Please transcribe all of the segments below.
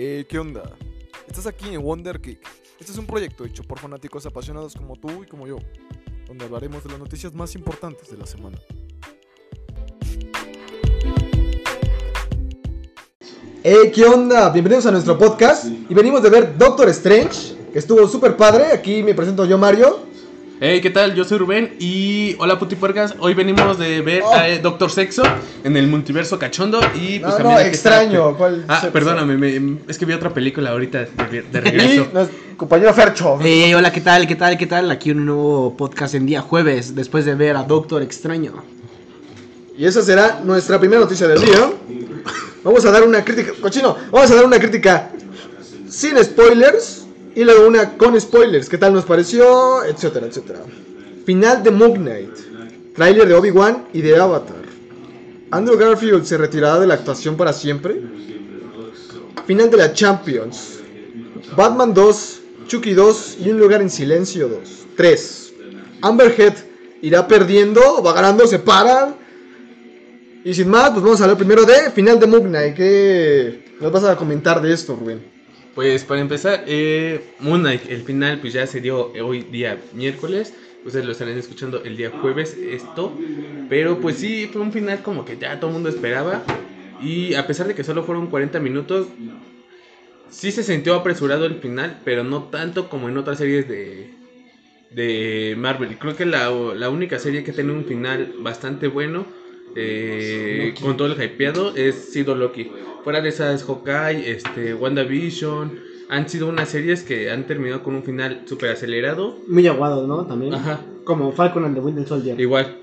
Eh, ¿Qué onda? Estás aquí en Wonder Kick. Este es un proyecto hecho por fanáticos apasionados como tú y como yo, donde hablaremos de las noticias más importantes de la semana. Hey, ¿qué onda? Bienvenidos a nuestro podcast y venimos de ver Doctor Strange, que estuvo súper padre. Aquí me presento yo, Mario. Hey, ¿qué tal? Yo soy Rubén y hola putipuercas. Hoy venimos de ver Oh. a eh, Doctor Sexo en el multiverso cachondo y pues No, también no, aquí está- extraño. ¿Cuál Ah, sexo? perdóname, me- es que vi otra película ahorita de, regreso. compañero Fercho. Eh, hola, ¿qué tal? ¿Qué tal? ¿Qué tal? Aquí un nuevo podcast en día jueves, después de ver a Doctor Extraño. Y esa será nuestra primera noticia del día. Vamos a dar una crítica. Cochino, vamos a dar una crítica sin spoilers y luego una con spoilers. ¿Qué tal nos pareció? Etcétera, etcétera. Final de Moon Knight. Trailer de Obi-Wan y de Avatar. Andrew Garfield se retirará de la actuación para siempre. Final de la Champions. Batman 2, Chucky 2 y Un lugar en silencio 2. 3. Amber Heard irá perdiendo o va ganando, se paran. Y sin más, pues vamos a hablar primero de final de Moon Knight. ¿Qué nos vas a comentar de esto, Rubén? Pues para empezar, eh, Moon Knight, el final pues ya se dio hoy día miércoles. Ustedes lo estarán escuchando el día jueves esto. Pero pues sí, fue un final como que ya todo el mundo esperaba. Y a pesar de que solo fueron 40 minutos, sí se sintió apresurado el final, pero no tanto como en otras series de, de Marvel. Creo que la, la única serie que tiene un final bastante bueno, eh, con todo el hypeado, es sido Loki. Fuera de esas, Hawkeye, este, WandaVision, han sido unas series que han terminado con un final súper acelerado. Muy aguado, ¿no? También. Ajá. Como Falcon and the Winter Soldier. Igual.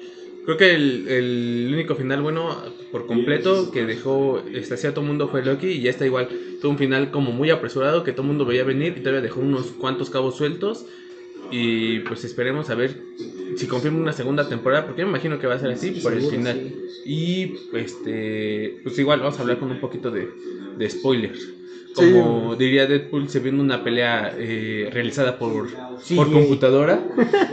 Creo que el, el único final bueno por completo que dejó estacia a todo el mundo fue Loki y ya está igual. Tuvo un final como muy apresurado que todo el mundo veía venir y todavía dejó unos cuantos cabos sueltos. Y pues esperemos a ver si confirma una segunda temporada, porque yo me imagino que va a ser así por el final. Y este, pues igual vamos a hablar con un poquito de, de spoilers. Como diría Deadpool, se viene una pelea eh, realizada por, por CGI. computadora,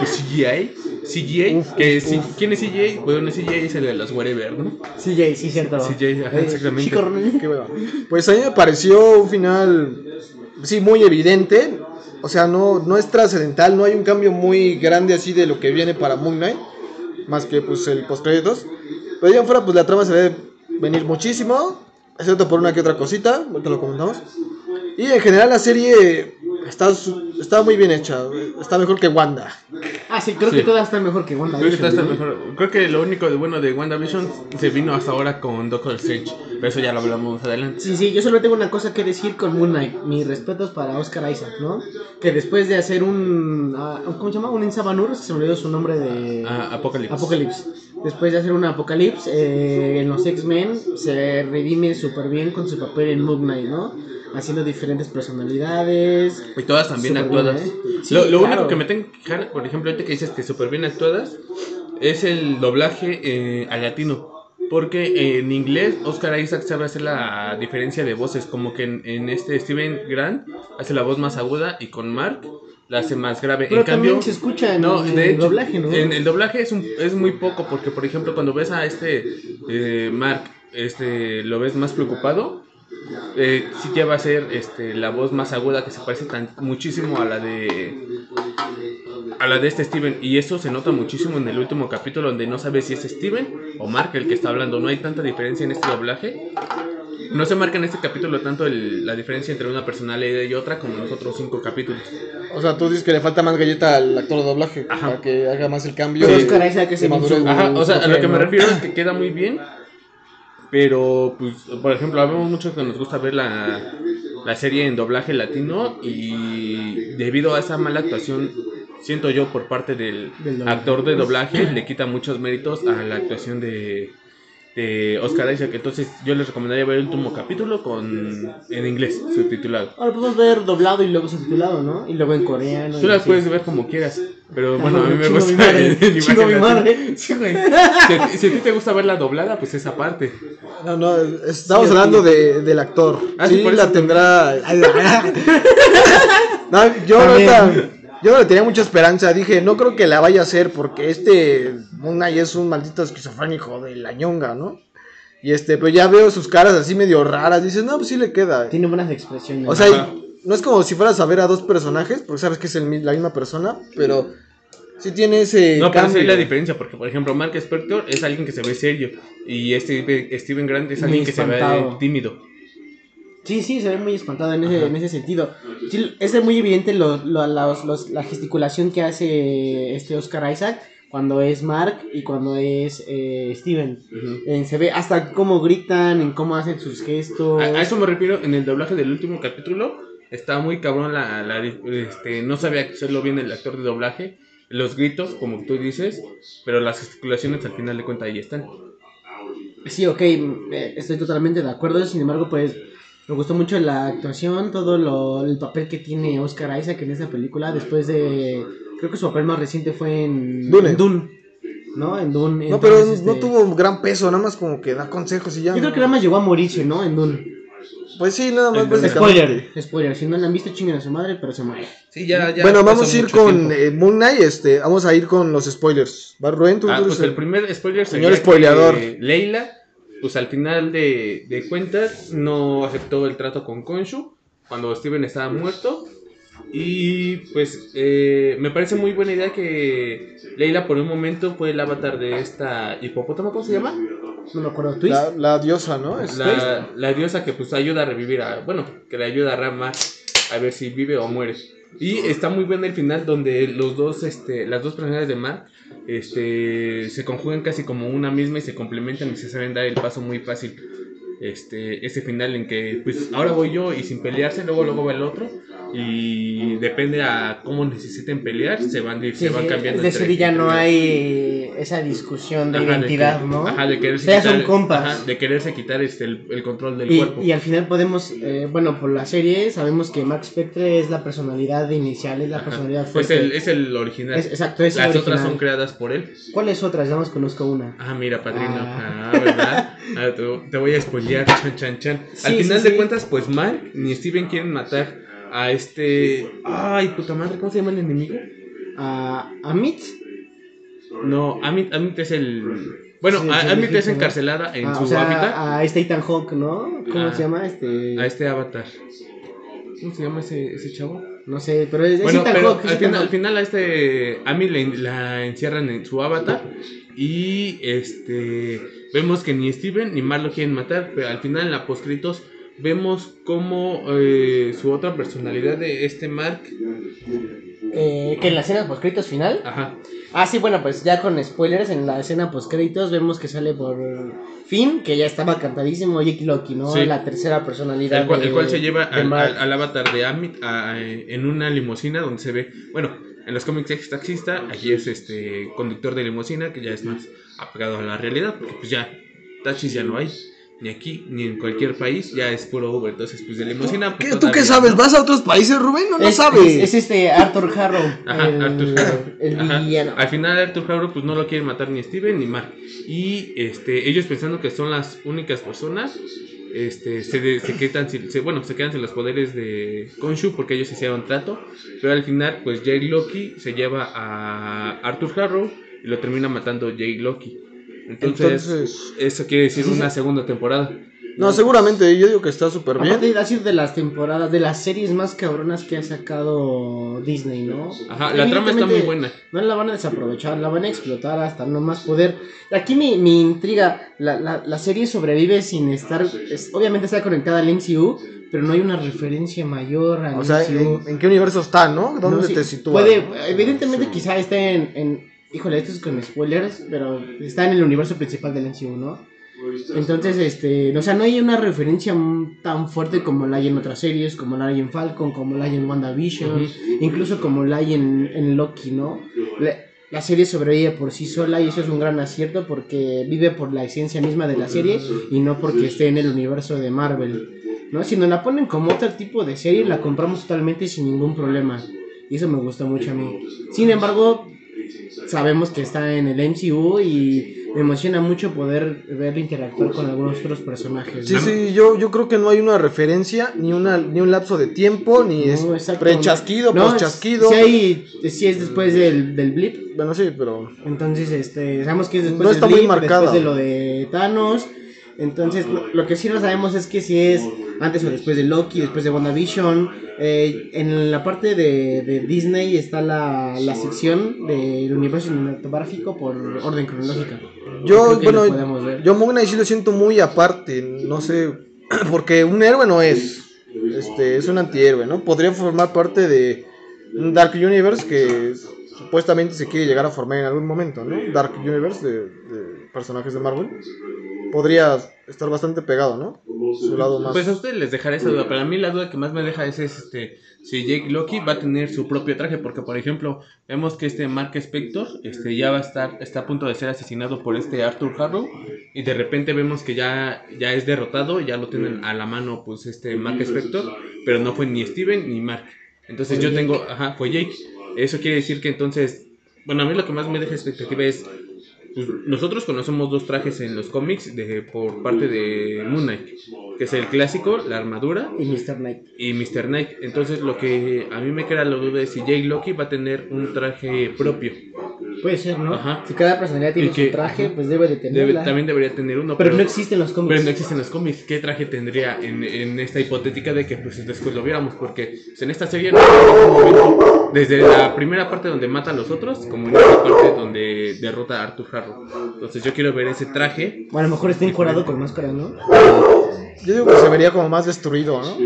CGI. CGI, Uf, que uf, sí- uf. ¿quién es CGI? Bueno, CGI es el de los Wherever, ¿no? CJ, sí, cierto. CJ, ajá, Eh, exactamente. Chico. Qué. Pues a mí me pareció un final, sí, muy evidente. O sea, no, no es trascendental, no hay un cambio muy grande así de lo que viene para Moon Knight. Más que pues el postcréditos. Pero allá afuera pues la trama se debe venir muchísimo. Excepto por una que otra cosita, ahorita lo comentamos. Y en general la serie está, está muy bien hecha. Está mejor que Wanda. Ah, sí, creo Sí. que todas están mejor que Wanda. Creo que, está mejor. Creo que lo único de bueno de WandaVision se vino hasta ahora con Doctor Strange. Pero eso ya lo hablamos más adelante. Sí, sí, yo solo tengo una cosa que decir con Moon Knight. Mis respetos para Oscar Isaac, ¿no? Que después de hacer un. ah, ¿Cómo se llama? Un Insabanur, se me olvidó su nombre de. Ah, Apocalypse. Apocalypse. Después de hacer un Apocalypse eh, en los X-Men, se redime súper bien con su papel en Moon Knight, ¿no? Haciendo diferentes personalidades. Y todas también actuadas. buena, ¿eh? Sí, lo lo claro. único que me tengo que fijar, por ejemplo, ahorita que dices que súper bien actuadas, es el doblaje eh, al latino. Porque eh, en inglés Oscar Isaac sabe hacer la diferencia de voces. Como que en, en este Steven Grant hace la voz más aguda y con Mark la hace más grave. Pero en cambio, también se escucha en no, el de hecho, doblaje, ¿no? En el doblaje es, un- es muy poco, porque por ejemplo, cuando ves a este eh, Mark, este, lo ves más preocupado, eh, sí ya va a ser este, la voz más aguda que se parece tan, muchísimo a la de a la de este Steven y eso se nota muchísimo en el último capítulo donde no sabes si es Steven o Mark el que está hablando no hay tanta diferencia en este doblaje no se marca en este capítulo tanto el- la diferencia entre una personalidad y otra como en los otros cinco capítulos O sea, tú dices que le falta más galleta al actor de doblaje Ajá. para que haga más el cambio. Pero de- Oscar Isaac es madurez. insu- Ajá, o sea, a lo que me refiero es que queda muy bien. Pero, pues, por ejemplo, habemos mucho que nos gusta ver la, la serie en doblaje latino y debido a esa mala actuación, siento yo por parte del Del actor de doblaje, le quita muchos méritos a la actuación de, de Oscar Isaac. Entonces, yo les recomendaría ver el último capítulo con en inglés, subtitulado. Ahora podemos ver doblado y luego subtitulado, ¿no? Y luego en coreano. Tú las puedes ver como quieras, pero bueno, a mí me Chingo mi gusta madre, el- el chingo mi madre. Sí, güey. Si a, ti, si a ti te gusta ver la doblada, pues esa parte. No, no, estamos Sí, hablando de, del actor. Ah, sí, sí, por la eso. tendrá. no, yo ahorita- yo no le tenía mucha esperanza. Dije, no creo que la vaya a hacer porque este Moon Knight es un maldito esquizofrénico de la ñonga, ¿no? Y este, pero ya veo sus caras así medio raras. Dices, no, pues sí le queda. Tiene buenas expresiones. O sea, Ajá. no es como si fueras a ver a dos personajes, porque sabes que es el la misma persona, pero sí tiene ese No, pero sí cambio. la diferencia, porque por ejemplo, Mark Spector es alguien que se ve serio y este Steven Grant es Muy alguien que se ve tímido. Sí, sí, se ve muy espantado en ese, en ese sentido. Sí, es muy evidente lo- lo- los- los- la gesticulación que hace este Oscar Isaac cuando es Mark y cuando es eh, Steven. Eh, se ve hasta cómo gritan, en cómo hacen sus gestos. A, a eso me refiero en el doblaje del último capítulo. Está muy cabrón la, la- este, no sabía hacerlo bien el actor de doblaje. Los gritos, como tú dices, pero las gesticulaciones al final de cuentas ahí están. Sí, ok, eh, estoy totalmente de acuerdo. Sin embargo, pues me gustó mucho la actuación, todo lo, el papel que tiene Oscar Isaac en esa película. Después de. Creo que su papel más reciente fue en Dune. en Dune, ¿no? En Dune. No, pero no este, tuvo gran peso, nada más como que da consejos y ya. Yo creo que nada más llegó a morirse, ¿no? En Dune. Pues sí, nada más. Spoiler, spoiler. Si no la han visto, chinguen a su madre, pero se muere. Sí, ya, ya bueno, vamos a ir con eh, Moon Knight, este, vamos a ir con los spoilers. ¿Va Rubén? ¿Tú, Ah, tú pues el primer spoiler Señor spoileador. que Leila, pues al final de, de cuentas, no aceptó el trato con Konshu cuando Steven estaba muerto. Y pues eh, me parece muy buena idea que Leila por un momento fue el avatar de esta hipopótamo, ¿cómo se llama? No me acuerdo. ¿Twist? La, la diosa, ¿no? Es- La, la diosa que pues ayuda a revivir a, bueno, que le ayuda a Rama a ver si vive o muere. Y está muy bien el final donde los dos, este, las dos personalidades de Mark, este, se conjugan casi como una misma y se complementan y se saben dar el paso muy fácil. Este, ese final en que, pues, ahora voy yo y sin pelearse, luego luego va el otro y depende a cómo necesiten pelear, se van, Sí, se van cambiando. Es decir, ya no hay esa discusión de Ajá, identidad, que- ¿no? Ajá, de quererse quitar- compas. ajá, de quererse quitar este, el, el control del Y, cuerpo. y al final podemos, eh, bueno, por la serie sabemos que Max Spectre es la personalidad inicial, es la Ajá. personalidad fuerte. el, es el original. Es- exacto, es el Las original. otras son creadas por él. ¿Cuáles otras? Ya más conozco una. Ah, mira, padrino. Ah. Ah, ¿verdad? Ah, te, te voy a spoilear, chan, chan, chan. Al final sí, de cuentas, pues Mark ni Steven quieren matar a este. Ay, puta madre, ¿cómo se llama el enemigo? A, a Mitch. No, Amit, Amit es el. Bueno, Sí, a- sí, Amit es encarcelada en Ah, su o sea, hábitat a este Ethan Hawke, ¿no? ¿Cómo Ah. se llama? Este. a este avatar. ¿Cómo se llama ese, ese chavo? No sé, pero es, Bueno, Ethan pero Hawke, es al final, al final a este Ami le- la encierran en su avatar y este vemos que ni Steven ni Mar lo quieren matar, pero al final en la postcritos vemos como eh, su otra personalidad de este Mark, Eh, que en la escena postcréditos final. ajá, Ah, sí, bueno, pues ya con spoilers, en la escena postcréditos vemos que sale por Finn, que ya estaba cantadísimo, Jake Loki, ¿no? Sí. La tercera personalidad. el cual, de- el cual se lleva al avatar de Amit a- en una limusina donde se ve, bueno, en los cómics es taxista, aquí es este conductor de limusina que ya es más apegado a la realidad, porque pues ya taxis ya no hay. Ni aquí, ni en cualquier país, ya es puro Uber. Entonces, pues de limusina. pues, ¿Qué- ¿Tú qué sabes? ¿Vas a otros países, Rubén? No, no es, sabes. Es, es este Arthur Harrow. Ajá, el, Arthur Harrow. El Ajá. villano. Al final Arthur Harrow pues no lo quieren matar ni Steven ni Mark. Y este, ellos pensando que son las únicas personas, este, se, de- se quedan sin, se- bueno, se quedan sin los poderes de Konshu porque ellos hicieron trato. Pero al final pues Jay Loki se lleva a Arthur Harrow y lo termina matando Jay Loki. Entonces, Entonces, eso quiere decir Sí, sí, una sí. segunda temporada. no, seguramente yo digo que está súper bien. Aparte, ha sido de las temporadas, de las series más cabronas que ha sacado Disney, ¿no? Ajá, la trama está muy buena. No la van a desaprovechar, la van a explotar hasta no más poder. Aquí mi, mi intriga, la, la, la serie sobrevive sin estar, es- obviamente está conectada al MCU, pero no hay una referencia mayor al O sea, MCU. ¿en, en qué universo está, no? ¿Dónde No, sí, te sitúa? Puede, evidentemente quizá esté en, en- híjole, esto es con spoilers, pero está en el universo principal del MCU, ¿no? Entonces, este, o sea, no hay una referencia tan fuerte como la hay en otras series, como la hay en Falcon, como la hay en WandaVision, Ujú. incluso como la hay en, en Loki, ¿no? La, la serie sobrevive por sí sola y eso es un gran acierto porque vive por la esencia misma de la serie y no porque esté en el universo de Marvel, ¿no? Si nos la ponen como otro tipo de serie, la compramos totalmente sin ningún problema. Y eso me gusta mucho a mí. Sin embargo, sabemos que está en el MCU y me emociona mucho poder verlo interactuar con algunos otros personajes. Sí, ¿no? sí, yo, yo creo que no hay una referencia, ni una ni un lapso de tiempo, ni es No, pre-chasquido, No, post-chasquido. Sí, hay- sí es después del, del blip. Bueno, sí, pero... Entonces, este, sabemos que es después No del está muy marcada. después de lo de Thanos. Entonces, lo, lo que sí no sabemos es que si es antes o después de Loki, después de WandaVision. Eh, en la parte de, de Disney está la, la sección del universo cinematográfico por orden cronológica. Yo, bueno, yo Moon Knight sí lo siento muy aparte, no sé, porque un héroe no es, este, es un antihéroe, ¿no? Podría formar parte de un Dark Universe que supuestamente se quiere llegar a formar en algún momento, ¿no? Dark Universe de, de personajes de Marvel. Podría estar bastante pegado, ¿no? Su lado más... Pues a ustedes les dejaré esa duda, pero a mí la duda que más me deja es, es, este si Jake Loki va a tener su propio traje, porque por ejemplo, vemos que este Mark Spector este, ya va a estar, está a punto de ser asesinado por este Arthur Harrow, y de repente vemos que ya, ya es derrotado, ya lo tienen a la mano pues este Mark Spector, pero no fue ni Steven ni Mark. Entonces yo tengo, ajá, fue Jake. Eso quiere decir que entonces, bueno, a mí lo que más me deja expectativa es pues, nosotros conocemos dos trajes en los cómics de, por parte de Moon Knight, que es el clásico, la armadura Y Mr. Knight. y Mr. Knight. Entonces lo que a mí me queda la duda es si Jake Loki va a tener un traje propio. Puede ser, ¿no? Ajá. Si cada personalidad tiene que- su traje, ajá. pues debe de Debe- tenerla. también debería tener uno, pero, no existen los cómics. pero no existen los cómics. ¿Qué traje tendría en, en esta hipotética de que pues después lo viéramos? Porque pues, en esta serie no hay ningún momento, desde la primera parte donde mata a los otros, como en esta parte donde derrota a Arthur Harrow. Entonces yo quiero ver ese traje. Bueno, a lo mejor está encuadrado con máscara, ¿no? Yo digo que se vería como más destruido, ¿no?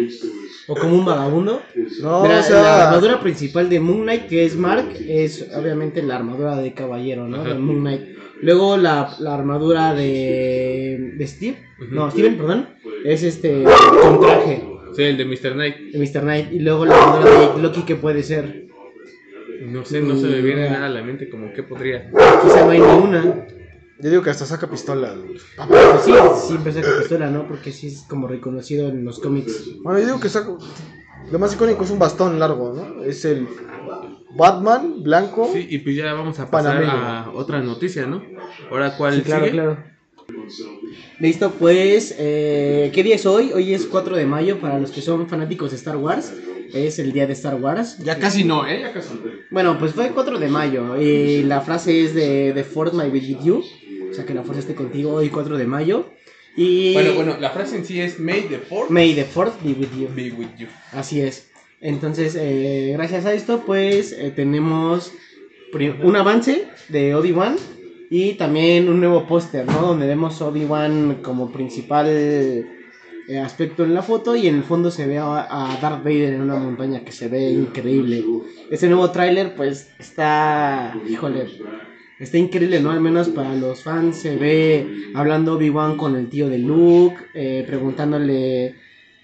O como un vagabundo. No, Mira, o sea... La armadura principal de Moon Knight, que es Mark, es obviamente la armadura de caballero, ¿no? Ajá. De Moon Knight. Luego la, la armadura de, de Steve, no, Steven, perdón, es este con traje Sí, el de Mr. Knight. de Mr. Knight. Y luego la armadura de Loki, que puede ser. No sé, no se me viene nada a la mente como que podría. Quizá no hay ni una. Yo digo que hasta saca pistola. Pues sí, siempre saca pistola, ¿no? Porque sí es como reconocido en los cómics. Bueno, yo digo que saca... Lo más icónico es un bastón largo, ¿no? Es el Batman blanco. Sí, y pues ya vamos a pasar Panameño. a otra noticia, ¿no? Ahora, ¿cuál Sí, claro, sigue? claro. Listo, pues, eh, ¿qué día es hoy? Hoy es 4 de mayo para los que son fanáticos de Star Wars. Es el día de Star Wars. Ya casi no, ¿eh? Ya casi. Bueno, pues fue el 4 de mayo y la frase es de The Force May Be With You. O sea, que la fuerza esté contigo hoy 4 de mayo. Y Bueno, bueno, la frase en sí es May the Fourth May the Force be with you. be with you. Así es. Entonces, eh, gracias a esto, pues eh, tenemos un avance de Obi-Wan y también un nuevo póster, ¿no? Donde vemos Obi-Wan como principal eh, aspecto en la foto y en el fondo se ve a, a Darth Vader en una montaña que se ve increíble. Este nuevo tráiler, pues, está, híjole, está increíble, ¿no? Al menos para los fans se ve hablando Obi-Wan con el tío de Luke, eh, preguntándole...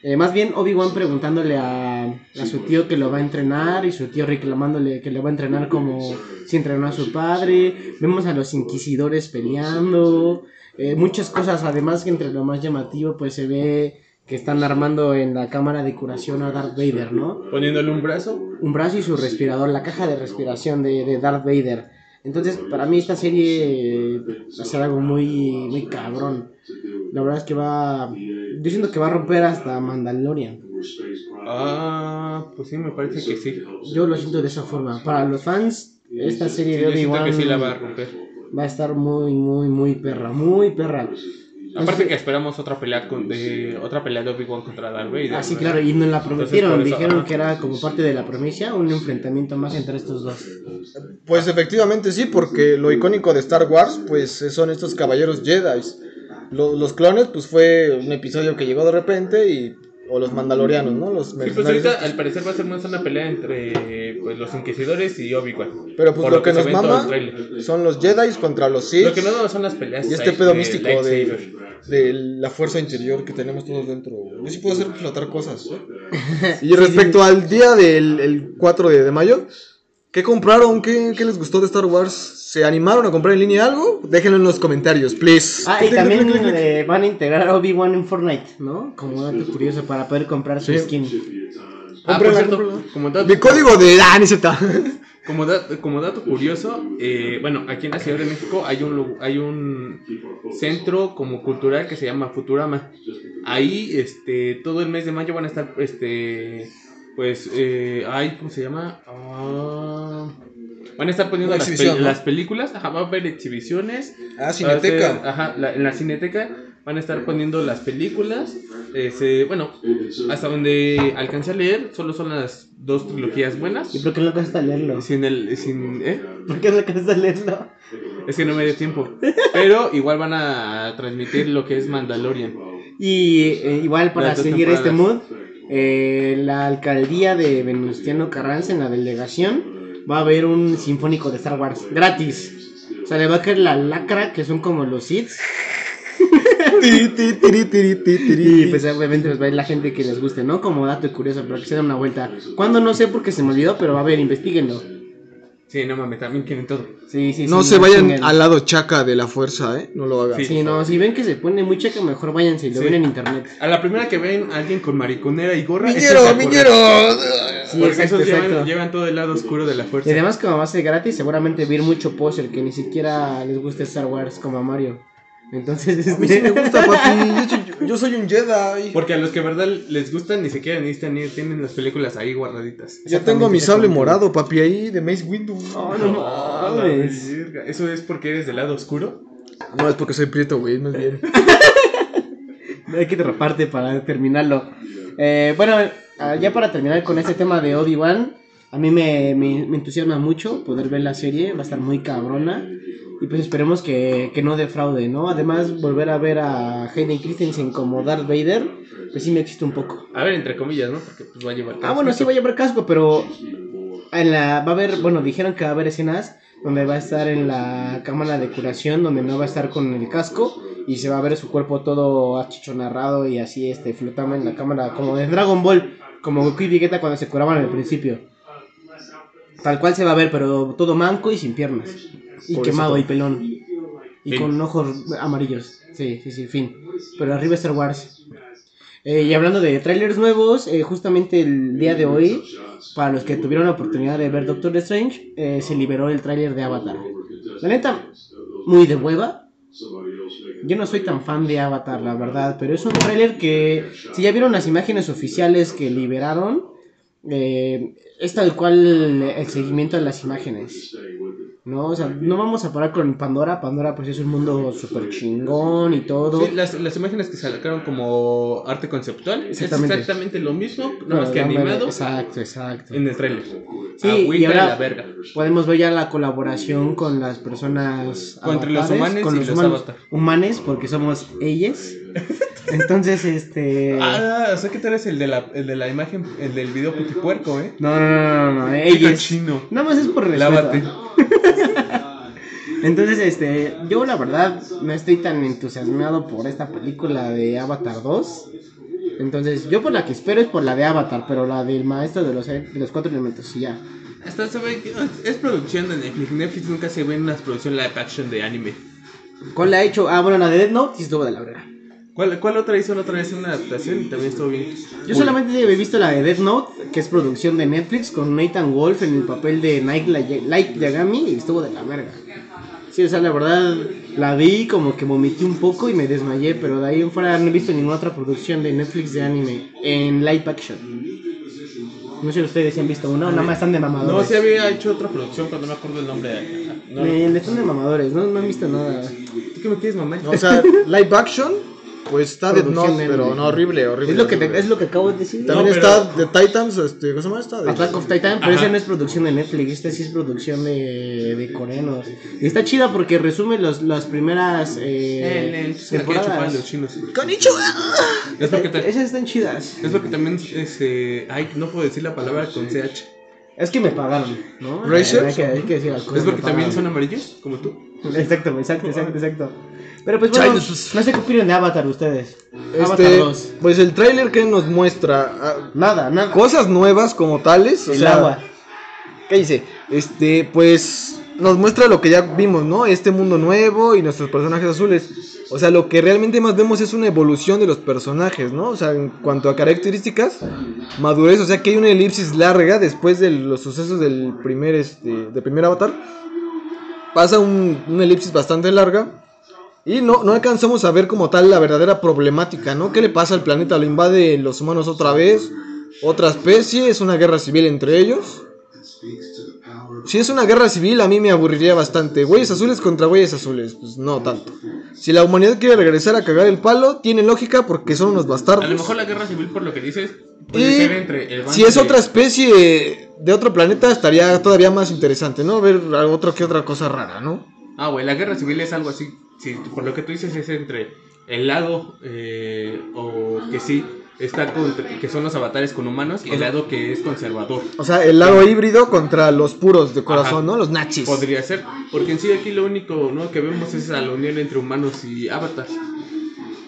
Eh, más bien Obi-Wan preguntándole a, a su tío que lo va a entrenar y su tío reclamándole que le va a entrenar como si entrenó a su padre. Vemos a los inquisidores peleando. eh, muchas cosas, además que entre lo más llamativo pues se ve que están armando en la cámara de curación a Darth Vader, ¿no? Poniéndole un brazo. Un brazo y su respirador, la caja de respiración de, de Darth Vader. Entonces, para mí esta serie eh, va a ser algo muy, muy cabrón. La verdad es que va... Yo siento que va a romper hasta Mandalorian. Ah, pues sí, me parece que sí. Yo lo siento de esa forma. Para los fans, esta serie Sí, de Obi-Wan sí va a estar muy, muy, muy perra. Muy perra. Aparte que esperamos otra pelea con, de otra pelea de Obi-Wan contra Darth Vader. Ah, sí, ¿no? claro, y nos la prometieron. Dijeron que era como parte de la promesa un enfrentamiento más entre estos dos. Pues efectivamente sí, porque lo icónico de Star Wars, pues son estos caballeros Jedi. Lo- los clones, pues fue un episodio que llegó de repente y... O los mandalorianos, ¿no? Los Sí, pues ahorita al parecer va a ser más una pelea entre pues, los inquisidores y Obi-Wan. Pero pues Por lo que nos mama son los Jedi contra los Sith. Lo que no son las peleas. Y este pedo de místico de, de la fuerza interior que tenemos todos dentro. Yo sí puedo hacer flotar cosas. ¿eh? Y respecto al día del el 4 de, de mayo, ¿qué compraron? ¿Qué, qué les gustó de Star Wars? ¿Se animaron a comprar en línea algo? Déjenlo en los comentarios, please. Ah, y también eh, van a integrar a Obi-Wan en Fortnite, ¿no? Como dato curioso para poder comprar su Sí. skin. Ah, por cierto, como dato, Mi código de ah, como, da- como dato curioso, eh, bueno, aquí en la Ciudad de México hay un, hay un centro como cultural que se llama Futurama. Ahí, este, todo el mes de mayo van a estar, este, pues, eh, ay, ¿cómo se llama? Ah, van a estar poniendo las, películas, ajá, va a haber exhibiciones. Ah, Va a ser- ajá, la- en la cineteca van a estar poniendo las películas. se- bueno, hasta donde alcancé a leer, solo son las dos trilogías buenas. ¿Y por qué no alcanzaste a leerlo? Sin el, sin, ¿eh? ¿Por qué no alcanzaste a leerlo? Es que no me dio tiempo. Pero igual van a transmitir lo que es Mandalorian. Y eh, igual para Las dos seguir este mood, temporadas. Eh, la alcaldía de Venustiano Carranza en la delegación va a haber un sinfónico de Star Wars gratis. O sea, le va a caer la lacra que son como los tiri, Y pues obviamente pues, va a ir la gente que les guste, ¿no? Como dato curioso, pero que se den una vuelta. Cuando no sé porque se me olvidó, pero va a haber, investiguenlo. Sí, no mames, también quieren todo. Sí, sí, No sí, se vayan chinguen. al lado chaca de la fuerza, ¿eh? No lo hagan. Sí. Sí, no, si ven que se pone muy checa, mejor váyanse y lo Sí. ven en internet. A la primera que ven a alguien con mariconera y gorra. ¡Miñero, miñero! Sí, Porque exacto, esos llevan, exacto. llevan todo el lado oscuro de la fuerza. Y además como va a ser gratis, seguramente va a ir mucho poser que ni siquiera les gusta Star Wars como a Mario. Entonces, A mí sí este... me gusta, papi. Yo soy, yo soy un Jedi. Porque a los que de verdad les gustan ni siquiera necesitan ir, tienen las películas ahí guardaditas. Ya tengo mi sable morado, papi, ahí de Mace Windu. No mames. verga. ¿Eso es porque eres del lado oscuro? No, es porque soy prieto, güey, más bien. Hay que derraparte para terminarlo. Eh, bueno, ah, ya para terminar con este tema de Obi-Wan, a mí me, me- me entusiasma mucho poder ver la serie, va a estar muy cabrona. Y pues esperemos que, que no defraude, ¿no? Además, volver a ver a Hayden Christensen como Darth Vader, pues sí me existe un poco. A ver, entre comillas, ¿no? Porque pues va a llevar. Ah, bueno, sí va a llevar casco, pero en la, va a haber, bueno, dijeron que va a haber escenas donde va a estar en la cámara de curación, donde no va a estar con el casco y se va a ver su cuerpo todo achichonarrado y así, este, flotando en la cámara, como de Dragon Ball, como Goku y Vegeta cuando se curaban al principio. Tal cual se va a ver, pero todo manco y sin piernas. Y Por quemado y pelón. Y Fin. con ojos amarillos. Sí, sí, sí, fin. Pero arriba Star Wars. Eh, y hablando de trailers nuevos, eh, justamente el día de hoy, para los que tuvieron la oportunidad de ver Doctor Strange, eh, se liberó el trailer de Avatar. La neta, muy de hueva. Yo no soy tan fan de Avatar, la verdad, pero es un trailer que, si ya vieron las imágenes oficiales que liberaron, eh, es tal cual el seguimiento de las imágenes. ¿No? O sea, no vamos a parar con Pandora. Pandora, pues es un mundo súper chingón y todo. Sí, las, las imágenes que sacaron como arte conceptual Exactamente. es exactamente lo mismo, No, más que animado Exacto, exacto. en el trailer. Sí, Agüita y ahora- la verga. Podemos ver ya la colaboración con las personas. Entre los humanes con y los los humanos humanes, porque somos ellas. Entonces, este. Ah, o sea que tú eres el de la, el de la imagen, el del video putipuerco, ¿eh? No, no, no, no, no, ellas. cochino. Nada más es por respeto. Lávate. Entonces, este, yo la verdad no estoy tan entusiasmado por esta película de Avatar 2. Entonces, yo por la que espero es por la de Avatar, pero la del maestro de los, de los cuatro elementos, y ya. Hasta se ve es producción de Netflix. Netflix nunca se ve en una producción live action de anime. ¿Cuál la ha hecho? Ah, bueno, la de Dead Note sí estuvo de la verga. ¿Cuál, cuál otra hizo la otra vez una adaptación y también estuvo bien? Yo solamente he visto la de Death Note, que es producción de Netflix, con Nathan Wolf en el papel de Li- Light Yagami, y estuvo de la verga. Sí, o sea, la verdad, la vi como que vomité un poco y me desmayé, pero de ahí en fuera no he visto ninguna otra producción de Netflix de anime en live action. No sé si ustedes si han visto una o nada más están de mamadores. No, sí había hecho otra producción, pero no me acuerdo el nombre. No, Eh, están de mamadores, no, no han visto nada. ¿Tú qué me quieres, mamá? O sea, live action, pues está Producción Note, de pero no, horrible, horrible. Es lo que, te- es lo que acabo de decir. También No, pero- está The Titans, este, ¿cómo se llama esta? De- Attack of Titan, pero esa no es producción de Netflix, esta sí es producción de, de coreanos. Y está chida porque resume los, las primeras eh, El, a los temporadas. chinos. ¡Konnichiwa! Es porque, ta- Esas están chidas. es porque también, este, ay, no puedo decir la palabra con CH. Es que me pagaron, ¿no? ¿Racers? Hay que, hay que decir las cosas, Es porque también son amarillos, como tú. Exacto, exacto, exacto, exacto. Pero pues bueno, Chinese. no sé qué opinan de Avatar ustedes. Avatar Este, 2. pues el tráiler que nos muestra ah, Nada, nada. cosas nuevas como tales, o El sea, agua. ¿qué dice? Este, pues nos muestra lo que ya vimos, ¿no? Este mundo nuevo y nuestros personajes azules. O sea, lo que realmente más vemos es una evolución de los personajes, ¿no? O sea, en cuanto a características, madurez, o sea, que hay una elipsis larga después de los sucesos del primer, este, del primer avatar. Pasa un, una elipsis bastante larga y no, no alcanzamos a ver como tal la verdadera problemática, ¿no? ¿Qué le pasa al planeta? ¿Lo invade los humanos otra vez? ¿Otra especie? ¿Es una guerra civil entre ellos? Si es una guerra civil, a mí me aburriría bastante. Güeyes azules contra güeyes azules, pues no tanto. Si la humanidad quiere regresar a cagar el palo, tiene lógica porque son unos bastardos. A lo mejor la guerra civil, por lo que dices, puede Y ser entre el si es de- otra especie de otro planeta, estaría todavía más interesante, ¿no? Ver otro que otra cosa rara, ¿no? Ah, güey, la guerra civil es algo así. Sí, por lo que tú dices, es entre el lado eh, o que sí está contra, que son los avatares con humanos y el lado que es conservador. O sea, el lado híbrido contra los puros de corazón, Ajá. ¿no? Los nachis. Podría ser, porque en sí aquí lo único ¿no? que vemos es a la unión entre humanos y avatars.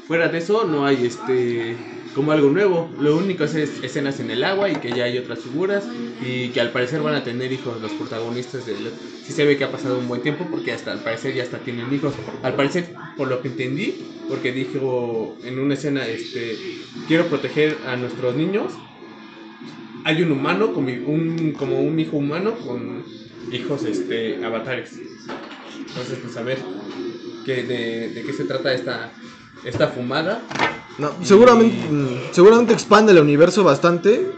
Fuera de eso no hay este como algo nuevo. Lo único es, es escenas en el agua y que ya hay otras figuras y que al parecer van a tener hijos los protagonistas de sí se ve que ha pasado un buen tiempo porque hasta al parecer ya hasta tienen hijos. Al parecer, por lo que entendí, porque dijo en una escena este quiero proteger a nuestros niños. Hay un humano como un como un hijo humano con hijos este avatares. Entonces, pues a ver qué, de, de qué se trata esta, esta fumada. No, seguramente, mm, seguramente expande el universo bastante.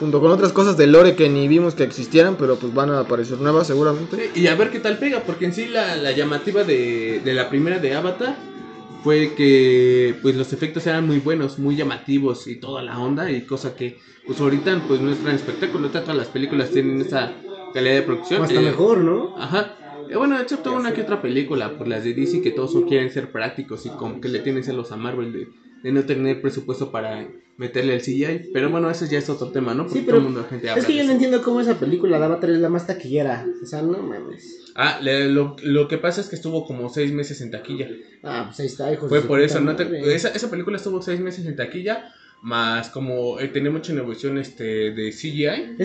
Junto con otras cosas de lore que ni vimos que existieran, pero pues van a aparecer nuevas seguramente. Y a ver qué tal pega, porque en sí la, la llamativa de, de la primera de Avatar fue que pues los efectos eran muy buenos, muy llamativos y toda la onda y cosa que pues ahorita pues no es gran espectáculo, ahorita todas las películas tienen esa calidad de producción. O hasta Eh, mejor, ¿no? Ajá. Eh, bueno, excepto una que otra película, por las de DC, que todos quieren ser prácticos y como que le tienen celos a Marvel de, de no tener presupuesto para meterle el CGI. Pero bueno, ese ya es otro tema, ¿no? Porque Sí, pero todo el mundo, la gente habla Es que yo no entiendo cómo esa película de Avatar es la más taquillera. O sea, no mames. Ah, le- lo, lo que pasa es que estuvo como seis meses en taquilla. Ah, pues ahí está, hijos Fue por eso, ¿no? Te- madre. esa, esa película estuvo seis meses en taquilla, más como eh, tenía mucha innovación este, de CGI.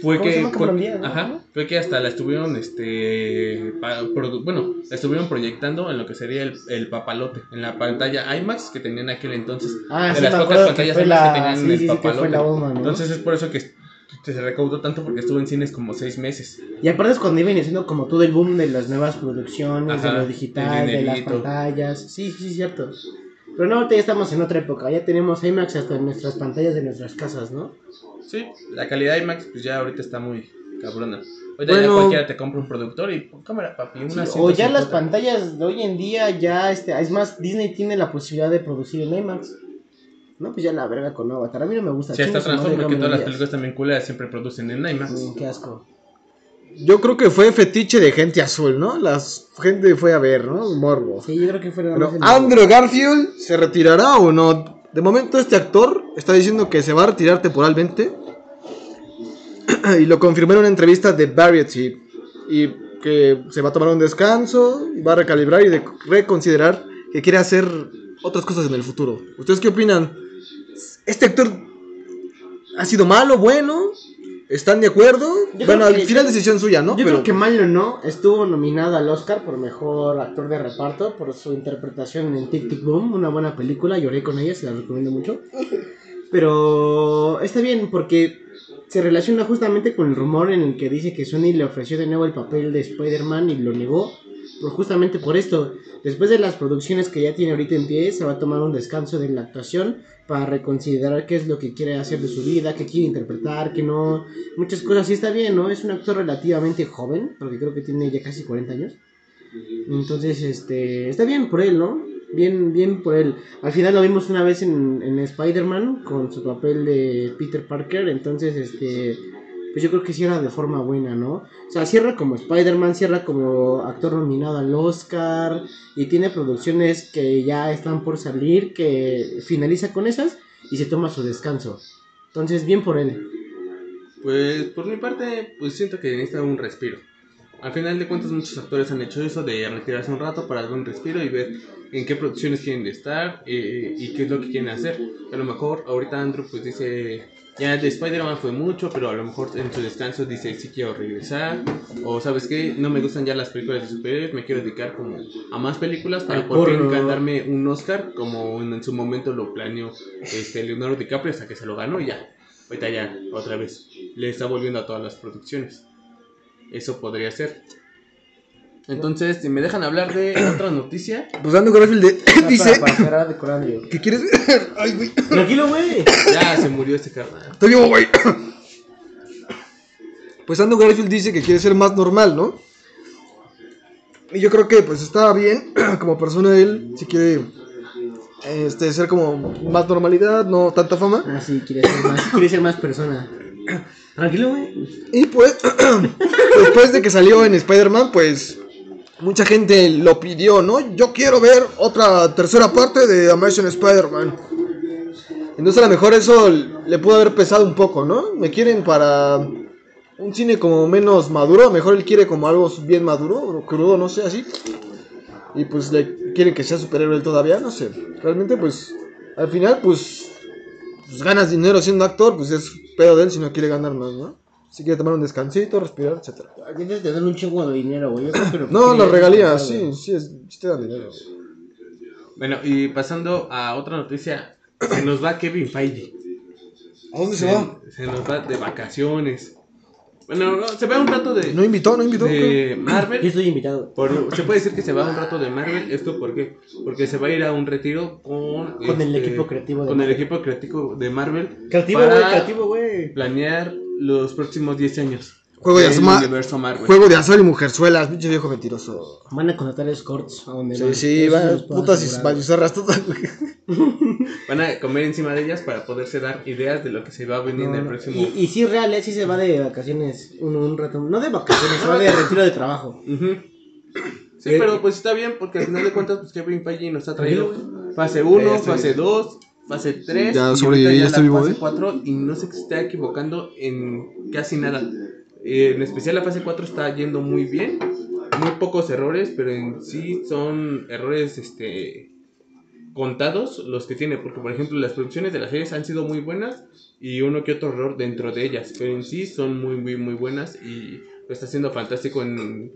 Fue ¿cómo se que, fue- ¿no? ajá, fue que hasta la estuvieron, este, pa- produ- bueno, la estuvieron proyectando en lo que sería el, el papalote, en la pantalla IMAX que tenían en aquel entonces. Ah, de sí, las pocas que pantallas que la... tenían Sí, el sí, que bomba, ¿no? Entonces es por eso que se recaudó tanto porque estuvo en cines como seis meses. Y aparte es cuando iban haciendo como todo el boom de las nuevas producciones, Ajá, de lo digital, de las pantallas. Sí, sí, sí, cierto. Pero no, ahorita ya estamos en otra época. Ya tenemos IMAX hasta en nuestras pantallas de nuestras casas, ¿no? Sí, la calidad IMAX pues ya ahorita está muy cabrona. Ahorita ya Bueno. cualquiera te compra un productor y cámara, papi, una o ya 150. las pantallas de hoy en día, ya este, es más, Disney tiene la posibilidad de producir en IMAX. No, pues ya la verga con Avatar. A mí no me gusta. Sí, está Chinga su madre, Transformers que Cameron todas las películas también culeras siempre producen en IMAX. Mm, qué asco. Yo creo que fue fetiche de gente azul, ¿no? La gente fue a ver, ¿no? Morbo. Sí, yo creo que fue nada Pero Andrew Garfield se retirará o no. De momento este actor está diciendo que se va a retirar temporalmente. y lo confirmó en una entrevista de Variety. Y que se va a tomar un descanso, va a recalibrar y de reconsiderar que quiere hacer otras cosas en el futuro. ¿Ustedes qué opinan? ¿Este actor ha sido malo, bueno? ¿Están de acuerdo? Yo bueno, al final decisión suya, ¿no? Yo Pero creo que malo no, estuvo nominado al Oscar por mejor actor de reparto por su interpretación en Tic Tic Boom, una buena película, lloré con ella, se la recomiendo mucho. Pero está bien porque se relaciona justamente con el rumor en el que dice que Sony le ofreció de nuevo el papel de Spider-Man y lo negó. Por justamente por esto, después de las producciones que ya tiene ahorita en pie, se va a tomar un descanso de la actuación para reconsiderar qué es lo que quiere hacer de su vida, qué quiere interpretar, qué no, muchas cosas. Sí está bien, ¿no? Es un actor relativamente joven, porque creo que tiene ya casi 40 años. Entonces, este, está bien por él, ¿no? Bien, bien por él. Al final lo vimos una vez en, en Spider-Man con su papel de Peter Parker, entonces, este, pues yo creo que cierra de forma buena, ¿no? O sea, cierra como Spider-Man, cierra como actor nominado al Oscar y tiene producciones que ya están por salir, que finaliza con esas y se toma su descanso. Entonces, bien por él. Pues por mi parte, pues siento que necesita un respiro. Al final de cuentas muchos actores han hecho eso de retirarse un rato para dar un respiro y ver en qué producciones quieren estar eh, y qué es lo que quieren hacer. A lo mejor ahorita Andrew pues dice, ya de Spider-Man fue mucho, pero a lo mejor en su descanso dice, sí quiero regresar. O sabes qué, no me gustan ya las películas de superhéroes, me quiero dedicar como a más películas para Al por fin ganarme un Oscar, como en, en su momento lo planeó este, Leonardo DiCaprio hasta que se lo ganó y ya. Ahorita ya, otra vez, le está volviendo a todas las producciones. Eso podría ser. Entonces, si me dejan hablar de otra noticia, Pues Andrew Garfield de- dice Para, para cerrar de Corandio. que quieres ver. Ay, güey. Tranquilo, güey. ya se murió este carnal. Estoy vivo, güey. pues Andrew Garfield dice que quiere ser más normal, ¿no? Y yo creo que pues está bien, como persona él, si quiere este, ser como más normalidad, no tanta fama. Ah, sí, quiere ser más, quiere ser más persona. Tranquilo, güey. Y pues, después de que salió en Spider-Man, pues mucha gente lo pidió, ¿no? Yo quiero ver otra tercera parte de Amazing Spider-Man. Entonces a lo mejor eso le pudo haber pesado un poco, ¿no? Me quieren para un cine como menos maduro, a lo mejor él quiere como algo bien maduro, crudo, no sé, así. Y pues le quieren que sea superhéroe todavía, no sé. Realmente pues al final pues, pues ganas dinero siendo actor, pues es pedo de él si no quiere ganar más, ¿no? Si quiere tomar un descansito, respirar, etcétera. Aquí te dan un chingo de dinero, güey. Yo No, las regalías, sí, sí, es, sí te dan dinero. Bueno, y pasando a otra noticia, se nos va Kevin Feige. ¿A dónde Se, se nos va de vacaciones. Bueno, no, se va un rato de, No invitó, no invitó. de Yo Marvel. estoy invitado. Por- se puede decir que se va un rato de Marvel. ¿Esto por qué? Porque se va a ir a un retiro con, Con el este, equipo creativo de con el Marvel. equipo creativo de Marvel. Creativo, güey, creativo, güey. Planear los próximos 10 años. Juego de universo Marvel. Juego de azar y mujerzuelas, pinche viejo mentiroso. Van a contratar escorts a donde Sí, van. sí, Eso va, los puedo putas y bañuzarras todas. Van a comer encima de ellas para poderse dar ideas de lo que se va a venir en el próximo. Y, y sí, real, eh, sí se va de vacaciones un, un rato. No de vacaciones, se va de retiro de trabajo. Sí, Eh, pero pues está bien porque al final de cuentas pues Kevin Feige nos ha traído fase Ya 1, estoy fase 2, fase 3 Ya sobreviví, ya estoy vivo, fase ¿eh? 4 y no sé se está equivocando en casi nada. Eh, en especial la fase 4 está yendo muy bien, muy pocos errores, pero en sí son errores este contados los que tiene, porque por ejemplo las producciones de las series han sido muy buenas y uno que otro error dentro de ellas, pero en sí son muy muy muy buenas y lo está haciendo fantástico en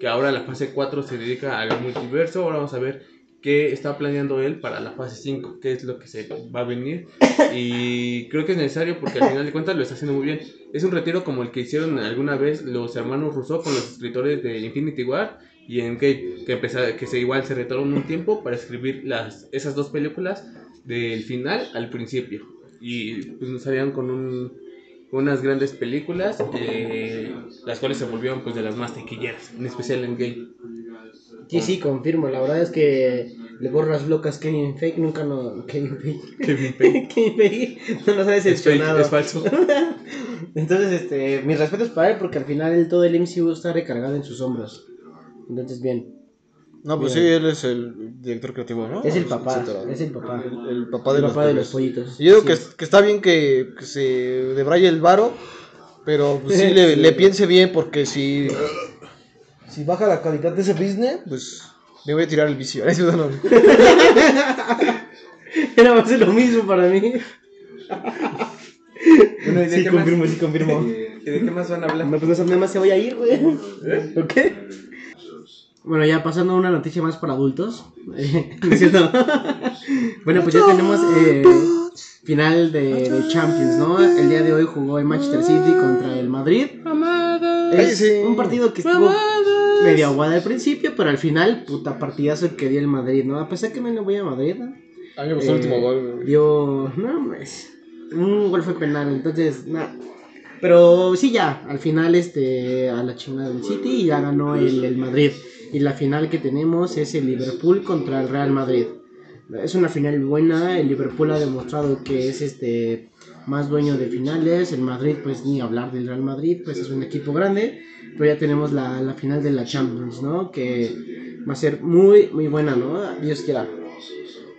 que ahora la fase 4 se dedica al multiverso, ahora vamos a ver qué está planeando él para la fase 5, qué es lo que se va a venir. Y creo que es necesario porque al final de cuentas lo está haciendo muy bien. Es un retiro como el que hicieron alguna vez los hermanos Rousseau con los escritores de Infinity War y Endgame, que empezaron, que se igual se retaron un tiempo para escribir las esas dos películas del final al principio. Y pues nos salieron con un unas grandes películas eh, las cuales se volvieron pues de las más taquilleras en especial Endgame Sí, sí, confirmo. La verdad es que le borras locas Kevin Fake nunca no. Kevin Fake. Kevin. Kevin Fake no nos ha es, fake, decepcionado. es falso Entonces, este, mis respetos para él porque al final el, todo el MCU está recargado en sus hombros. Entonces, bien. No, pues sí, él es el director creativo, ¿no? Es el papá, Etcétera. es el papá. El, el papá de El los papá de los pollitos. Yo digo Sí que, que está bien que, que se debraye el varo, pero pues, sí, le, Sí. le piense bien porque si, si baja la calidad de ese business, pues me voy a tirar el vicio. Eso no. Era más de lo mismo para mí. Bueno, ¿y de Sí, qué más? confirmo, sí, confirmo. ¿Y de qué más van a hablar? No, pues no sé, nada más se vaya a ir, güey. ¿Eh? ¿Por qué? Bueno, ya pasando a una noticia más para adultos. Eh, ¿no es cierto? bueno, pues ya tenemos eh, final de, de Champions, ¿no? El día de hoy jugó el Manchester City contra el Madrid. Es un partido que estuvo medio aguada al principio, pero al final, puta partidazo que dio el Madrid, ¿no? A pesar que me lo voy a Madrid, ¿no? A mí me gustó el Eh, último gol. Dio. No, pues. Un gol fue penal, entonces, nada. Pero sí, ya, al final, este, a la chingada del City y ya ganó el, el Madrid. Y la final que tenemos es el Liverpool contra el Real Madrid. Es una final buena, el Liverpool ha demostrado que es este más dueño de finales, el Madrid pues ni hablar del Real Madrid, pues es un equipo grande, pero ya tenemos la, la final de la Champions, ¿no? Que va a ser muy, muy buena, ¿no? Dios quiera.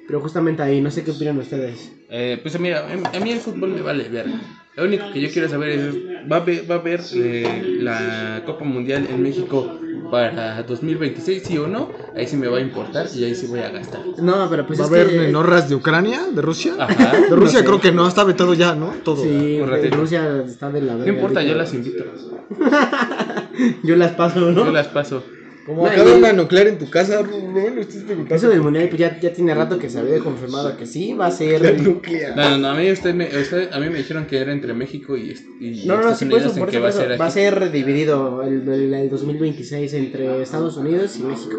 Pero justamente ahí, no sé qué opinan ustedes. Eh, pues mira, a mí el fútbol me vale ver. Lo único que yo quiero saber es, ¿va a haber, va a haber eh, la Copa Mundial en México para 2026, sí o no? Ahí sí me va a importar y ahí sí voy a gastar. No, pero pues ¿Va a haber que... Norras de Ucrania? ¿De Rusia? Ajá. De Rusia sé. creo que no, está vetado ya, ¿no? Todo. Sí. Rusia está de la No importa, yo las invito. Yo las paso, ¿no? Yo las paso. Como No, acaba y- una nuclear en tu casa, Rubén, ¿estás preguntando? Eso del mundial pues ya, ya tiene rato que se había confirmado que sí, va a ser... nuclear. No, no, no, a mí, usted me, usted- a mí me dijeron que era entre México y, y No, no, no, Estados sí, por eso, eso, va a ser Va a aquí. ser dividido el, el, el 2026 entre Estados Unidos y México.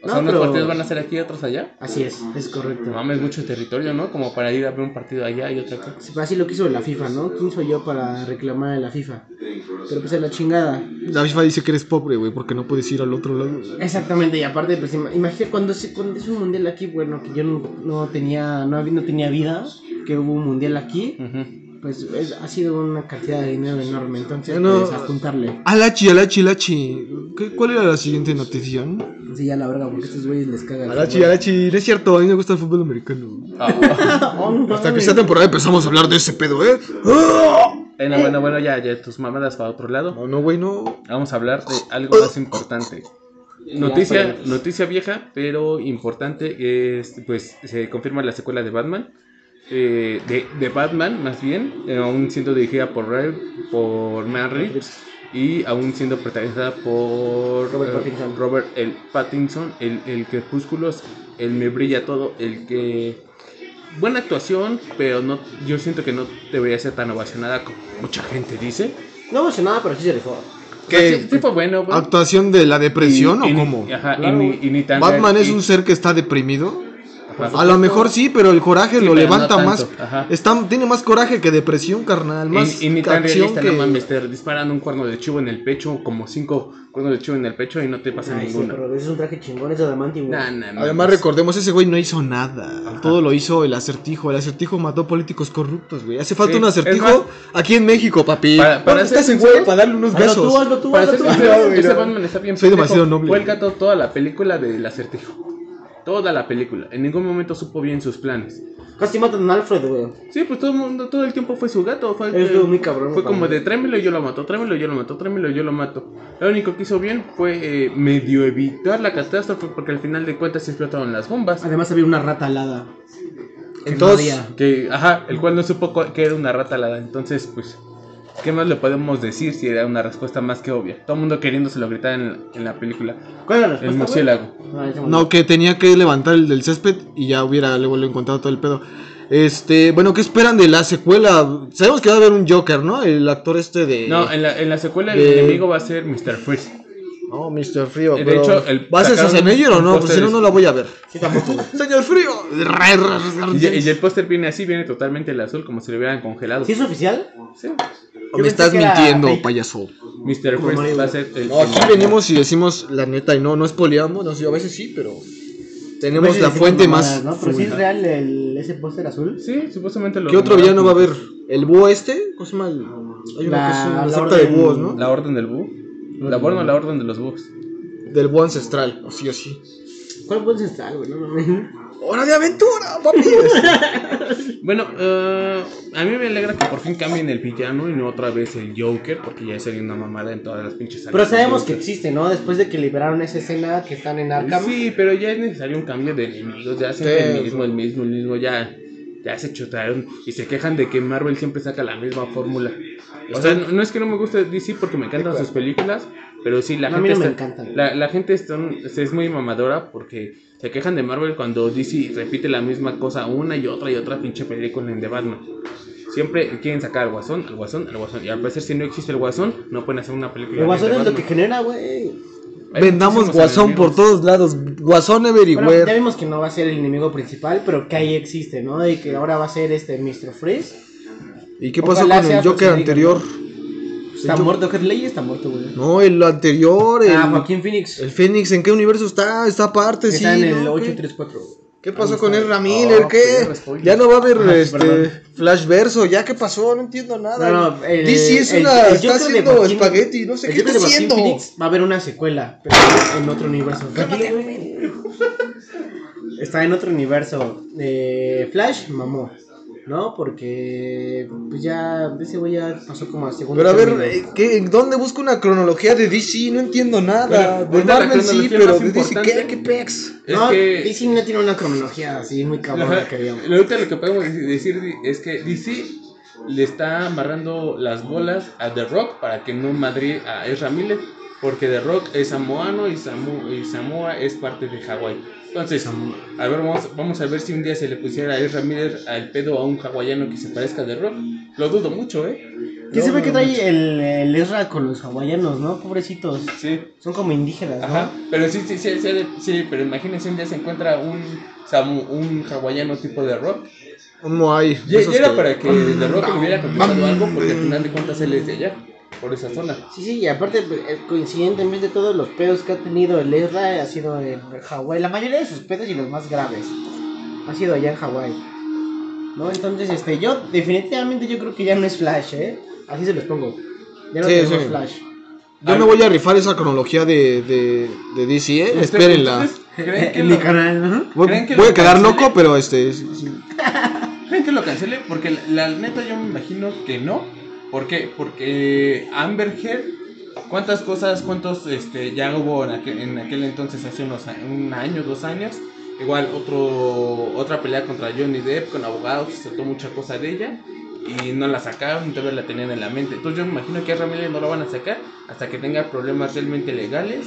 O sea, No, unos pero- partidos van a ser aquí y otros allá. Así es, es correcto. No mames, mucho territorio, ¿no? Como para ir a ver un partido allá y otro acá. Sí, Así lo quiso la FIFA, ¿no? ¿Quién soy yo para reclamar a la FIFA? Pero pues es la chingada. La FIFA dice que eres pobre, güey, porque no puedes ir al otro lado. Exactamente, y aparte, pues ima- imagínate cuando, se- cuando es un mundial aquí, bueno, que yo no, no tenía, no, no tenía vida, que hubo un mundial aquí, Ujú. Pues es- ha sido una cantidad de dinero enorme, entonces Bueno, pues a juntarle. Alachi, Alachi, Alachi. ¿Qué- ¿Cuál era la siguiente noticia? Sí, ya la verga, porque a estos güeyes les caga. el Alachi. Alachi, no es cierto, a mí me gusta el fútbol americano. Oh, no Hasta que esta temporada empezamos a hablar de ese pedo, ¿eh? ¡Ah! Bueno, bueno, bueno, ya, ya tus mamadas para otro lado. No, no, güey, no. Vamos a hablar de algo más importante. Noticia, noticia vieja, pero importante, es, pues se confirma la secuela de Batman. Eh, de, de Batman, más bien, eh, aún siendo dirigida por, Ray- por Matt Reeves y aún siendo protagonizada por Robert eh, Pattinson. Robert el Pattinson, el, el Crepúsculos, el Me Brilla Todo, el que... Buena actuación, pero no, yo siento que no debería ser tan ovacionada como mucha gente dice. No emocionada, pero sí se rifó. ¿Qué? Sí, sí fue bueno. ¿Actuación de la depresión Y- y o ni- cómo? Ajá, Claro. y, ni, y ni tan Batman es y- un ser que está deprimido. A lo mejor sí, pero el coraje Sí, lo levanta no más. Está, tiene más coraje que depresión, carnal. Más Y, y ni tan realista, que... no mames, te disparan un cuerno de chivo en el pecho, como cinco cuernos de chivo en el pecho y no te pasa Ay, sí, ninguno. pero es un traje chingón, es adamante, güey. Nah, nah, Además, mames. recordemos, ese güey no hizo nada. Todo lo hizo el acertijo. El acertijo mató políticos corruptos, güey. Hace falta Sí, un acertijo más- aquí en México, papi. Para- para ¿Dónde ser está ese sincero, güey para darle unos Hazlo besos? tú, hazlo tú, Para hazlo tú. Batman está bien Soy demasiado noble. Fue el gato toda la película del acertijo. Toda la película. En ningún momento supo bien sus planes. Casi matan a Alfred, güey. Sí, pues todo el mundo, todo el tiempo fue su gato. Fue, que- estuvo muy cabrón, Fue como cabrón. de tráemelo y yo lo mato, tráemelo y yo lo mato, tráemelo y yo lo mato. Lo único que hizo bien fue eh, medio evitar la catástrofe porque al final de cuentas se explotaron las bombas. Además había una rata alada. que Entonces. Que, ajá, el cual no supo que era una rata alada. Entonces, pues, ¿qué más le podemos decir si era una respuesta más que obvia? Todo el mundo queriéndoselo gritar en, la- en la película. ¿Cuál es la El respuesta, murciélago. güey? Ah, ese No, que tenía que levantar el del césped y ya hubiera luego le encontrado todo el pedo. Este, bueno, ¿qué esperan de la secuela? Sabemos que va a haber un Joker, ¿no? El actor este de. No, en la, en la secuela el de- enemigo va a ser Mr. Freeze. No, Mr. Frío. De pero- hecho, el- ¿Va a Schwarzenegger o no? Pues si no, no la voy a ver. Sí, tampoco, güey. Señor Frío. Y, el póster viene así, viene totalmente el azul, como si lo hubieran congelado. ¿Sí es oficial? Sí. Me estás era mintiendo, fake. payaso. Mr. Freeze va a ser el. No, aquí venimos y decimos la neta y no, no espoleamos. No sé, a veces sí, pero. Tenemos veces la fuente mamadas, más. ¿no? Pero sí es real el, ese póster azul. Sí, supuestamente lo. ¿Qué otro villano va a haber? ¿El búho este? ¿Cómo se llama? el- Hay una la secta de orden- búhos, ¿no? La orden del búho. La orden o la orden de los búhos. Del búho ancestral, así así. ¿Cuál puede estar, güey? No mames. ¡Hora de aventura, papi! Bueno, eh, a mí me alegra que por fin cambien el villano y no otra vez el Joker, porque ya sería una mamada en todas las pinches Pero sabemos que existe, ¿no? Después de que liberaron esa escena que están en Arkham. Sí, pero ya es necesario un cambio de enemigos, ya siempre Sí. el mismo, el mismo, el mismo, ya, ya se chutaron y se quejan de que Marvel siempre saca la misma fórmula. O sea, no, no es que no me guste DC porque me encantan sus películas, pero sí, la No, a mí gente, no está- la, la gente está- es muy mamadora porque se quejan de Marvel cuando DC repite la misma cosa una y otra y otra pinche película en The Batman. Siempre quieren sacar al guasón, al guasón, al guasón. Y al parecer, si no existe el guasón, no pueden hacer una película El guasón es lo que genera, güey. Vendamos guasón por todos lados. Guasón Bueno, ya everywhere. vimos que no va a ser el enemigo principal, pero que ahí existe, ¿no? Y que ahora va a ser este Mr. Freeze. ¿Y qué pasó Ojalá con el Joker anterior? Está El muerto, Heath Ledger está muerto, güey. No, el anterior, el, Ah, Joaquín Phoenix. el Fénix, ¿en qué universo está? Está aparte, sí. está en el ¿no? ¿Qué? 834. ¿Qué pasó con. Ezra Miller? Oh, ¿Qué? Ya no va a haber Ah, este perdón. Flash verso. ¿Ya qué pasó? No entiendo nada. No, no, el- DC es el- una. el está Joker de haciendo Joaquín- espagueti. No sé El qué Joker está haciendo. Va a haber una secuela, pero en otro universo. Está en otro universo. Eh, Flash, mamó. ¿No? Porque pues ya ese güey ya pasó como a segundo Pero a ver, término. eh, ¿qué, ¿dónde busco una cronología de DC? No entiendo nada. Bueno, de Marvel sí, pero de DC, ¿qué? ¿Qué pex? Es no, que- DC no tiene una cronología así muy cabrona que digamos. Lo ahorita lo que podemos decir es que DC le está amarrando las bolas a The Rock para que no madre a Ezra Miller, porque The Rock es samoano y, Samu- y Samoa es parte de Hawái. Entonces, a ver, vamos, vamos a ver si un día se le pusiera a Ezra Miller al pedo a un hawaiano que se parezca The Rock. Lo dudo mucho, ¿eh? ¿Quién sabe qué trae el, el Ezra con los hawaianos, no? Pobrecitos. Sí. Son como indígenas, ¿no? Ajá, pero sí, sí, sí, sí, sí, pero imagínense un día se encuentra un, samu- un hawaiano tipo de rock. Un Moai. Ya, esos ya era que- para que The Rock le hubiera contestado algo, porque al final de cuentas él es de allá. Por esa zona. Sí, sí, y aparte, eh, coincidentemente, todos los pedos que ha tenido el Ezra ha sido en Hawái. La mayoría de sus pedos y los más graves ha sido allá en Hawái. ¿No? Entonces, este, yo, definitivamente, yo creo que ya no es Flash, ¿eh? Así se los pongo. Ya no Sí, tenemos sí. Flash. Yo me voy a rifar esa cronología de, de, de DC, ¿eh? Este, Espérenla. ¿ustedes ¿Creen que, En mi lo, canal, ¿no? Voy, ¿creen que voy a quedar cancele? loco, pero este. sí, sí. ¿Creen que lo cancele? Porque la, la neta yo me imagino que no. ¿Por qué? Porque Amber Heard, ¿cuántas cosas, cuántos este, ya hubo en aquel, en aquel entonces, hace unos un año, dos años? Igual otro, otra pelea contra Johnny Depp con abogados, se soltó mucha cosa de ella y no la sacaron, todavía la tenían en la mente. Entonces yo me imagino que a Ramírez no lo van a sacar hasta que tenga problemas realmente legales,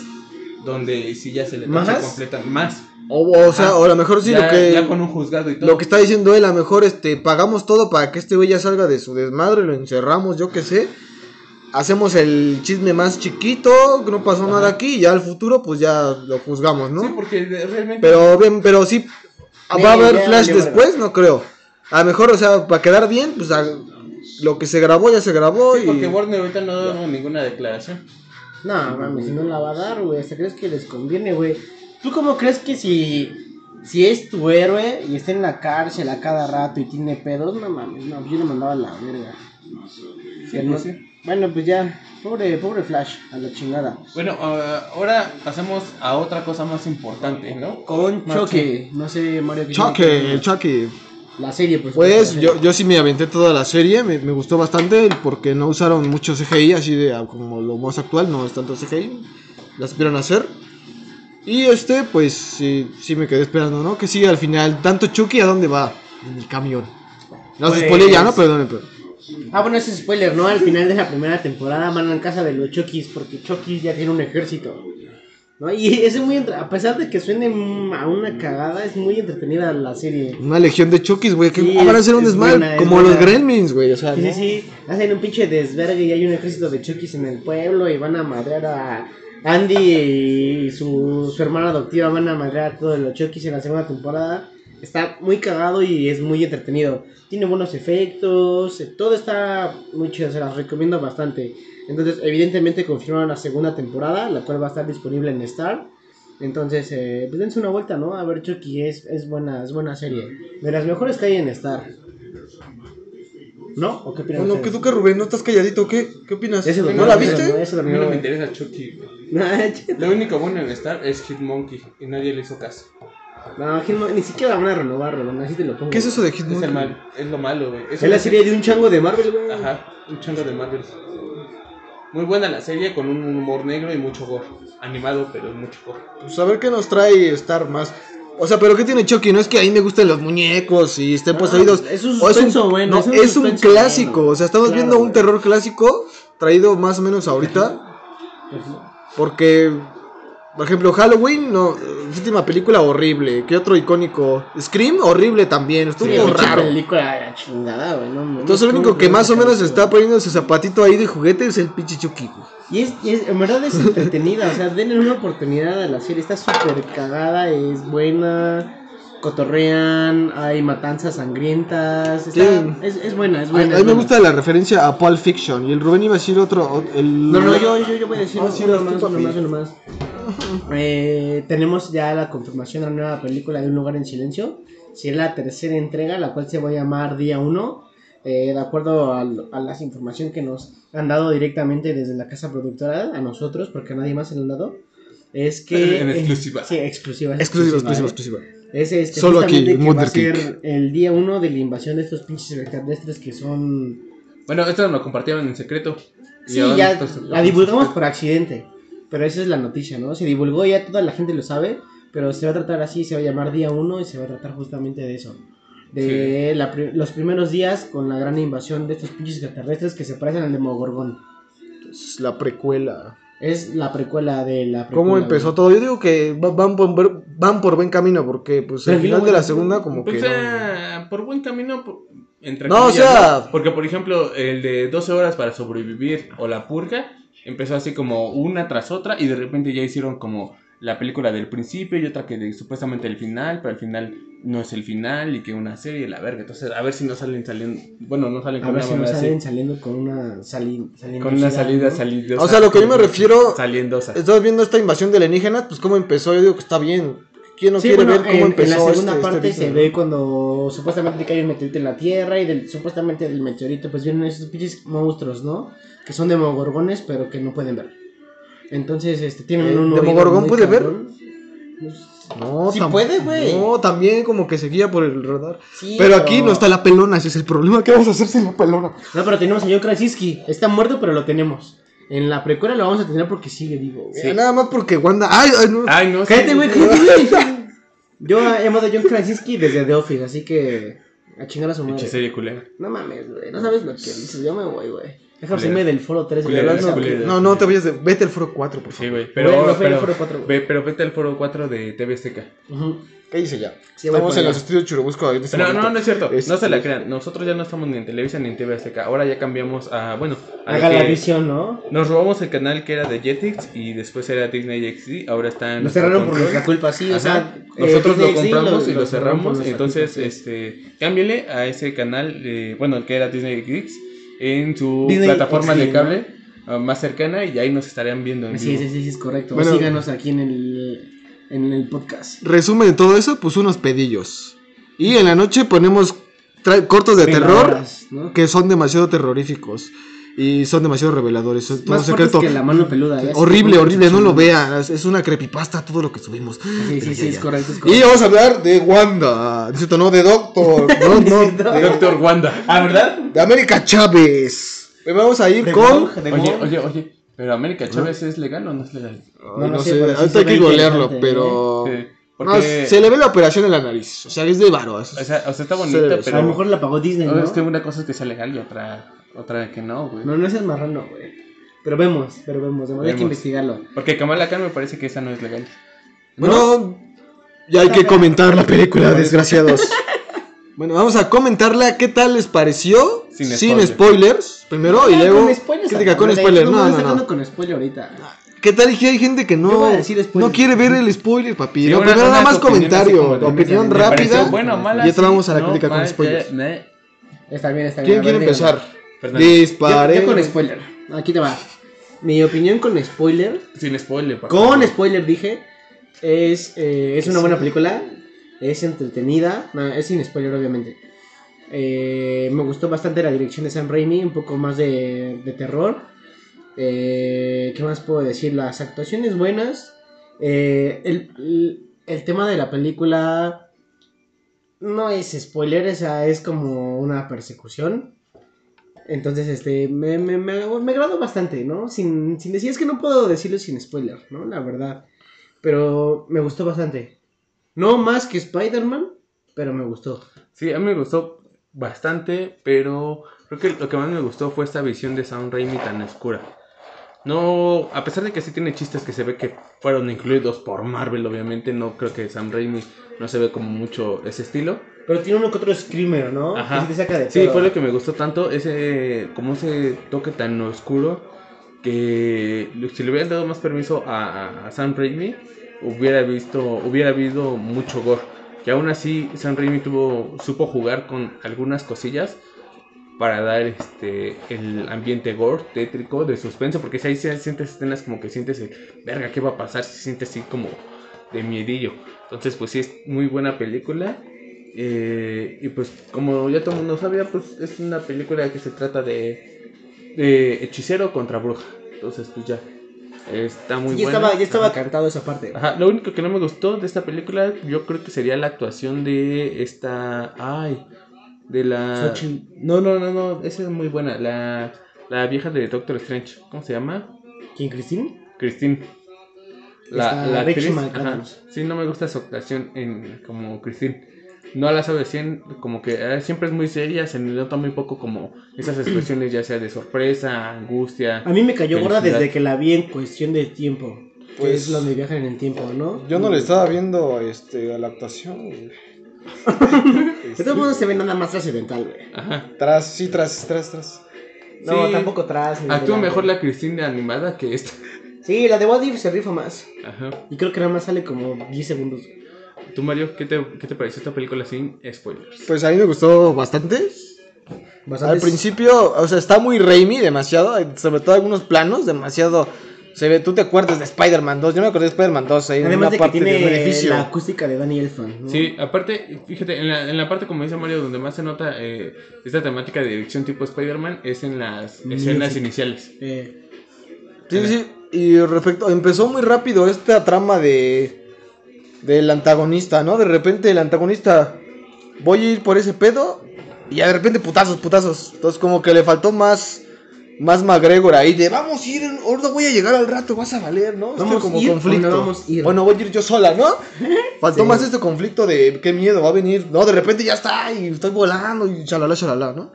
donde sí ya se le ¿Más? completa más. O, o sea, Ajá. o a lo mejor sí ya, lo que. ya con un juzgado y todo. Lo que está diciendo él, a lo mejor este, pagamos todo para que este güey ya salga de su desmadre, lo encerramos, yo qué sé. Hacemos el chisme más chiquito, que no pasó Ajá. nada aquí, y ya al futuro pues ya lo juzgamos, ¿no? Sí, porque realmente... Pero bien, pero sí, Sí, ¿va a haber flash después? No creo. A lo mejor, o sea, para quedar bien, pues a- lo que se grabó ya se grabó Sí, y... porque Warner ahorita no ha dado ninguna declaración. No, mames, si no la va a dar, güey. ¿Hasta crees que les conviene, güey? ¿Tú cómo crees que si, si es tu héroe y está en la cárcel a cada rato y tiene pedos? No mames, no, yo le mandaba a la verga. Sí, no- pues. Bueno, pues ya, pobre, pobre Flash, a la chingada. Bueno, ah, ahora pasamos a otra cosa más importante, ¿no? Con. Choque, no sé, Mario. ¿qué Choque, tiene el que- choque. La serie, pues. Pues yo, yo sí me aventé toda la serie, me, me gustó bastante porque no usaron mucho CGI, así de ah, como lo más actual, no es tanto CGI, la supieron hacer. Y este, pues sí, sí me quedé esperando, ¿no? Que sigue al final, tanto Chucky, ¿a dónde va? En el camión. No se Pues- spoilé ya, ¿no? Perdón, pero... Ah, bueno, ese es spoiler, ¿no? Al final de la primera temporada van a casa de los Chokis porque Chucky ya tiene un ejército. ¿No? Y es muy a pesar de que suene a una cagada, es muy entretenida la serie. Una legión de Chuckys, güey, que Sí, van a hacer un es desmadre, como buena. los Gremlins, güey, o sea, Sí, ¿no? sí, sí, hacen un pinche desvergue y hay un ejército de Chukis en el pueblo y van a madrear a Andy y su, su hermana adoptiva van a madrear todos los Chukis en la segunda temporada. Está muy cagado y es muy entretenido. Tiene buenos efectos, eh, todo está muy chido, se las recomiendo bastante. Entonces, evidentemente confirmaron la segunda temporada, la cual va a estar disponible en Star. Entonces, eh, pues dense una vuelta, ¿no? A ver, Chucky es, es buena, es buena serie. De las mejores que hay en Star. ¿No? ¿O qué opinan Bueno, ¿qué ustedes? tú qué, Rubén? ¿No estás calladito? ¿Qué? ¿Qué opinas? Ese ¿No la viste? mí durmió, no me interesa Chucky. Lo único bueno en Star es Hitmonkey y nadie le hizo caso. No, Hitmon- ni siquiera la van a renovar, Rodón, así te lo pongo. ¿Qué es eso de Es, el Hitmonkey? mal, es lo malo, güey. Es la serie de un chango de Marvel, güey. Ajá, un chango de Marvel. Muy buena la serie con un humor negro y mucho gore. Animado, pero mucho gore. Pues a ver qué nos trae Star más. O sea, pero ¿qué tiene Chucky? No es que a mí me gusten los muñecos y estén No, poseídos. es un suspenso bueno, no, es un es clásico. bueno. O sea, estamos Claro, viendo un terror clásico traído más o menos ahorita. Porque, por ejemplo, Halloween, no, última película horrible. ¿Qué otro icónico? Scream, horrible también. Estuvo Sí, raro. película chingada, güey. No, Entonces, el único ¿cómo que más o menos está poniendo su zapatito ahí de juguete es el pinche Chucky. güey. Y es, y es- en verdad es entretenida, o sea, denle una oportunidad a la serie, está súper cagada, es buena, cotorrean, hay matanzas sangrientas, está- Sí. es, es buena, es A, buena. a es mí me buena. gusta la referencia a Pulp Fiction. Y el Rubén iba a decir otro. El... No, no, yo, yo, yo voy a decir uno sí, uno más, uno más, uno más. Eh, tenemos ya la confirmación de la nueva película de Un lugar en silencio. Será la tercera entrega, la cual se va a llamar Día 1. eh, de acuerdo al- a, las informaciones que nos han dado directamente desde la casa productora, a nosotros, porque a nadie más se lo han dado, es que... En eh, exclusiva. sí, exclusiva. Exclusiva, exclusiva, ¿eh? exclusiva. Es este, Solo aquí, que va a ser el día 1 de la invasión de estos pinches extraterrestres que son... Bueno, esto lo compartieron en secreto. Sí, ya la divulgamos por accidente. Pero esa es la noticia, ¿no? Se divulgó, ya toda la gente lo sabe. Pero se va a tratar así, se va a llamar día 1 y se va a tratar justamente de eso. De la los primeros días con la gran invasión de estos pinches extraterrestres que se parecen al Demogorgón. Es la precuela. Es la precuela de la precuela. ¿Cómo empezó güey. todo? Yo digo que va- van por, buen- van por buen camino porque pues al final de la segunda como que Pues, no. eh, por buen camino, por- entre No, o sea- ¿no? Porque, por ejemplo, el de 12 horas para sobrevivir o la purga empezó así como una tras otra y de repente ya hicieron como la película del principio y otra que de, supuestamente el final, pero al final no es el final y que una serie, la verga. Entonces, a ver si no salen saliendo. Bueno, no salen A con ver una si así, salen saliendo con una sali saliendo Con una salida ¿no? salidosa. O sea, lo que yo me refiero, Saliendosa. estás viendo esta invasión de alienígenas, pues cómo empezó, yo digo que está bien. ¿Quién no Sí, quiere bueno, ver cómo en, empezó en la segunda este- este parte se ve cuando supuestamente cae un meteorito en la Tierra y del, supuestamente del meteorito pues vienen esos pinches monstruos, ¿no? Que son demogorgones pero que no pueden ver. Entonces, este, tienen Eh, un ¿Demogorgón puede ver? cabrón. Pues, No, Sí tam- puede, güey. No, también como que se guía por el radar. sí, pero aquí no está la pelona, ese es el problema. ¿Qué vamos a hacer sin la pelona? No, pero tenemos a John Krasinski. Está muerto, pero lo tenemos. En la precuela lo vamos a tener porque sigue vivo. güey. Eh, Nada más porque Wanda. ¡Ay, ay, no! Ay, no. Cállate, sí, güey, sí. cállate, güey. Yo he llamado a John Krasinski desde The Office, así que a chingar a su Pinche madre. serie culera. No mames, güey. No sabes lo que dices. Yo me voy, güey. Déjame irme del foro 3 Culera, güey. es no, no, no te vayas de. Vete al foro 4, por Sí, favor. güey. Pero, Pero, no pero, foro 4, güey. ve- pero vete al foro 4 de TV Azteca. ¿Qué dice ya? Sí, Estamos para en los estudios Churubusco. este No, no, no es cierto. No Este- se la crean. Nosotros ya no estamos ni en Televisa ni en TV Azteca. Ahora ya cambiamos a. Bueno, a Haga que- la visión, ¿no? Nos robamos el canal que era de Jetix y después era Disney XD. Ahora está en. Lo cerraron por nuestra culpa, sí. O sea, Nosotros eh, lo compramos y lo, cerramos. Entonces, sí. este, cámbiale a ese canal, eh, bueno, el que era Disney XD, en su Disney plataforma de cable ah, más cercana y ahí nos estarían viendo en Sí, vivo. sí, sí, sí, es correcto. Bueno. Síganos aquí en el, en el podcast. Resumen de todo eso, pues unos pedillos. Y en la noche ponemos cortos de terror que son demasiado terroríficos. Y son demasiado reveladores. Son todo Más secreto. que la mano peluda. ¿eh? Horrible, horrible, no lo vean. Es una creepypasta todo lo que subimos. Sí, sí, sí, es correcto. Es Y vamos a hablar de Wanda. ¿no es cierto? No, de Doctor. No, de, Doctor Wanda. Ah, ¿verdad? de América Chávez. Primero vamos a ir De con. De Oye, oye, oye, pero América Chávez es legal o no es legal? No, no, no sé, sí ahorita hay que interesante, pero. Sí, No, porque, se le ve la operación en la nariz. O sea, es de varo. eso o sea, o sea, está bonita, pero... A lo mejor la pagó Disney, no, ¿no? es que una cosa es que sea legal y otra, otra que no, güey. No, no seas marrano, güey. Pero vemos, pero vemos. Además hay que investigarlo. Porque Kamala Khan me parece que esa no es legal. Bueno, ya hay que comentar la película, desgraciados. bueno, vamos a comentarla. ¿Qué tal les pareció? Sin spoilers. spoilers. Primero y luego. con spoilers, crítica con spoilers. No, No, no, con spoiler ahorita. ¿Qué tal? Hay gente que no, no quiere ver el spoiler, papi. Sí, no, una nada más comentario. de- opinión me ¿Me pareció rápida. bueno o mala? Y ya te vamos a la no, crítica con spoilers. Está bien, está bien. ¿Quién quiere empezar? Fernando. Dispare. Yo, yo con spoiler. Aquí te va. Mi opinión con spoiler. Sin spoiler, Con spoiler dije. Es, eh, es una buena película. Es entretenida. No, es sin spoiler, obviamente. Eh, me gustó bastante la dirección de Sam Raimi. Un poco más de, de terror. Eh, ¿Qué más puedo decir? Las actuaciones buenas. El, el- el tema de la película no es spoiler, o sea, es como una persecución. Entonces, este, me, me, me, me agradó bastante, ¿no? Sin, sin decir, es que no puedo decirlo sin spoiler, ¿no? La verdad. Pero me gustó bastante. No más que Spider-Man, pero me gustó. Sí, a mí me gustó bastante, pero creo que lo que más me gustó fue esta visión de Sam Raimi tan oscura. No, a pesar de que sí tiene chistes que se ve que fueron incluidos por Marvel, obviamente, no creo que Sam Raimi no se ve como mucho ese estilo. Pero tiene uno que otro screamer, ¿no? Ajá. Que saca de Sí, fue lo que me gustó tanto, ese como ese toque tan oscuro que si le hubieran dado más permiso a, a- a Sam Raimi hubiera visto hubiera habido mucho gore. Que aún así Sam Raimi tuvo supo jugar con algunas cosillas para dar este el ambiente gore, tétrico, de suspenso, porque si ahí se sientes escenas como que sientes el verga, ¿qué va a pasar? Se siente así como de miedillo. Entonces, pues sí es muy buena película. Eh, y pues como ya todo el mundo sabía, pues es una película que se trata de, de hechicero contra bruja. Entonces, pues ya está muy Sí, ya buena. estaba, ya estaba Ajá. cantado esa parte. Ajá, lo único que no me gustó de esta película, yo creo que sería la actuación de esta. Ay, de la. Xochitl. No, no, no, no, esa es muy buena. La, la vieja de Doctor Strange, ¿cómo se llama? ¿Quién, Christine? Christine. La, la actriz, ajá. Sí, no me gusta su actuación en, como Christine. No la sabe 100, como que eh, siempre es muy seria, se le nota muy poco como esas expresiones ya sea de sorpresa, angustia. A mí me cayó gorda desde que la vi en cuestión de tiempo. Que Pues- es donde viajan en el tiempo, ¿no? Yo no le estaba viendo este, a la actuación. De todos modos se ve nada más trascendental, güey. Ajá. Tras, sí, tras, tras, tras. No, Sí. tampoco tras. ni Actúa mejor la Christine animada que esta. Sí, la de What If se rifa más. Ajá. Y creo que nada más sale como 10 segundos. Tú, Mario, ¿qué te, qué te pareció esta película sin spoilers? Pues a mí me gustó bastante. Bastante. Al principio, o sea, está muy Raimi demasiado, sobre todo algunos planos, demasiado... Se ve, tú te acuerdas de Spider-Man 2, yo me acuerdo de Spider-Man 2 ahí en Además una de que parte de un tiene edificio. la acústica de Danny Elfman. ¿no? Sí, aparte, fíjate, en la, en la parte, como dice Mario, donde más se nota eh, esta temática de dirección tipo Spider-Man es en las Music. escenas iniciales. Eh, Sí, sí, y respecto, empezó muy rápido esta trama de del antagonista, ¿no? De repente el antagonista, voy a ir por ese pedo, y ya de repente putazos, putazos. Entonces como que le faltó más, más McGregor ahí de, vamos a ir, ahora voy a llegar al rato, vas a valer, ¿no? Este ¿Vamos como a ir o conflicto. no vamos a ir? O no voy a ir yo sola, ¿no? Faltó Sí. más este conflicto de, qué miedo, va a venir, no, de repente ya está, y estoy volando, y chalala, chalala, ¿no?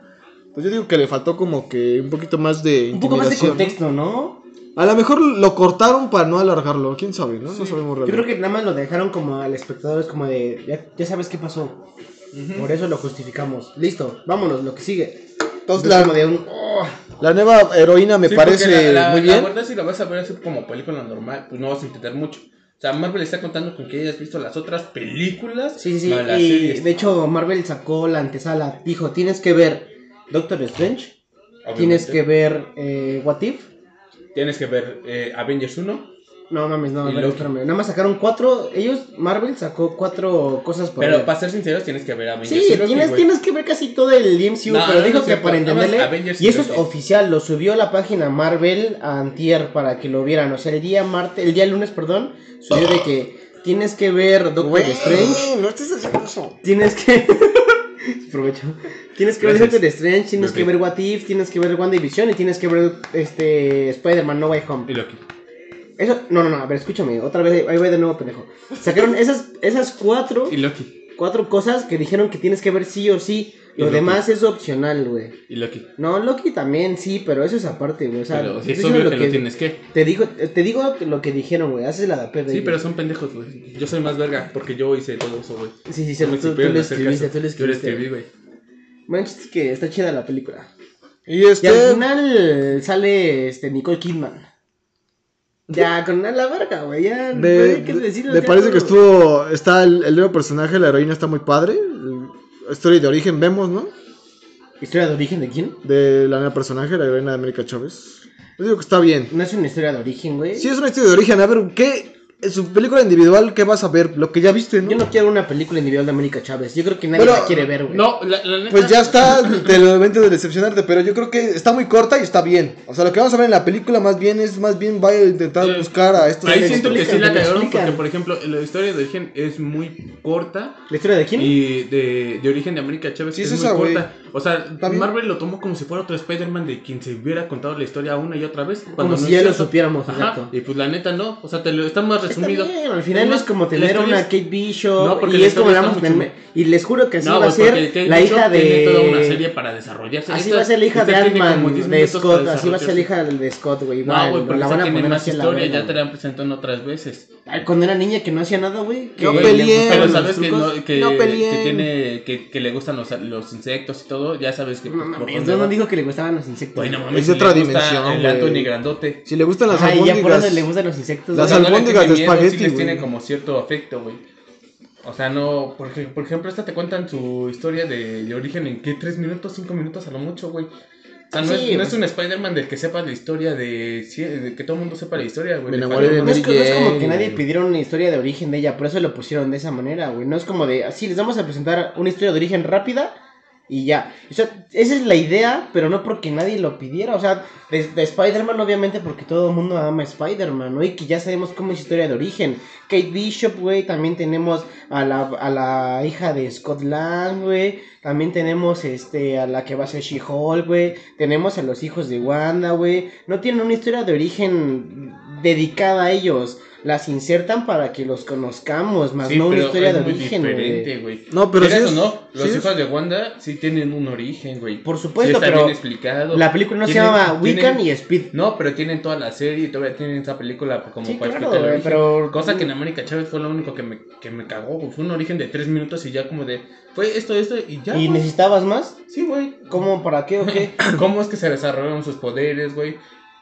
Pues yo digo que le faltó como que un poquito más de un poco más de contexto, ¿no? A lo mejor lo cortaron para no alargarlo, quién sabe, ¿no? No sabemos Yo realmente. creo que nada más lo dejaron como al espectador, es como de, ya, ya sabes qué pasó. Por eso lo justificamos. Listo, vámonos, lo que sigue. Entonces Es la, como de un, oh, la nueva heroína me Sí, parece la, la- muy La bien. verdad, si la vas a ver así como película normal, pues no vas a entender mucho. O sea, Marvel está contando con que hayas visto las otras películas. Sí, sí, las Y series. de hecho, Marvel sacó la antesala. Dijo: Tienes que ver Doctor Strange. Tienes que ver eh, What If. Tienes que ver eh, Avengers 1. No mames, no, Y ver, espérame. Nada más sacaron cuatro. Ellos, Marvel sacó cuatro cosas por Pero ver. para ser sinceros, tienes que ver Avengers Sí, y Loki, tienes, tienes que ver casi todo el MCU, No, pero no, dijo no, que sí, para entenderle. Y y eso es oficial, lo subió a la página Marvel a Antier para que lo vieran. O sea, el día martes, el día lunes, perdón, subió de que tienes que ver Doctor Güey, Strange. no estés haciendo eso. Tienes que. Aprovecho. Tienes que ver Gracias. Doctor Strange, tienes que ver What If, tienes que ver WandaVision y tienes que ver este Spider-Man No Way Y Home. Loki. Eso, no, no, no, a ver, escúchame, otra vez, ahí voy de nuevo, pendejo. Sacaron esas, esas cuatro, Y Loki. cuatro cosas que dijeron que tienes que ver sí o sí. Y Lo Loki. demás es opcional, güey. Y Loki. No, Loki también sí, pero eso es aparte, güey. O sea, Pero si es estoy obvio diciendo que lo lo tienes que. Te digo, te digo lo que dijeron, güey. Haces la de pedo. Sí, pero son pendejos, güey. Yo soy más verga porque yo hice todo eso, güey. Sí, sí, sí, No me tú, tú supieron lo hacer escribiste, caso. tú lo Yo lo escribiste. escribí, güey. Bueno, el chiste es que está chida la película. Y Y al este. final sale este Nicole Kidman. Ya, con la verga, güey. Ya, no hay que decirlo, me ya parece que estuvo. Está el, el nuevo personaje, la heroína está muy padre. Historia de origen, vemos, ¿no? ¿Historia de origen de quién? De la nueva personaje, la heroína de América Chávez. Yo digo que está bien. No es una historia de origen, güey. Sí, es una historia de origen. A ver, ¿qué? En su película individual, ¿qué vas a ver? Lo que ya viste, ¿no? Yo no quiero una película individual de América Chávez. Yo creo que nadie Bueno, la quiere ver, güey. No, la, la neta. Pues ya está, te lo evento de decepcionarte, pero yo creo que está muy corta y está bien. O sea, lo que vamos a ver en la película más bien es, más bien va a intentar Eh, buscar a estos... Ahí siento que sí la cagaron porque, por ejemplo, la historia de origen es muy corta. ¿La historia de quién? Y de, de origen de América Chávez Sí, es, es muy corta. O sea, bien. Marvel lo tomó como si fuera otro Spider-Man de quien se hubiera contado la historia una y otra vez. Como cuando si no ya es lo supiéramos, Ajá, exacto. Y pues la neta no. O sea, te lo está más resumido. bien, al final Además, es como tener una es- Kate Bishop No, y es como vamos tener- y les juro que así No, va a ser Kate la hija de tiene toda una serie para desarrollarse. así Esta- va a ser la hija de tiene como 10 Ant-Man de Scott, así va a ser la hija de Scott, güey, No, güey, porque la van a poner más así a la historia. Ya te la han presentado otras veces. Ay, Cuando era niña que no hacía nada, güey. que No le peleen, gustaban Pero los sabes que, no, tiene que, que le gustan los, insectos y todo, ya sabes que No pues, dónde no, dijo que le gustaban los insectos. Güey, no güey. mames, Es de si otra dimensión, El güey. Anthony Grandote. Si le gustan las y ya por albóndigas... eso le gustan los insectos. Las albóndigas de espagueti, sí les tiene como cierto afecto, güey. O sea, no, por, ej- por ejemplo, esta te cuentan su historia de, de origen en qué, tres minutos, cinco minutos a lo mucho, güey. O sea, no, Sí, es, no es un Spider-Man del que sepa la historia de, de que todo el mundo sepa la historia, güey. Me enamoré de. No es, no es como que nadie pidiera una historia de origen de ella, por eso lo pusieron de esa manera, güey. No es como de, así les vamos a presentar una historia de origen rápida y ya. O sea, esa es la idea, pero no porque nadie lo pidiera. O sea, de, de Spider-Man, obviamente, porque todo el mundo ama Spider-Man, ¿no? Y que ya sabemos cómo es historia de origen. Kate Bishop, güey. También tenemos a la, a la hija de Scott Lang, güey. También tenemos este, a la que va a ser She-Hulk, güey. Tenemos a los hijos de Wanda, güey. No tienen una historia de origen dedicada a ellos. Las insertan para que los conozcamos, más Sí, no una historia es de muy origen, diferente, güey. No, pero sí Quieras es- o no, los sí es- hijos de Wanda sí tienen un origen, güey. Por Sí supuesto, está pero bien explicado. la película no se llama Wiccan y Speed. No, pero tienen toda la serie y todavía tienen esa película como Sí, para claro, explicar el pero- Cosa que en América Chávez fue lo único que me, que me cagó, güey. Fue un origen de tres minutos y ya como de... Fue esto, esto y ya, ¿Y necesitabas más? Sí, güey. ¿Cómo? ¿Para qué o qué? ¿Cómo es que se desarrollaron sus poderes, güey?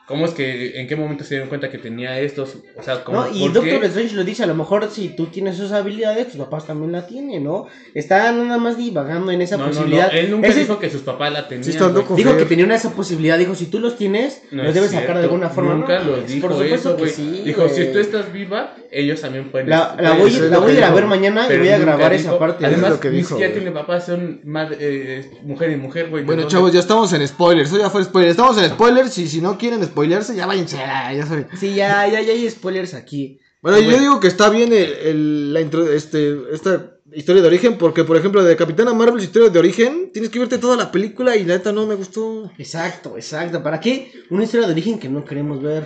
¿Cómo es que, en qué momento se dieron cuenta que tenía estos? O sea, ¿cómo, No, y por qué? Doctor Strange lo dice, a lo mejor si tú tienes esas habilidades, tus papás también la tienen, ¿no? Está nada más divagando en esa No, no, no, posibilidad. él nunca Ese- dijo que sus papás la tenían. Sí, está güey. loco. Dijo que tenía una esa posibilidad, dijo, si tú los tienes, No los es debes sacar de cierto, alguna forma. Nunca No, lo pues, dijo por supuesto eso, que güey. sí, dijo, güey. si tú estás viva, ellos también pueden. La, la voy, eso ser". es la voy a ir a ver mañana y voy a grabar dijo- esa parte. Además, lo que ni dijo, siquiera tiene papás, son madre- eh, mujer y mujer, güey. ¿de Bueno, chavos, ya estamos en spoilers. Eso ya fue spoilers. Estamos en spoilers. Y si no quieren spoilerse, ya váyanse. Ya saben. Sí, ya, ya, ya hay spoilers aquí. Bueno, yo Bueno. digo que está bien el, el- la intro- este, esta historia de origen. Porque, por ejemplo, de Capitana Marvel, historia de origen, tienes que verte toda la película. Y la neta no me gustó. Exacto, exacto. ¿Para qué? Una historia de origen que no queremos ver.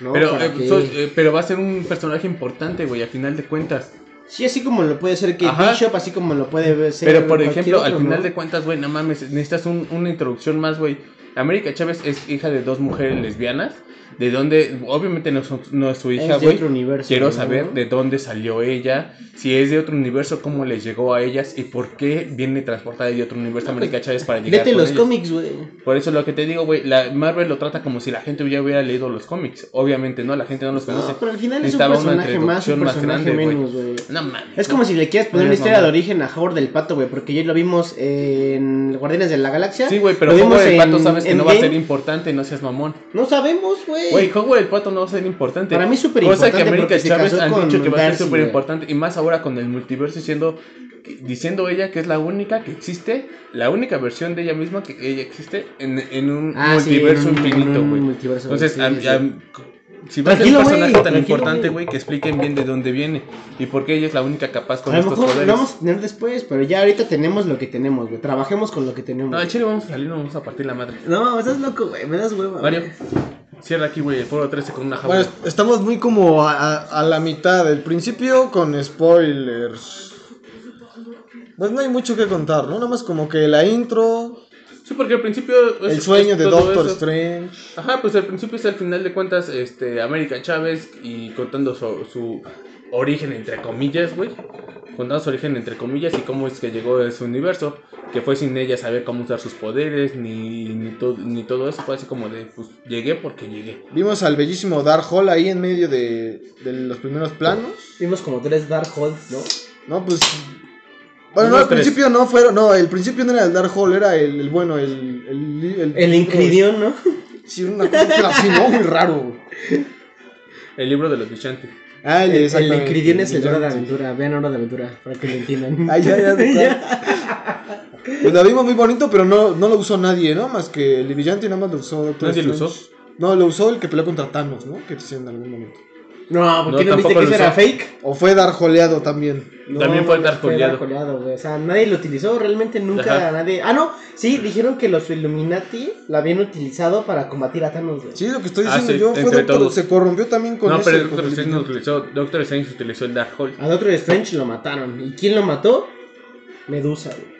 ¿No? Pero, ¿Para eh, so- eh, pero va a ser un personaje importante, güey, a final de cuentas. Sí, así como lo puede ser Ajá. Bishop, así como lo puede ser. Pero, por ejemplo, al final ¿no? de cuentas, güey, no mames, necesitas un- una introducción más, güey. América Chávez es hija de dos mujeres lesbianas. ¿De dónde? Obviamente no, no es su hija, Es de güey. otro universo. Quiero ¿no? saber de dónde salió ella, si es de otro universo, cómo les llegó a ellas y por qué viene transportada de otro universo América Chávez para llegar Vete con los ellos. cómics, güey. Por eso lo que te digo, güey, la Marvel lo trata como si la gente ya hubiera leído los cómics. Obviamente no, la gente no los conoce. No, pero al final es un personaje más, un más personaje grande, güey. menos, güey. No mames. Es como si le quieras poner No una historia de origen a Howard del Pato, güey, porque ya lo vimos en Guardianes de la Galaxia. Sí, güey, pero Howard vimos el Pato sabes que no va a ser importante, no seas mamón. No sabemos, güey. Güey, Howard el Pato no va a ser importante. Para mí es súper Cosa que importante América Chávez han dicho que va a ser súper importante. Y más ahora con el multiverso diciendo, diciendo ella que es la única que existe, la única versión de ella misma que ella existe en, en un Ah, sí, multiverso en un- infinito, güey. Entonces, sí, am- sí. am- si va a ser un personaje güey, tan importante, güey. que expliquen bien de dónde viene y por qué ella es la única capaz con a lo estos mejor poderes. lo vamos a tener después, pero ya ahorita tenemos lo que tenemos, güey. Trabajemos con lo que tenemos. No, al chile vamos a salir, nos vamos a partir la madre. No, estás loco, güey. Me das hueva. Mario, cierra aquí, güey, el foro 13 con una jaula. Bueno, est- estamos muy como a, a- a la mitad del principio con spoilers. Pues no hay mucho que contar, ¿no? Nada más como que la intro, sí, porque al principio... es- el sueño es de Doctor eso. Strange. Ajá, pues al principio es al final de cuentas, este, América Chávez y contando su, su origen entre comillas, güey. Contando su origen entre comillas y cómo es que llegó a ese universo. Que fue sin ella saber cómo usar sus poderes, ni, ni, to- ni todo eso. Fue así como de, pues llegué porque llegué. Vimos al bellísimo Darkhold ahí en medio de, de los primeros planos. Vimos como tres Darkholds, ¿no? No, pues. Bueno, no, al tres. principio no fueron. No, el principio no era el Darkhold, era el, el bueno, el. El, el, El Incridión, ¿no? Sí, una cosa así, ¿no? Muy raro. El libro de los bichantes. Ah, El, el. Incridión es el de Hora de Aventura. Vean Hora de Aventura para que lo entiendan. Ay, ya, ya, de cuál. Pues la vimos muy bonito, pero no, no lo usó nadie, ¿no? Más que el brillante y nada más lo usó Doctor ¿Nadie lo Strange. usó? No, lo usó el que peleó contra Thanos, ¿no? Que decían en algún momento. No, ¿por No, qué no, viste tampoco que eso era fake? O fue Darjoleado también. No, También fue. Darkholdeado, güey. O sea, nadie lo utilizó, realmente nunca Ajá. nadie. Ah, no, sí, dijeron que los Illuminati lo habían utilizado para combatir a Thanos, güey. Sí, lo que estoy Ah, diciendo sí, yo fue Doctor, todos. se corrompió también con no, ese, pero Doctor el Strange no utilizó, Doctor Strange utilizó el Darkhold. A Doctor Strange lo mataron. ¿Y quién lo mató? Medusa, güey.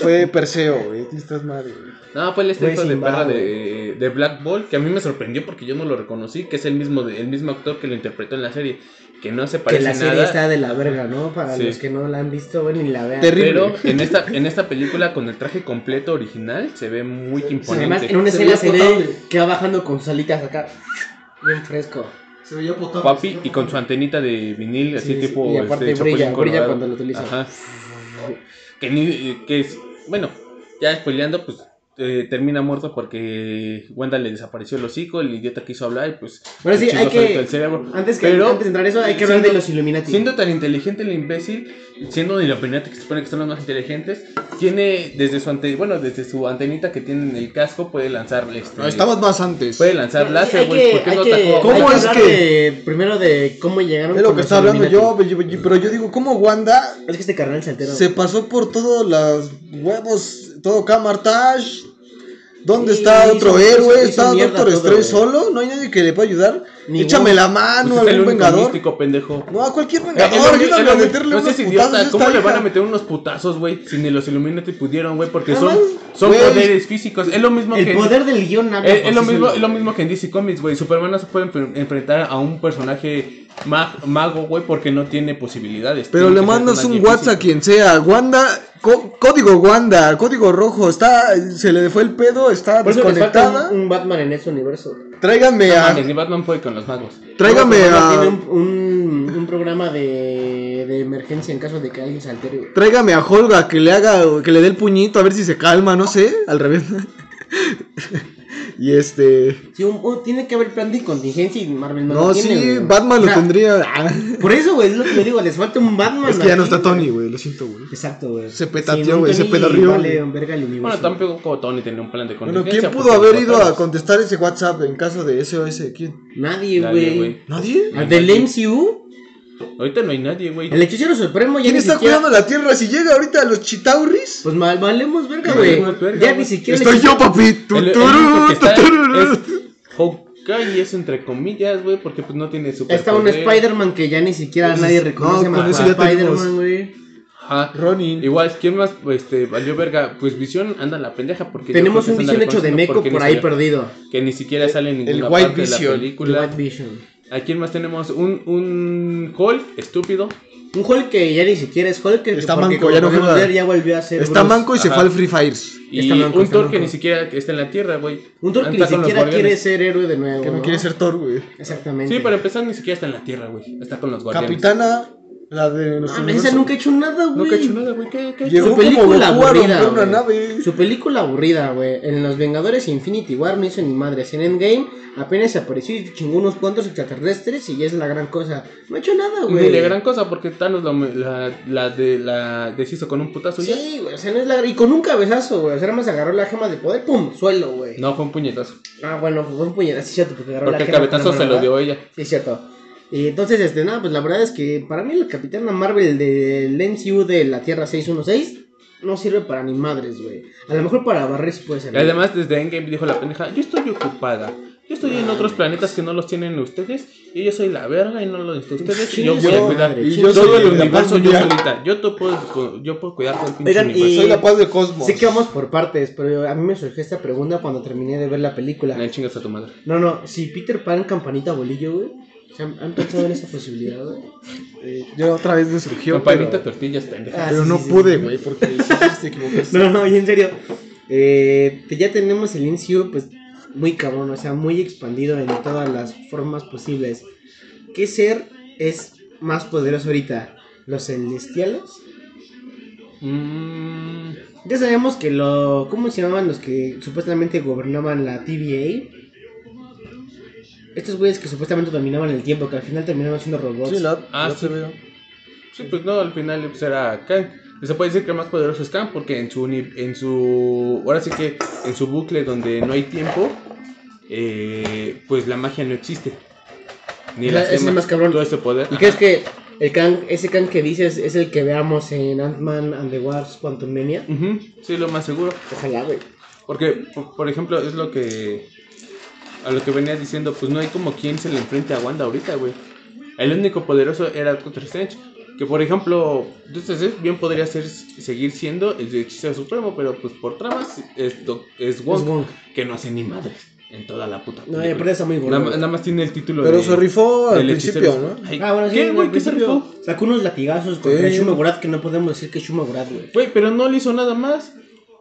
Fue Perseo, güey. Tú estás madre, güey. No, fue el este hijo de perra de, de Black Ball, que a mí me sorprendió porque yo no lo reconocí, que es el mismo de- el mismo actor que lo interpretó en la serie, que no se Que parece la serie nada. está de la verga, ¿no? Para Sí. los que no la han visto, ni la vean. Terrible. Pero en esta, en esta película con el traje completo original se ve muy imponente. Además, en una escena se ve que va bajando con salitas acá. Bien fresco. Se veía potable. Papi y con su antenita de vinil, así Sí, sí, tipo y aparte este, brilla, brilla cuando lo utiliza. Ajá. Que, ni, que es, bueno, ya spoileando, pues eh, termina muerto porque Wanda le desapareció el hocico, el idiota quiso hablar y pues Bueno, sí, hay que- el cerebro. Antes, que, Pero, antes de entrar eso, hay que hablar siendo- de los Illuminati. Siendo tan inteligente el imbécil, siendo de la Illuminati que se supone que son los más inteligentes, tiene desde su ante, bueno, desde su antenita que tiene en el casco puede lanzar este, No, estamos más antes. puede lanzar láser, hay güey, que- ¿por qué no que- atacó? ¿Cómo es hablar que- de- primero de cómo llegaron Es lo que está hablando yo- pero yo digo, ¿cómo Wanda Es que este carnal se altera. se pasó por todos los huevos, todo Camartage? ¿Dónde Sí, está hizo- otro hizo- héroe? hizo ¿Está Doctor Strange solo? ¿No hay nadie que le pueda ayudar? Ningún- Échame la Pues mano, es el algún vengador. místico, pendejo. No, a cualquier Eh, vengador, ayúdame a meterle no unos putazos ¿cómo le van a meter unos putazos, güey? Si ni los Illuminati pudieron, güey, porque Nada son, son poderes físicos. Es lo mismo El que. poder del guion habla es, por es lo mismo, es lo mismo que en DC Comics, güey. Superman no se puede enfren- enfrentar a un personaje mag- mago, güey, porque no tiene posibilidades. Pero Tiene le mandas un WhatsApp a quien sea. Wanda, có- código Wanda, código rojo. Está, se le fue el pedo, está Por eso les falta desconectada. un, un Batman en ese universo. Tráigame No a. mames, ni Batman puede con los magos. Tráigame a. Tiene un, un, un programa de, de emergencia en caso de que alguien se altere. Tráigame a Holga que le haga, que le dé el puñito a ver si se calma, no sé, al revés. y este, Sí, un- un- tiene que haber plan de contingencia y Marvel no, no, lo tiene, sí, güey. Batman O lo sea, tendría. Por eso, güey, es lo que yo digo, les falta un Batman. es que ya no está Tony, güey. lo siento, güey. Exacto, güey. Se petateó, güey, se Tony pedorrió, Vale. Bueno, tampoco como Tony tenía un plan de Bueno, contingencia. ¿quién porque pudo haber ido a contestar ese WhatsApp en caso de SOS? ¿Quién? Nadie, güey. ¿Nadie? Al del MCU, Ahorita no hay nadie, güey. el hechicero supremo ya ¿Quién ni está siquiera... cuidando la tierra? Si llega ahorita a los Chitauris. Pues mal, valemos verga, güey. Ya ni siquiera... el Estoy yo, papi. Tu, El, el único que está es Hawkeye, entre comillas, güey, porque pues no tiene super Está un Spider-Man que ya ni siquiera Pues, nadie no, reconoce con más. Spider-Man, güey. Ajá. Ronin. Igual, ¿quién más este, valió verga? Pues Visión anda en la pendeja porque... Tenemos un visión hecho de meco por ahí perdido. Que ni siquiera sale en ninguna White parte de la El película. White Vision. ¿A quién más tenemos? Un, un Hulk estúpido. Un Hulk que ya ni siquiera es Hulk. que Está manco, ya no juega. ya volvió a ser Está Bruce. manco y se Ajá. fue al Free Fires. Y Está manco, un está Thor manco. que ni siquiera está en la Tierra, güey. Un Thor que ni siquiera quiere ser héroe de nuevo. Que no quiere ser Thor, güey. Exactamente. Sí, para empezar ni siquiera está en la Tierra, güey. Está con los guardianes. Capitana, la de nuestro Ah, universo. esa nunca ha hecho nada, güey. No cacho nada, güey. ¿Qué, qué? Llegó Su como película a aburrida, romper una güey. nave. Su película aburrida, güey. En Los Vengadores Infinity War no hizo ni madres. En Endgame apenas apareció y chingó unos cuantos extraterrestres y ya es la gran cosa. No ha hecho nada, Ni güey. de gran cosa, porque Thanos lo- la, la, de, la deshizo con un putazo y ya. Sí, güey. O sea, no es la... Y con un cabezazo, güey. O sea, nada más agarró la gema de poder, pum, suelo, güey. No, fue un puñetazo. Ah, bueno, fue un puñetazo, sí, cierto, porque agarró Porque la el gema con cabetazo la se lo dio ella. Sí, es cierto. Y entonces, este, nada, pues la verdad es que para mí la Capitana Marvel del MCU de la Tierra 616 no sirve para ni madres, güey. A lo mejor para barrer sí puede Y servir. además, desde Endgame dijo la pendeja: Yo estoy ocupada. Yo estoy en otros planetas que no los tienen ustedes. Y yo soy la verga y no los necesito ustedes. Y yo voy a Yo- cuidar. y yo todo el universo yo solita. Yo, te puedo, yo puedo cuidar todo el pinche Oigan, universo. y- Soy la paz del cosmos. Sé que vamos por partes, pero a mí me surgió esta pregunta cuando terminé de ver la película. Nah, chingas a tu madre. No, no, si Peter Pan, campanita, bolillo, güey. ¿Se ¿Han, han pensado en esa posibilidad, güey? Eh, yo otra vez me surgió. Campanita, pero, tortillas, pendeja. Ah, pero sí, no sí, pude, güey, porque sí, te equivocaste. No, no, y en serio. Eh, ya tenemos el MCU, pues, muy cabrón, o sea, muy expandido en todas las formas posibles. ¿Qué ser es más poderoso ahorita? ¿Los celestiales? Mm, Ya sabemos que lo... ¿Cómo se llamaban los que supuestamente gobernaban la TVA? Estos güeyes que supuestamente dominaban el tiempo, que al final terminaron siendo robots. Sí, la, Ah, la sí. veo. sí, pues no, al final pues, era Kang. Y Se puede decir que el más poderoso es Kang porque en su, uni- en su. Ahora sí que en su bucle donde no hay tiempo, eh, pues la magia no existe. Ni ese es gemas, más cabrón. Todo ese poder. ¿Y crees que el Kang, ese Kang que dices es el que veamos en Ant-Man and the Wasp Quantumania? Ujú, sí, lo más seguro. Ojalá, güey. Porque, por, por ejemplo, es lo que. A lo que venía diciendo, pues no hay como quien se le enfrente a Wanda ahorita, güey. El único poderoso era Doctor Strange. Que por ejemplo, Doctor Strange bien podría ser, seguir siendo el hechicero supremo, pero pues por tramas es, es Wong, Es Wong. que no hace ni madres en toda la puta. No, aparte está muy gordo. nada, más tiene el título Pero de- se rifó al principio, hechicero. ¿no? Ay, Ah, bueno, sí, ¿Qué, güey? ¿Qué se rifó? Sacó unos latigazos contra Sí. Shuma Gorath que no podemos decir que es Shuma Gorath, güey. Güey, pero no le hizo nada más.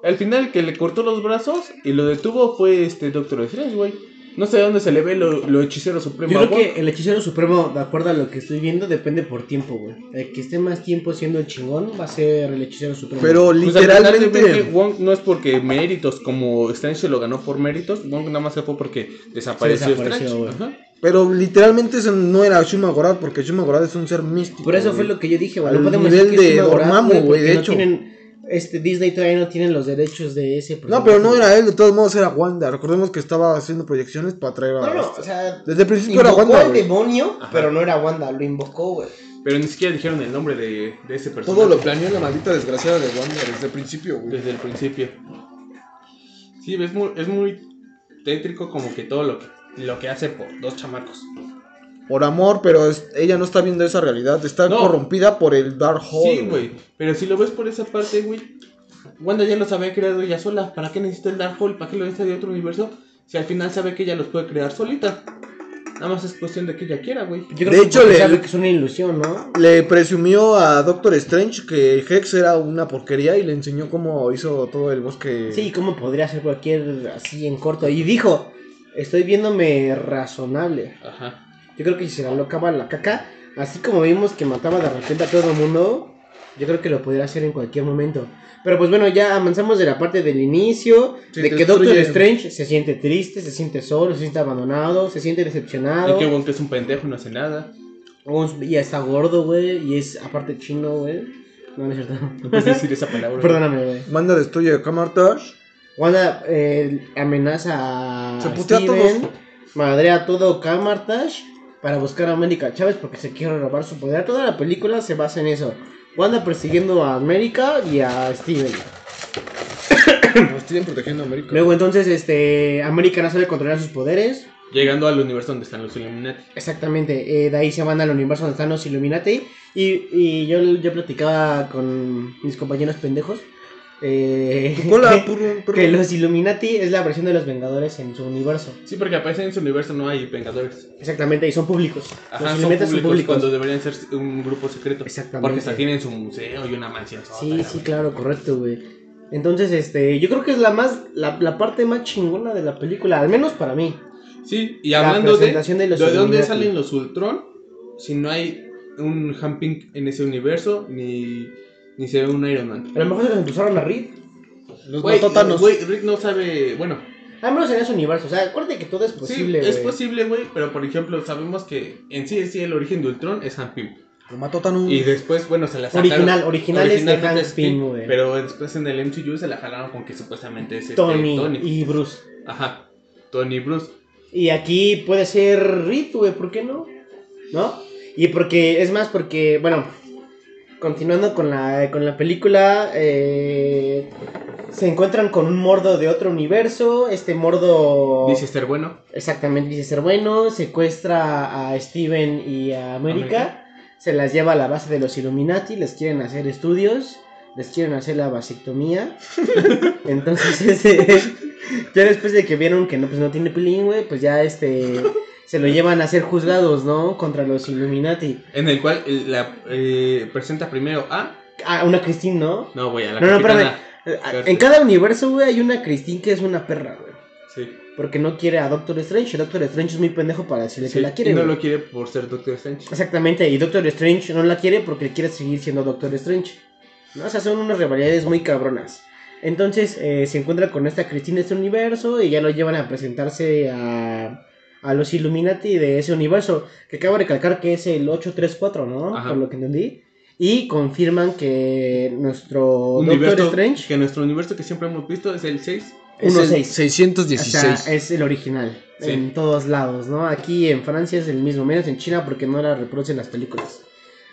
Al final el que le cortó los brazos y lo detuvo fue este Doctor Strange, güey. No sé de dónde se le ve lo, lo hechicero supremo. Yo creo que el hechicero supremo, de acuerdo a lo que estoy viendo, depende por tiempo, güey. El que esté más tiempo siendo el chingón va a ser el hechicero supremo. Pero Pues literalmente. que Wong no es porque méritos, como Strange se lo ganó por méritos, Wong nada más se fue porque desapareció, desapareció, Strange. Pero literalmente eso no era Shuma Gorath, porque Shuma Gorath es un ser místico. Por eso güey. fue lo que yo dije, güey. Al No podemos nivel decir que es de Dormammu, güey, de no hecho. tienen- este, Disney todavía no tienen los derechos de ese No, pero no era él, de todos modos era Wanda. Recordemos que estaba haciendo proyecciones para traer a. No, no, o sea, Desde el principio era invocó Wanda. al güey. demonio, Ajá. pero no era Wanda, lo invocó, güey. Pero ni siquiera dijeron el nombre de, de ese personaje. Todo lo planeó la maldita desgraciada de Wanda desde el principio, güey. Desde el principio. Sí, es muy, es muy tétrico como que todo lo que, lo que hace por dos chamacos. Por amor, pero es- ella no está viendo esa realidad. Está No. corrompida por el Dark Hole. Sí, güey. Pero si lo ves por esa parte, güey. Wanda ya los había creado ella sola. ¿Para qué necesita el Darkhold? ¿Para qué lo necesita de otro universo? Si al final sabe que ella los puede crear solita. Nada más es cuestión de que ella quiera, güey. Yo creo De que hecho, le- sabe que es una ilusión, ¿no? Le presumió a Doctor Strange que Hex era una porquería y le enseñó cómo hizo todo el bosque. Sí, ¿cómo podría ser cualquier así en corto? Y dijo, estoy viéndome razonable. Ajá. Yo creo que si se la locaba la caca, así como vimos que mataba de repente a todo el mundo, yo creo que lo podría hacer en cualquier momento. Pero pues bueno, ya avanzamos de la parte del inicio, Sí, de que Doctor. Strange se siente triste, se siente solo, se siente abandonado, se siente Y decepcionado. qué bueno que es un pendejo y no hace nada. Un- Y está gordo, güey, y es aparte chino, güey. No, no es cierto. No puedes decir esa palabra. Perdóname, güey. Manda destruye a Camartage. Wanda eh, amenaza a Se putea a Steven, todos. madrea a todo Camartage para buscar a América Chávez porque se quiere robar su poder. Toda la película se basa en eso. Wanda persiguiendo a América y a Steven. Nos siguen protegiendo a América. Luego entonces este América no sabe controlar sus poderes. Llegando al universo donde están los Illuminati. Exactamente, eh, de ahí se van al universo donde están los Illuminati. Y, y yo, yo platicaba con mis compañeros pendejos. Eh, Hola, que- los Illuminati es la versión de los Vengadores en su universo. Sí, porque aparece en su universo no hay vengadores. Exactamente, y son públicos. Ajá, los son Illuminati públicos, son públicos. cuando deberían ser un grupo secreto. Exactamente. Porque hasta tienen su museo y una mansión. Sí, sí, claro, correcto, güey. Entonces, este, yo creo que es la más, la, la parte más chingona de la película, al menos para mí. Sí, y La hablando de, presentación de los de dónde salen los Ultron, si no hay un Hamping en ese universo, ni, ni se ve un Iron Man. A lo mejor se los empezaron a Reed. Los Güey, mató Thanos. güey, Rick no sabe, bueno, Al menos en ese universo. O sea, acuérdate que todo es posible, sí, es güey. posible, güey, pero por ejemplo, sabemos que en sí, sí, el origen de Ultron es Hank Pym. Lo mató Thanos. Y después, bueno, se la sacaron. Original, original es de originalmente Hank es Pym, Pym, güey. Pero después en el MCU se la jalaron con que supuestamente es este, Tony, Tony. y Bruce. Ajá, Tony Bruce. Y aquí puede ser Reed, güey, ¿por qué no? ¿No? Y porque, es más, porque, bueno, continuando con la, con la película, eh, se encuentran con un mordo de otro universo. Este mordo. Dice ser bueno. Exactamente, dice ser bueno. Secuestra a Steven y a América. América. Se las lleva a la base de los Illuminati. Les quieren hacer estudios. Les quieren hacer la vasectomía. Entonces, este. Ya después de que vieron que no, pues no tiene pilín, güey, pues ya este. Se lo llevan a ser juzgados, ¿no? Contra los Illuminati. En el cual eh, la eh, presenta primero a. Ah, una Christine, ¿no? No, güey, a la No, no, espérame. En cada universo, güey, hay una Christine que es una perra, güey. Sí. Porque no quiere a Doctor Strange. Doctor Strange es muy pendejo para decirle Sí, que la quiere, y no lo quiere por ser Doctor Strange. Exactamente, y Doctor Strange no la quiere porque quiere seguir siendo Doctor Strange. ¿no? O sea, son unas rivalidades muy cabronas. Entonces eh, se encuentra con esta Cristina de este universo y ya lo llevan a presentarse a, a los Illuminati de ese universo. Que acabo de recalcar que es el 834, ¿no? Ajá. Por lo que entendí. Y confirman que nuestro Universo- Doctor Strange Que nuestro universo que siempre hemos visto es el 6. Es uno el seis. 616. O sea, es el original Sí. en todos lados, ¿no? Aquí en Francia es el mismo, menos en China porque no la reproducen las películas,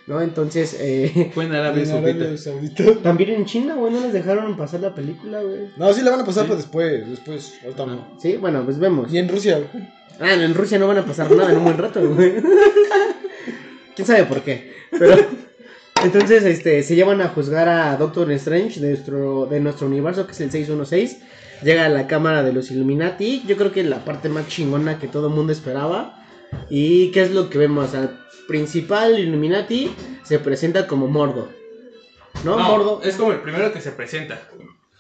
¿no? Entonces, eh, Fue en Arabia Saudita. También en China, güey, no les dejaron pasar la película, güey. No, sí la van a pasar Sí. pero después. Después. Ahorita no. Sí, bueno, pues vemos. Y en Rusia. güey. Ah, en Rusia no van a pasar nada en un buen rato, güey. ¿Quién sabe por qué? Pero entonces este se llevan a juzgar a Doctor Strange de nuestro de nuestro universo que es el 616. Llega a la cámara de los Illuminati, yo creo que la parte más chingona que todo el mundo esperaba. ¿Y qué es lo que vemos? Al principal Illuminati se presenta como Mordo. ¿No? No, Mordo. es como el primero que se presenta.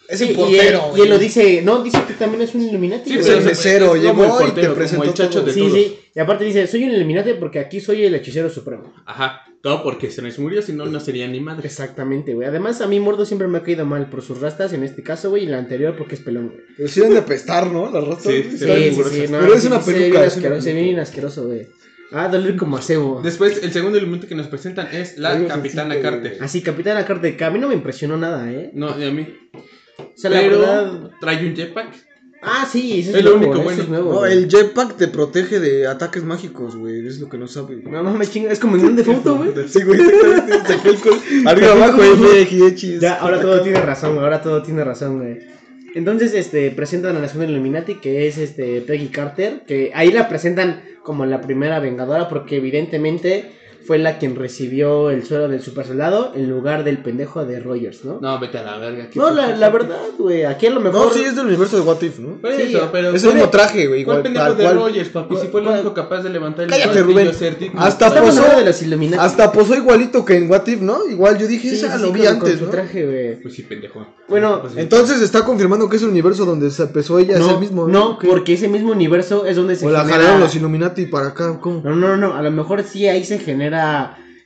Es Sí, el y, él, portero. y él lo dice, no, dice que también es un Illuminati. Sí, güey. Es el mesero, es llegó y te como presentó el chacho todo. de Sí, todos. sí. Y aparte dice, soy un Illuminati porque aquí soy el hechicero supremo. Ajá. Todo porque se les murió, si no, no sería ni madre. Exactamente, güey. Además, a mí Mordo siempre me ha caído mal por sus rastas, en este caso, güey, y la anterior porque es pelón, güey. Pero sí deben de apestar, ¿no? Las ratas. Sí, Sí, sí, sí, no, Pero es una peluca, se ve bien asqueroso, güey. Ah, doler como acebo. Después, el segundo elemento que nos presentan es la Capitana Carter. Así, Capitana Carter, que a mí no me impresionó nada, ¿eh? No, ni a mí. O sea, la verdad... trae un jetpack. Ah, sí, eso es, Es lo nuevo, único bueno. es nuevo, No, el jetpack te protege de ataques mágicos, güey. Es lo que no sabe. No, no me chinga, es como en un default, güey. Sí, güey, Arriba, abajo, F. Ya, ahora todo tiene razón, güey, ahora todo tiene razón, güey. Entonces, este, presentan a la segunda Illuminati, que es, este, Peggy Carter, que ahí la presentan como la primera vengadora, porque evidentemente fue la quien recibió el suelo del super soldado en lugar del pendejo de Rogers, ¿no? No, vete a la verga. ¿qué No, la, verdad, güey, aquí a lo mejor... No, sí, es del universo de What If, ¿no? Sí, eso, pero. Es el ¿cuál- mismo traje, güey. ¿Cuál pendejo tal de. Rogers, papi? Si fue el ¿Cuál- único capaz de levantar el Cállate, Rubén. Hasta posó- de los. Hasta posó igualito que en What If, ¿no? Igual yo dije, Sí, esa sí, lo sí, vi con- antes, con su ¿no? traje, güey. Pues sí, pendejo. Bueno, Pues sí. Entonces está confirmando que es el universo donde se empezó ella, es no, el mismo. no, porque ese mismo universo es donde se O la genera... jalaron los Illuminati para acá, ¿cómo? No, no, no, a lo mejor sí ahí se genera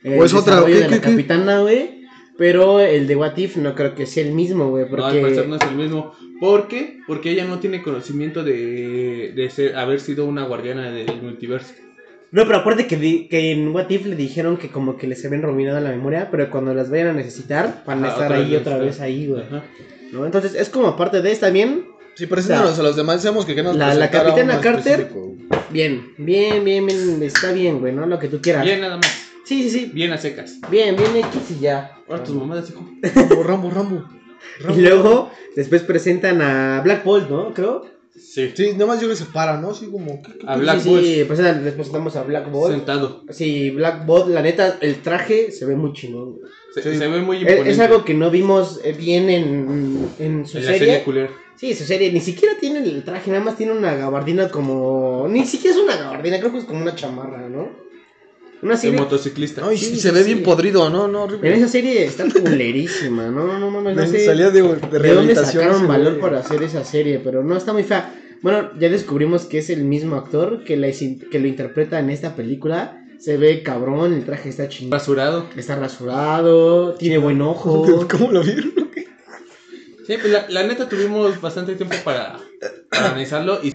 eh, O es el otra, desarrollo ¿qué, de qué, la qué? capitana, güey. Pero el de What If no creo que sea el mismo, güey, No, al parecer no porque... es el mismo. ¿Por qué? Porque ella no tiene conocimiento de, de ser, haber sido una guardiana del multiverso. No, pero acuérdate que, di- que en What If le dijeron que como que les habían rominado la memoria, pero cuando las vayan a necesitar van a Ajá, estar otra ahí vez otra vez ahí, güey. ¿No? Entonces es como parte de esta bien, Sí, preséntanos a los demás, decíamos que queremos La- a Capitana Carter. específico. bien, bien, bien, bien, está bien, güey, ¿no? Lo que tú quieras. Bien, nada más. Sí, sí, sí. Bien a secas. Bien, bien X y ya. Ahora tus mamadas, hijo. Rambo, Rambo, Rambo. Y luego después presentan a Black Bolt, ¿no? Creo. Sí. Sí, nomás yo que se para, ¿no? Así como... ¿qué- qué- A Black sí, Bolt. sí, presentan- les presentamos a Black Bolt. Sentado. Sí, Black Bolt, la neta, el traje se ve muy chingón. güey. Se, Sí. se ve muy Es, imponente. es algo que no vimos eh, bien en, en su En la serie. Sí, su serie ni siquiera tiene el traje, nada más tiene una gabardina como. Ni siquiera es una gabardina, creo que es como una chamarra, ¿no? Una El serie. motociclista. No, y Sí, sí, sí, se ve sí. bien podrido, ¿no? No, En esa serie está culerísima, no, no, no, no, no, no sé. Salía de, de ¿De dónde rehabilitación. sacaron ese valor para hacer esa serie? Pero no, está muy fea. Bueno, ya descubrimos que es el mismo actor que, la, que lo interpreta en esta película. Se ve cabrón, el traje está chingón. Rasurado. Está rasurado, tiene buen ojo. ¿Cómo lo vieron? Sí, pues la, la neta tuvimos bastante tiempo para, para analizarlo. Y,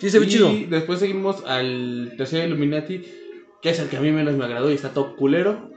Sí, se ve y chido. después seguimos al tercer Illuminati, que es el que a mí menos me agradó y está todo culero.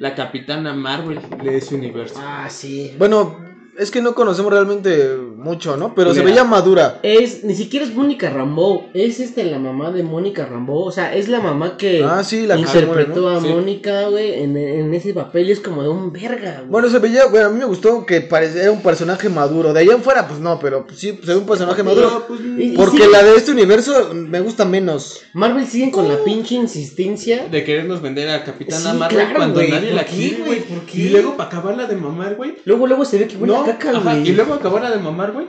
La capitana Marvel de ese universo. Ah, sí. Bueno, es que no conocemos realmente mucho, ¿no? Pero se Mira. veía madura. Es, ni siquiera es Mónica Rambeau, es este la mamá de Mónica Rambeau, o sea, es la mamá que Ah, sí, la se interpretó a Sí. Mónica, güey, en, en ese papel y es como de un verga, güey. Bueno, se veía, bueno, a mí me gustó que parecía era un personaje maduro. De ahí en fuera, pues no, pero pues, sí, se ve un personaje maduro. Pues, Y- y Porque sí, la de este universo me gusta menos. Marvel sigue con la pinche insistencia. de querernos vender a Capitana Sí, Marvel claro, cuando güey, nadie ¿por la quiere, güey? güey. Y luego para acabarla de mamar, güey. Luego, luego se ve que huele No, a caca, güey. y luego acabarla de mamar, güey.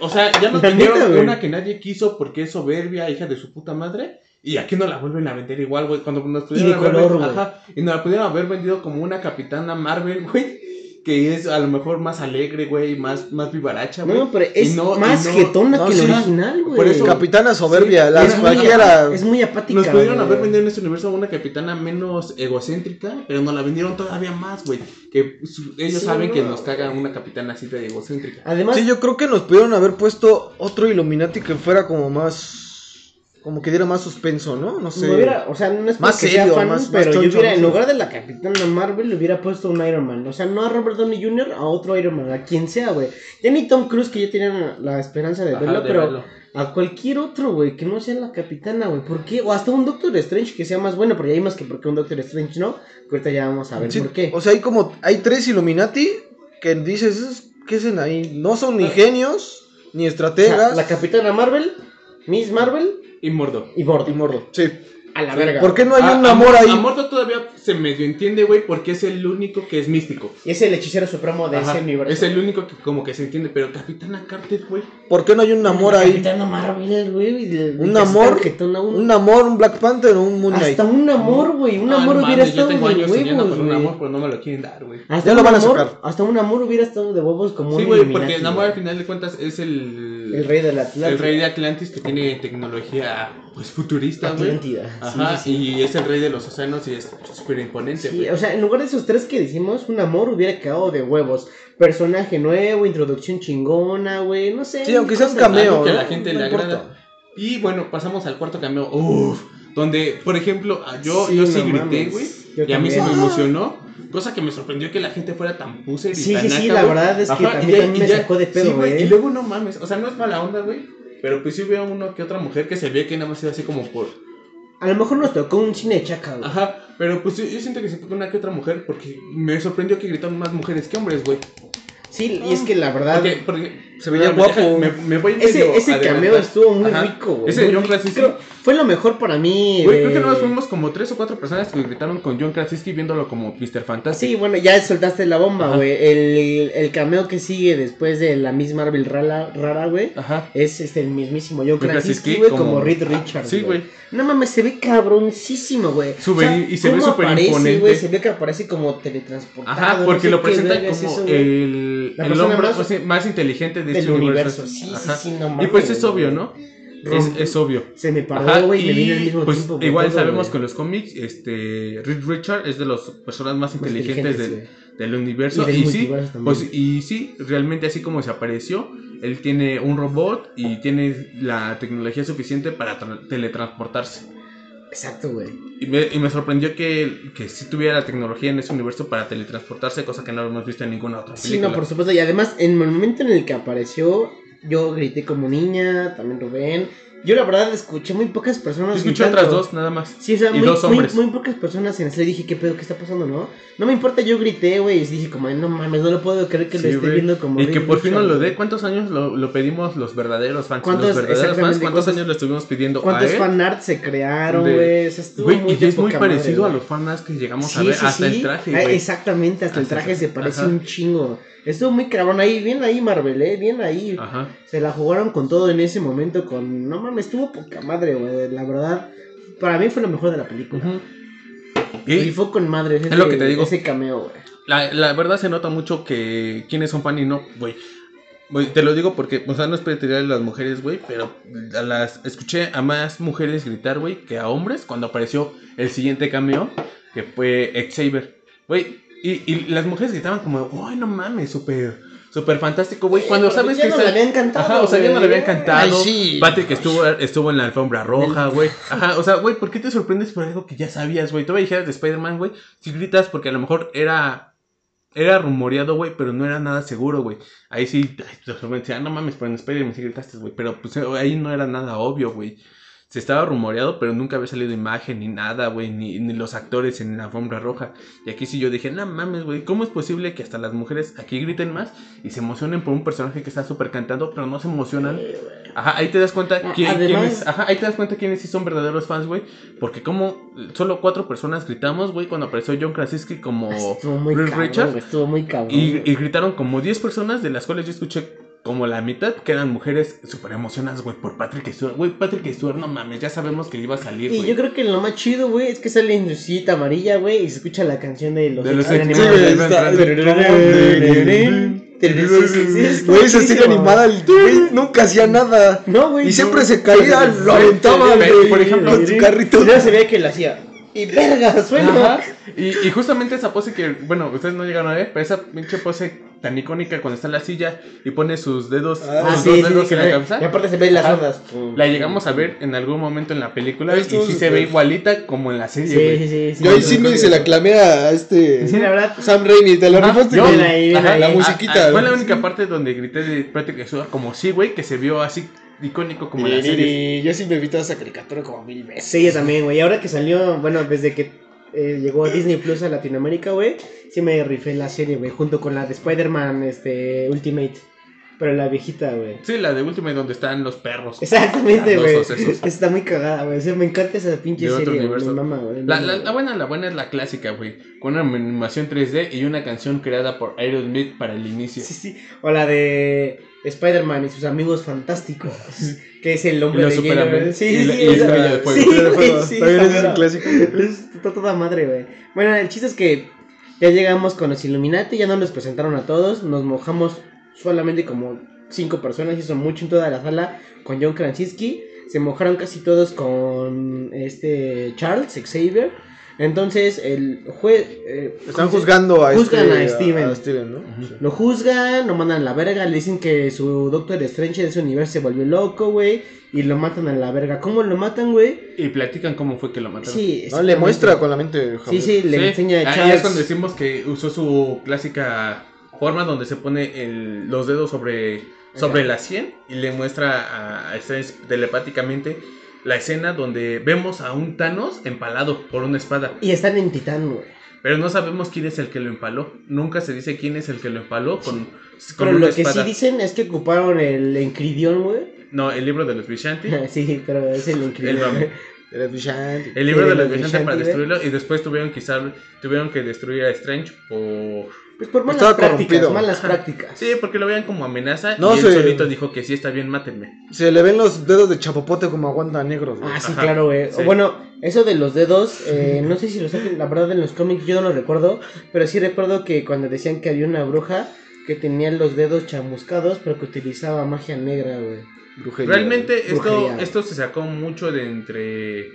O sea, ya neta, güey. una que nadie quiso porque es soberbia, hija de su puta madre. Y aquí no la vuelven a vender igual, güey. Cuando nos pudieron de haber color. Ajá. Y nos la pudieron haber vendido como una capitana Marvel, güey. Que es a lo mejor más alegre, güey. Más, más vivaracha, güey. No, pero es no- más no- jetona no, que el original, güey. Por eso- Capitana soberbia, Sí, las es, cualquiera. es muy apática. Nos pudieron güey. haber vendido en este universo una capitana menos egocéntrica, pero nos la vendieron todavía más, güey. Que su- ellos Sí, saben no. que nos cagan una capitana así de egocéntrica. Además, Sí, yo creo que nos pudieron haber puesto otro Illuminati que fuera como más. Como que diera más suspenso, ¿no? No sé. hubiera, o sea, no es Más porque serio, sea fan, más- más pero yo hubiera, en lugar de la Capitana Marvel, le hubiera puesto un Iron Man. O sea, no a Robert Downey Jr., a otro Iron Man, a quien sea, güey. Ya ni Tom Cruise, que ya tenían la esperanza de Ajá, verlo, de pero verlo. a cualquier otro, güey, que no sea la Capitana, güey. ¿Por qué? O hasta un Doctor Strange que sea más bueno, pero ya vimos que porque un Doctor Strange no, que ahorita ya vamos a ver Sí, por qué. O sea, hay como. Hay tres Illuminati que dices, "¿Esos ¿qué hacen ahí? No son ni Ah. genios, ni O sea, estrategas. la Capitana Marvel, Miss Marvel Y Mordo. y Mordo. Y mordo. Sí. A la Sí, verga. ¿Por qué no hay A- un amor Mor- ahí? A Mordo todavía se medio entiende, güey, porque es el único que es místico. Y es el hechicero supremo de Ajá, ese universo. Es el único que como que se entiende, pero Capitana Carter, güey. ¿Por qué no hay un amor ahí? Capitana Marvel, güey. Un que está amor, un- Un amor, un Black Panther o un Moon Knight. Hasta un amor, güey. Un Ah, amor hubiera mames, estado Yo tengo de años huevos, con un güey. amor, pero no me lo quieren dar, güey. Hasta Ya un lo van a amor, sacar. Hasta un amor hubiera estado de huevos como Sí, un güey, Illuminati, porque Namor güey. al final de cuentas es el... El rey de la Atlántida. el rey de Atlantis que tiene tecnología, pues, futurista, güey. Atlántida. Ajá, sí, sí, sí. y es el rey de los océanos y es súper imponente, Sí, güey. o sea, en lugar de esos tres que decimos, un amor hubiera quedado de huevos. Personaje nuevo, introducción chingona, güey, no sé. Sí, aunque sea un cameo. Que a la gente No le importa. agrada. Y bueno, pasamos al cuarto cameo. Uf, donde, por ejemplo, yo Sí, yo sí no grité, güey. Y a mí se me emocionó. Cosa que me sorprendió que la gente fuera tan puser y Sí, tan sí, sí, la verdad es que Ajá, también, y ya- también y me sacó de pedo, sí, güey. güey. Y luego no mames, o sea, no es mala onda, güey. Pero pues sí veo uno que otra mujer que se ve que nada más iba así como por. A lo mejor nos tocó un cine de chaca, güey. Ajá, pero pues yo, yo siento que se con una que otra mujer porque me sorprendió que gritaron más mujeres que hombres, güey. Sí, y es que la verdad. Porque, porque Se veía Espérame, guapo. Me, me voy Ese, ese cameo estuvo muy Ajá. rico, güey. Ese John. Krasinski. Fue lo mejor para mí. Güey, de- creo que nomás fuimos como tres o cuatro personas que gritaron con John Krasinski viéndolo como Mr. Fantastic. Sí, bueno, ya soltaste la bomba, güey. El, el cameo que sigue después de la Miss Marvel rara, güey. Es este, el mismísimo John Krasinski, güey, como- como Reed Richards. Sí, güey. No mames, se ve cabroncísimo, güey. Y se ve ¿cómo súper imponente. güey? Se ve que aparece como teletransportado. Ajá, no porque sé lo presentan como el, el hombre más- más, más inteligente de del universo. universo. Sí, Ajá. sí, sí, no Y pues es obvio, ¿no? Es, es obvio. Se me paró, güey, y me vino al mismo pues tiempo. igual todo, sabemos güey. que en los cómics, este, Reed Richard es de las personas más Más inteligentes del, inteligentes, del universo. Y del Y, sí, también. pues, y sí, realmente así como se apareció, él tiene un robot y tiene la tecnología suficiente para tra- teletransportarse. Exacto, güey. Y me, y me sorprendió que, que sí tuviera la tecnología en ese universo para teletransportarse, cosa que no hemos visto en ninguna otra Sí, película. no, por supuesto. Y además, en el momento en el que apareció, yo grité como niña, también Rubén. Yo la verdad escuché muy pocas personas. Escuché otras dos, nada más. Sí, o sea, y muy, dos muy- hombres. Muy, pocas personas en el cine dije, ¿qué pedo? ¿Qué está pasando, no? No me importa, yo grité, güey, y dije como, no mames, no lo puedo creer que Sí, lo esté viendo como... Y que por fin nos lo dé. ¿Cuántos años lo, lo pedimos los verdaderos fans? ¿Cuántos- los verdaderos fans, ¿cuántos cuántos- años lo estuvimos pidiendo ¿Cuántos fanarts se crearon, güey? O sea, y es muy madre, parecido a los fanarts que llegamos a ver, sí, hasta el traje, Ah, güey. Exactamente, hasta el traje se parece un chingo. Estuvo muy cabrón ahí, bien ahí Marvel, eh, bien ahí. Ajá. Se la jugaron con todo en ese momento, con... No mames, estuvo poca madre, güey. La verdad, para mí fue lo mejor de la película. Y Y fue con madre ese, Es lo que te digo. ese cameo, güey. la, la verdad se nota mucho que quiénes son fan y no, güey. Güey, te lo digo porque, o sea, no es a las mujeres, güey, pero a las escuché a más mujeres gritar, güey, que a hombres cuando apareció el siguiente cameo, que fue Xavier. Güey, y, y las mujeres gritaban como, ¡ay, no mames! Súper, súper fantástico, güey. Cuando sabes ya que no está- le había encantado, Ajá, o sea, ya no le güey. había encantado. Ay, sí. Patrick estuvo, estuvo en la alfombra roja, güey. Ajá, o sea, güey, ¿por qué te sorprendes por algo que ya sabías, güey? Tú me dijeras de Spider-Man, güey, si gritas porque a lo mejor era era rumoreado, güey, pero no era nada seguro, güey. Ahí sí, ay, te sorprendes, ah, no mames, pero en Spider-Man sí gritaste, güey. Pero pues ahí no era nada obvio, güey. Se estaba rumoreado, pero nunca había salido imagen ni nada, güey, ni, ni los actores en la alfombra roja. Y aquí sí yo dije, no mames, güey, ¿cómo es posible que hasta las mujeres aquí griten más y se emocionen por un personaje que está súper cantando, pero no se emocionan Ajá, ahí te das cuenta quién- además- quiénes, ajá, ahí te das cuenta quiénes sí son verdaderos fans, güey. Porque como solo cuatro personas gritamos, güey, cuando apareció John Krasinski como Estuvo muy cabrón, estuvo muy cabrón. y, y gritaron como 10 personas, de las cuales yo escuché como la mitad, que eran mujeres súper emocionadas, güey, por Patrick Stewart. Güey, Patrick Stewart, no mames, ya sabemos que iba a salir, Y güey. yo creo que lo más chido, güey, es que sale en lucita amarilla, güey, y se escucha la canción de los De los güey, esa serie animada, el güey nunca hacía nada. No, güey. Y siempre se caía, lo aventaba, güey, por ejemplo, su carrito. Y luego se veía que lo hacía. Y verga, suena. Y, y justamente esa pose que, bueno, ustedes no llegaron a ver, pero esa pinche pose tan icónica cuando está en la silla y pone sus dedos, Ah, sus sí, dos dedos sí, en la la- cabeza. Y aparte se ven las ondas. La llegamos a ver en algún momento en la película y sí se ve igualita como en la serie, Sí, güey. sí, sí. sí. Yo ahí sí me se la clamé a este. Sí, la verdad. Sam Raimi, te la Ajá, rifaste la Ah, musiquita. ah, Fue la única parte donde grité de Stewart como sí, güey, que se vio así icónico como la serie. Yo sí me vi toda esa caricatura como mil veces. Sí, yo también, güey. Y ahora que salió, bueno, desde que eh, llegó a Disney Plus a Latinoamérica, güey, sí me rifé la serie, güey, junto con la de Spider-Man este, Ultimate. Pero la viejita, güey. Sí, la de Ultimate donde están los perros. Exactamente, güey. Está muy cagada, güey. O sea, me encanta esa pinche De otro serie, güey. universo. Me mama, La, la, la buena, la buena es la clásica, güey. Con una animación 3D y una canción creada por Aerosmith para el inicio. Sí, sí. O la de Spider-Man y sus amigos fantásticos. que es el Y hombre los de hielo. Sí, Y sí, y Estrella de Fuego. Sí, güey, sí, También es un clásico. Es está toda madre, güey. Bueno, el chiste es que ya llegamos con los Illuminati, ya nos los presentaron a todos. Nos mojamos solamente como cinco personas, hizo mucho en toda la sala con John Krasinski. Se mojaron casi todos con este Charles Xavier. Entonces, el juez. eh, Están ¿cómo se- juzgando a Juzgan este, a Steven. a Steven, ¿no? Ujú. Lo juzgan, lo mandan a la verga, le dicen que su Doctor Strange de ese universo se volvió loco, güey, y lo matan a la verga. ¿Cómo lo matan, güey? Y platican cómo fue que lo mataron. No, Sí, le exactamente. muestra con la mente. Sí, Javier. sí, le Sí. enseña a Ahí Charles. es cuando decimos que usó su clásica forma donde se pone el- los dedos sobre, sobre la 100 y le muestra a, a Strange telepáticamente la escena donde vemos a un Thanos empalado por una espada. Y están en Titán, güey. pero no sabemos quién es el que lo empaló. Nunca se dice quién es el que lo empaló con, con Pero una lo que sí dicen es que ocuparon el Encridión, güey. No, el libro de los Vishanti. sí, pero es el Encridión. El- Vishanti. El libro de los Vishanti para destruirlo y después tuvieron usar- tuvieron que destruir a Strange por Pues por malas Estaba prácticas, corrompido. malas prácticas. Sí, porque lo veían como amenaza No y él solito dijo que sí está bien, mátenme. Se le ven los dedos de chapopote como aguanta negros, güey. Ah, sí, Ajá, claro, güey. sí. Bueno, eso de los dedos, eh, no sé si lo saben, la verdad en los cómics yo no lo recuerdo, pero sí recuerdo que cuando decían que había una bruja que tenía los dedos chamuscados, pero que utilizaba magia negra, güey. Brujería, Realmente esto, Brujería. esto se sacó mucho de entre...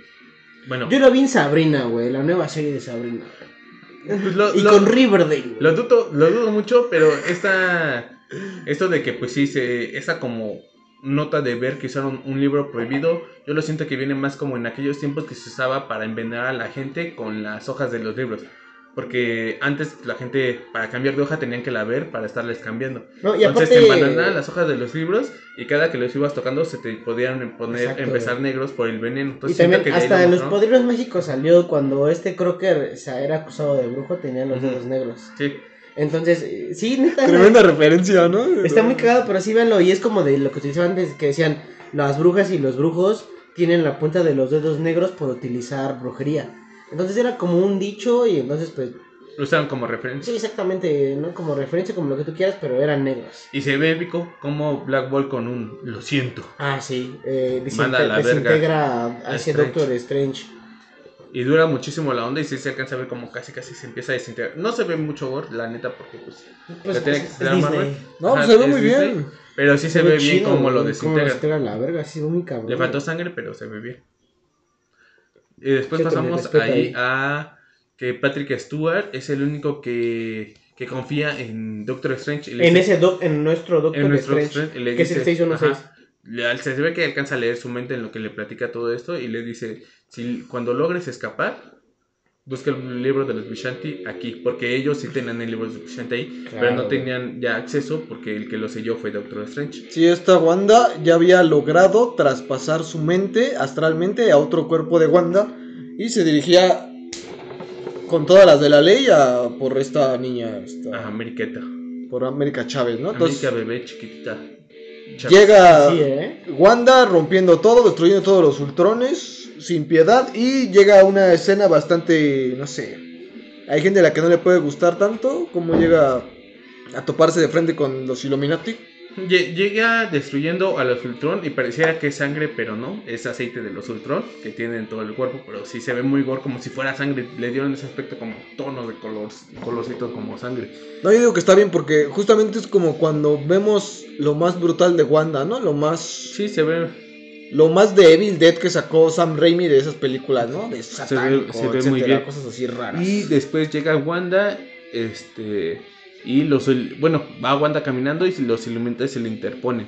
Bueno, Yo lo vi en Sabrina, güey, la nueva serie de Sabrina. Pues lo, Y lo- con Riverdale, güey. lo dudo, lo dudo mucho, pero esta... Esto de que pues sí, se, esa como nota de ver que usaron un libro prohibido, yo lo siento que viene más como en aquellos tiempos que se usaba para envenenar a la gente con las hojas de los libros. Porque antes la gente para cambiar de hoja tenían que la ver para estarles cambiando. No, y Entonces aparte, te embanaban las hojas de los libros y cada que los ibas tocando se te podían poner, Exacto. empezar negros por el veneno. y Entonces, también siento que hasta en los mostró. poderes mágicos salió cuando este Crocker o sea, era acusado de brujo, tenía los dedos negros. Sí, Entonces, eh, sí, neta. Tremenda referencia, ¿no? Está muy cagado, pero sí véanlo. Y es como de lo que utilizaban antes, que decían, las brujas y los brujos tienen la punta de los dedos negros por utilizar brujería. Entonces era como un dicho y entonces pues, lo usaron como referencia. sí, exactamente, ¿no? Como referencia, como lo que tú quieras, pero eran negros. Y se ve épico como Black Ball con un lo siento. Ah, sí, eh, Manda a la verga desintegra a a ese Strange. Doctor Strange. Y dura muchísimo la onda y sí se alcanza a ver como casi casi se empieza a desintegrar. No se ve mucho gore, la neta, porque pues... Pues, Ya tiene que es ser Marvel. Disney. No, Ajá, se ve muy Disney, bien. Pero sí se, ve, bien chido, como lo güey, cómo desintegra. la verga, sí, muy cabrón. Le faltó sangre, pero se ve bien. Y después Sí, pasamos ahí ahí. a que Patrick Stewart es el único que, que confía en Doctor Strange. y le En dice- ese doc, en nuestro Doctor en nuestro Strange, Strange, y le que es el dice- 616. ajá, le- se ve que alcanza a leer su mente en lo que le platica todo esto y le dice, si cuando logres escapar, busca el libro de los Vishanti aquí, porque ellos sí tenían el libro de los Vishanti ahí, pero no tenían ya acceso porque el que lo selló fue Doctor Strange. Sí, esta Wanda ya había logrado traspasar su mente astralmente a otro cuerpo de Wanda y se dirigía con todas las de la ley a por esta niña, esta- Ameriqueta. por América Chávez, ¿no? Entonces América bebé chiquitita. Chávez. llega Sí, ¿eh? Wanda rompiendo todo, destruyendo todos los ultrones sin piedad y llega a una escena bastante, no sé, hay gente a la que no le puede gustar tanto como llega a toparse de frente con los Illuminati. Lle- Llega destruyendo a los Ultron y pareciera que es sangre, pero no, es aceite de los Ultron que tienen todo el cuerpo, pero sí se ve muy gore como si fuera sangre, le dieron ese aspecto como tono de color, colorcito como sangre. No, yo digo que está bien porque justamente es como cuando vemos lo más brutal de Wanda, ¿no? Lo más Sí, se ve, lo más de Evil Dead que sacó Sam Raimi de esas películas, ¿no? De satánico, se ve muy etcétera, bien. cosas así raras. Y después llega Wanda, este, y los, bueno, va Wanda caminando y los Illuminati se le interponen.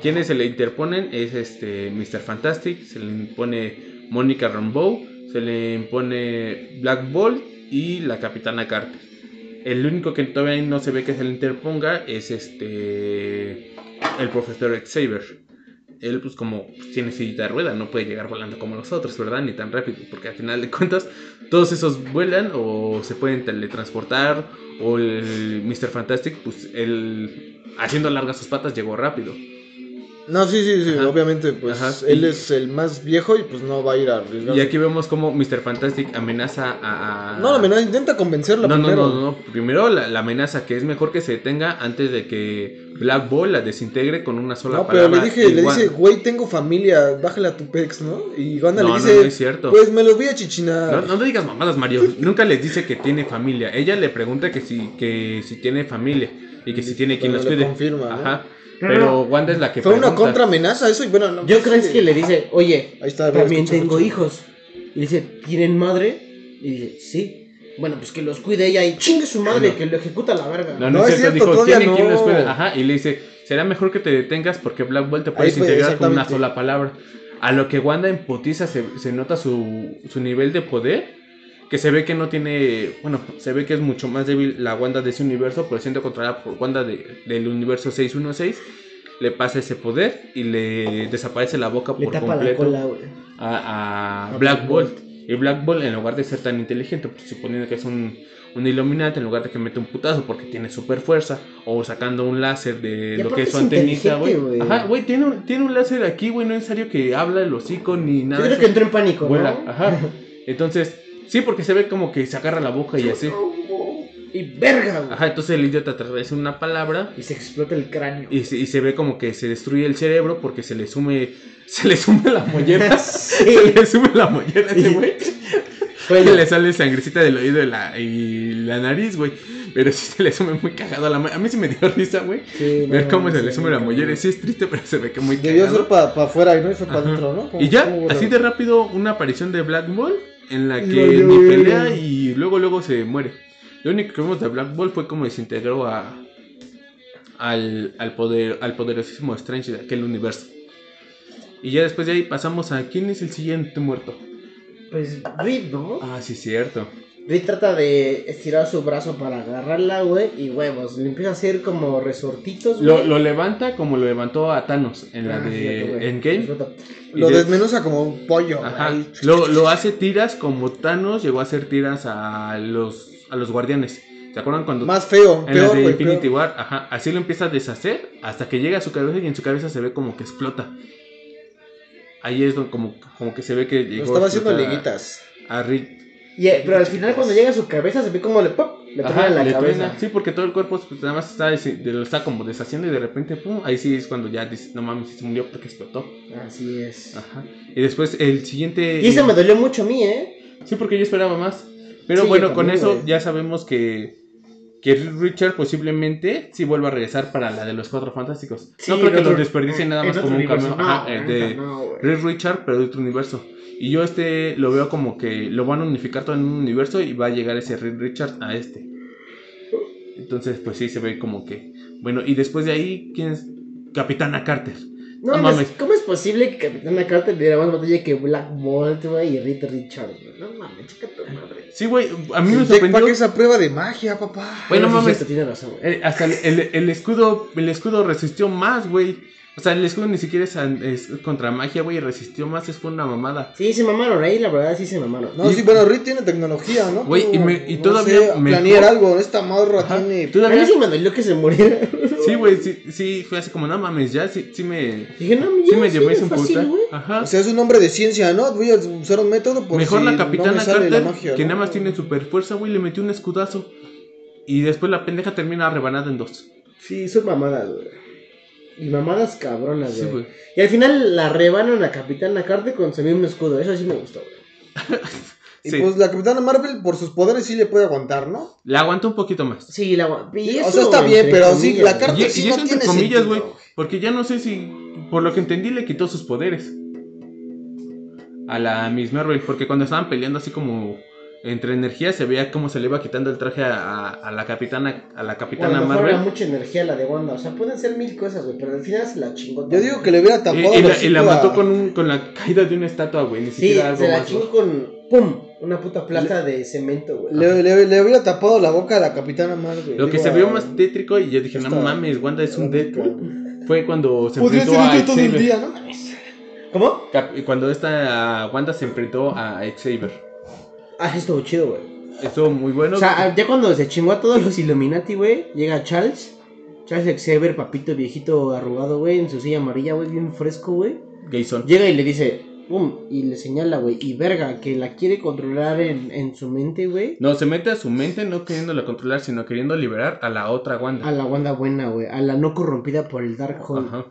Quienes se le interponen es este Mr. Fantastic, se le impone Mónica Rambeau, se le impone Black Bolt y la Capitana Carter. El único que todavía no se ve que se le interponga es este el profesor Xavier. Él pues como tiene sillita de rueda, no puede llegar volando como los otros, ¿verdad? Ni tan rápido, porque al final de cuentas todos esos vuelan o se pueden teletransportar o el Mr. Fantastic pues él haciendo largas sus patas llegó rápido. No, sí, sí, sí, Ajá. obviamente, pues Ajá. él es el más viejo y pues no va a ir a arriesgar. Y aquí vemos como Mr. Fantastic amenaza a... a- No, la amenaza, intenta convencerla No, no, primero. no, no, primero la, la amenaza que es mejor que se detenga antes de que Black Ball la desintegre con una sola No, pero palabra. le dije, le dice, güey, tengo familia, bájale a tu pex, ¿no? Y Wanda No, le no, dice, no es cierto. pues me los voy a chichinar. No, no le digas mamadas, Mario. Nunca les dice que tiene familia. Ella le pregunta que si, que si tiene familia y que si tiene quien los cuide. confirma, ¿no? Ajá. Pero no. Wanda es la que Fue una pregunta. contra amenaza, eso, y bueno, no, Yo pues, creo sí. que le dice, oye, Ahí está, también escucha, tengo escucha. hijos. Y dice, ¿tienen madre? Y dice, sí. Bueno, pues que los cuide ella y chingue su madre, No. que lo ejecuta a la verga. No, no, No, es es cierto. cierto, Dijo, todavía ¿tiene quien los no. cuide? Ajá. Y le dice, será mejor que te detengas porque Black Ball te puedes fue, integrar con una sola palabra. A lo que Wanda en putiza se, se nota su, su nivel de poder. Que se ve que no tiene. Bueno, se ve que es mucho más débil la Wanda de ese universo, pero siendo controlada por Wanda de- del universo 616. Le pasa ese poder y le desaparece la boca Le por tapa la completo cola, a, a Black Bolt. Y Black Ball, en lugar de ser tan inteligente, pues, suponiendo que es un, un Illuminati, en lugar de que mete un putazo porque tiene super fuerza, o sacando un láser de lo que es su antenita, güey. Ajá, güey, tiene un, tiene un láser aquí, güey, no es necesario que habla el hocico ni Yo nada. creo eso que entró en pánico, ¿no? ajá. Entonces, sí, porque se ve como que se agarra la boca y así. Y verga, güey. Ajá, entonces el idiota traduce una palabra Y se explota el cráneo. y se, y se ve como que se destruye el cerebro porque se le sume, se le sume la mollera. Sí. Se le sume la mollera a ese güey. Bueno, le sale sangrecita del oído y la, y la nariz, güey. Pero sí se le sume muy cagado a la A mí sí me dio risa, güey. sí, Ver no, cómo se sí, le sume la mollera. sí es triste, pero se ve que muy Debió cagado. ser para afuera y no fue para adentro, ¿no? Y ya, así de rápido, una aparición de Black Ball en la que verga. pelea y luego luego se muere. Lo único que vimos de Black Ball fue como desintegró a al, al poder al poderosísimo Strange de aquel universo. Y ya después de ahí pasamos a quién es el siguiente muerto. Pues Reed, ¿no? Ah, sí, cierto. Reed trata de estirar su brazo para agarrarla, güey. Y huevos, le empieza a hacer como resortitos, Lo, güey. lo levanta como lo levantó a Thanos en la Ah, de. Endgame. Lo de- desmenuza como un pollo. Ajá. Lo, lo hace tiras como Thanos llegó a hacer tiras a los, a los guardianes. ¿Se acuerdan cuando Más feo, En peor, de güey. Infinity peor. War, ajá, así lo empieza a deshacer hasta que llega a su cabeza y en su cabeza se ve como que explota. Ahí es donde como, como que se ve que Lo llegó estaba a haciendo liguitas. A Rick. Y, eh, pero al final, cuando llega a su cabeza, se ve como le, ¡pop! le Ajá, la le cabeza. truena. Sí, porque todo el cuerpo pues, nada más está, lo está como deshaciendo y de repente, pum, ahí sí es cuando ya dices, no mames, se murió porque explotó. Así es. Ajá. Y después el siguiente... Y eso me dolió mucho a mí, ¿eh? Sí, porque yo esperaba más. Pero Sí, bueno, con eso güey. ya sabemos que, que Richard posiblemente sí vuelva a regresar para la de los Cuatro Fantásticos. Sí, no creo que otro- desperdicien nada en más como un cameo No, eh, de no, Richard, pero de otro universo. Y yo este lo veo como que lo van a unificar todo en un universo y va a llegar ese Reed Richard a este. Entonces, pues sí, se ve como que... Bueno, y después de ahí, ¿quién es? Capitana Carter. No, mames. ¿Cómo es posible que Capitana Carter le diera más batalla que Black Bolt, güey, y Reed Richard, güey? No mames, chica tu madre. Sí, güey, a mí me sorprendió... jetpack es a prueba de magia, papá. Bueno, mames, tiene razón. Eh, hasta el, el- el escudo el escudo resistió más, güey. O sea, el escudo ni siquiera es, contra magia, güey. Resistió más, es fue una mamada. Sí, se mamaron ahí, la verdad, sí se mamaron. No, Y- sí, bueno, Reed tiene tecnología, ¿no? Güey, y me- y no todavía sé, mejor- planear algo. Esta morra Ajá. tiene. A mí Todavía. sí me dolió que se muriera. Sí, güey, sí, sí, fue así como, no mames, ya, sí, sí me. Dije, no, Sí ya, me sí, llevé es un fácil, puta. Ajá. O sea, es un hombre de ciencia, ¿no? Voy a usar un método por Mejor si la no capitana me Carter, la magia, que ¿no? nada más tiene super fuerza, güey, le metió un escudazo. Y después la pendeja termina rebanada en dos. Sí, son mamadas, güey. Y mamadas cabronas, Sí, güey. güey. y al final la rebanan a Capitana Carter con su mismo escudo. Eso sí me gustó, güey. Y Sí. pues la capitana Marvel, por sus poderes, sí le puede aguantar, ¿no? La aguantó un poquito más. Sí, la y o sea, está bien, pero sí, la güey. Carter Y, sí y no eso entre tiene comillas, sentido, güey. Porque ya no sé si. Por lo que entendí, le quitó sus poderes. A la Miss Marvel. Porque cuando estaban peleando así como. Entre energías se veía cómo se le iba quitando el traje a, a- a la capitana. A la capitana era Marvel. mucha energía la de Wanda. O sea, pueden ser mil cosas, güey. Pero al final se la chingó. Yo digo que le hubiera tapado y el la, y la hocico a- mató con, un- con la caída de una estatua, güey. Ni Sí, siquiera algo se la más. chingó con. ¡Pum! Una puta plata de cemento, güey. Le, le- le hubiera tapado la boca a la capitana Marvel. Lo que se vio a- más tétrico y yo dije, no mames, Wanda es un Deadpool. Fue cuando se Podría enfrentó ser a todo el día, ¿no? ¿Cómo? Cuando esta Wanda se enfrentó a Xavier. Ah, estuvo chido, güey. Estuvo muy bueno. O sea, ya cuando se chingó a todos los Illuminati, güey, llega Charles. Charles Xavier, papito viejito arrugado, güey, en su silla amarilla, güey, bien fresco, güey. Gayson. Llega y le dice, pum, y le señala, güey, y verga, que la quiere controlar en, en su mente, güey. No, se mete a su mente no queriéndola controlar, sino queriendo liberar a la otra Wanda. A la Wanda buena, güey, a la no corrompida por el Darkhold. Ajá.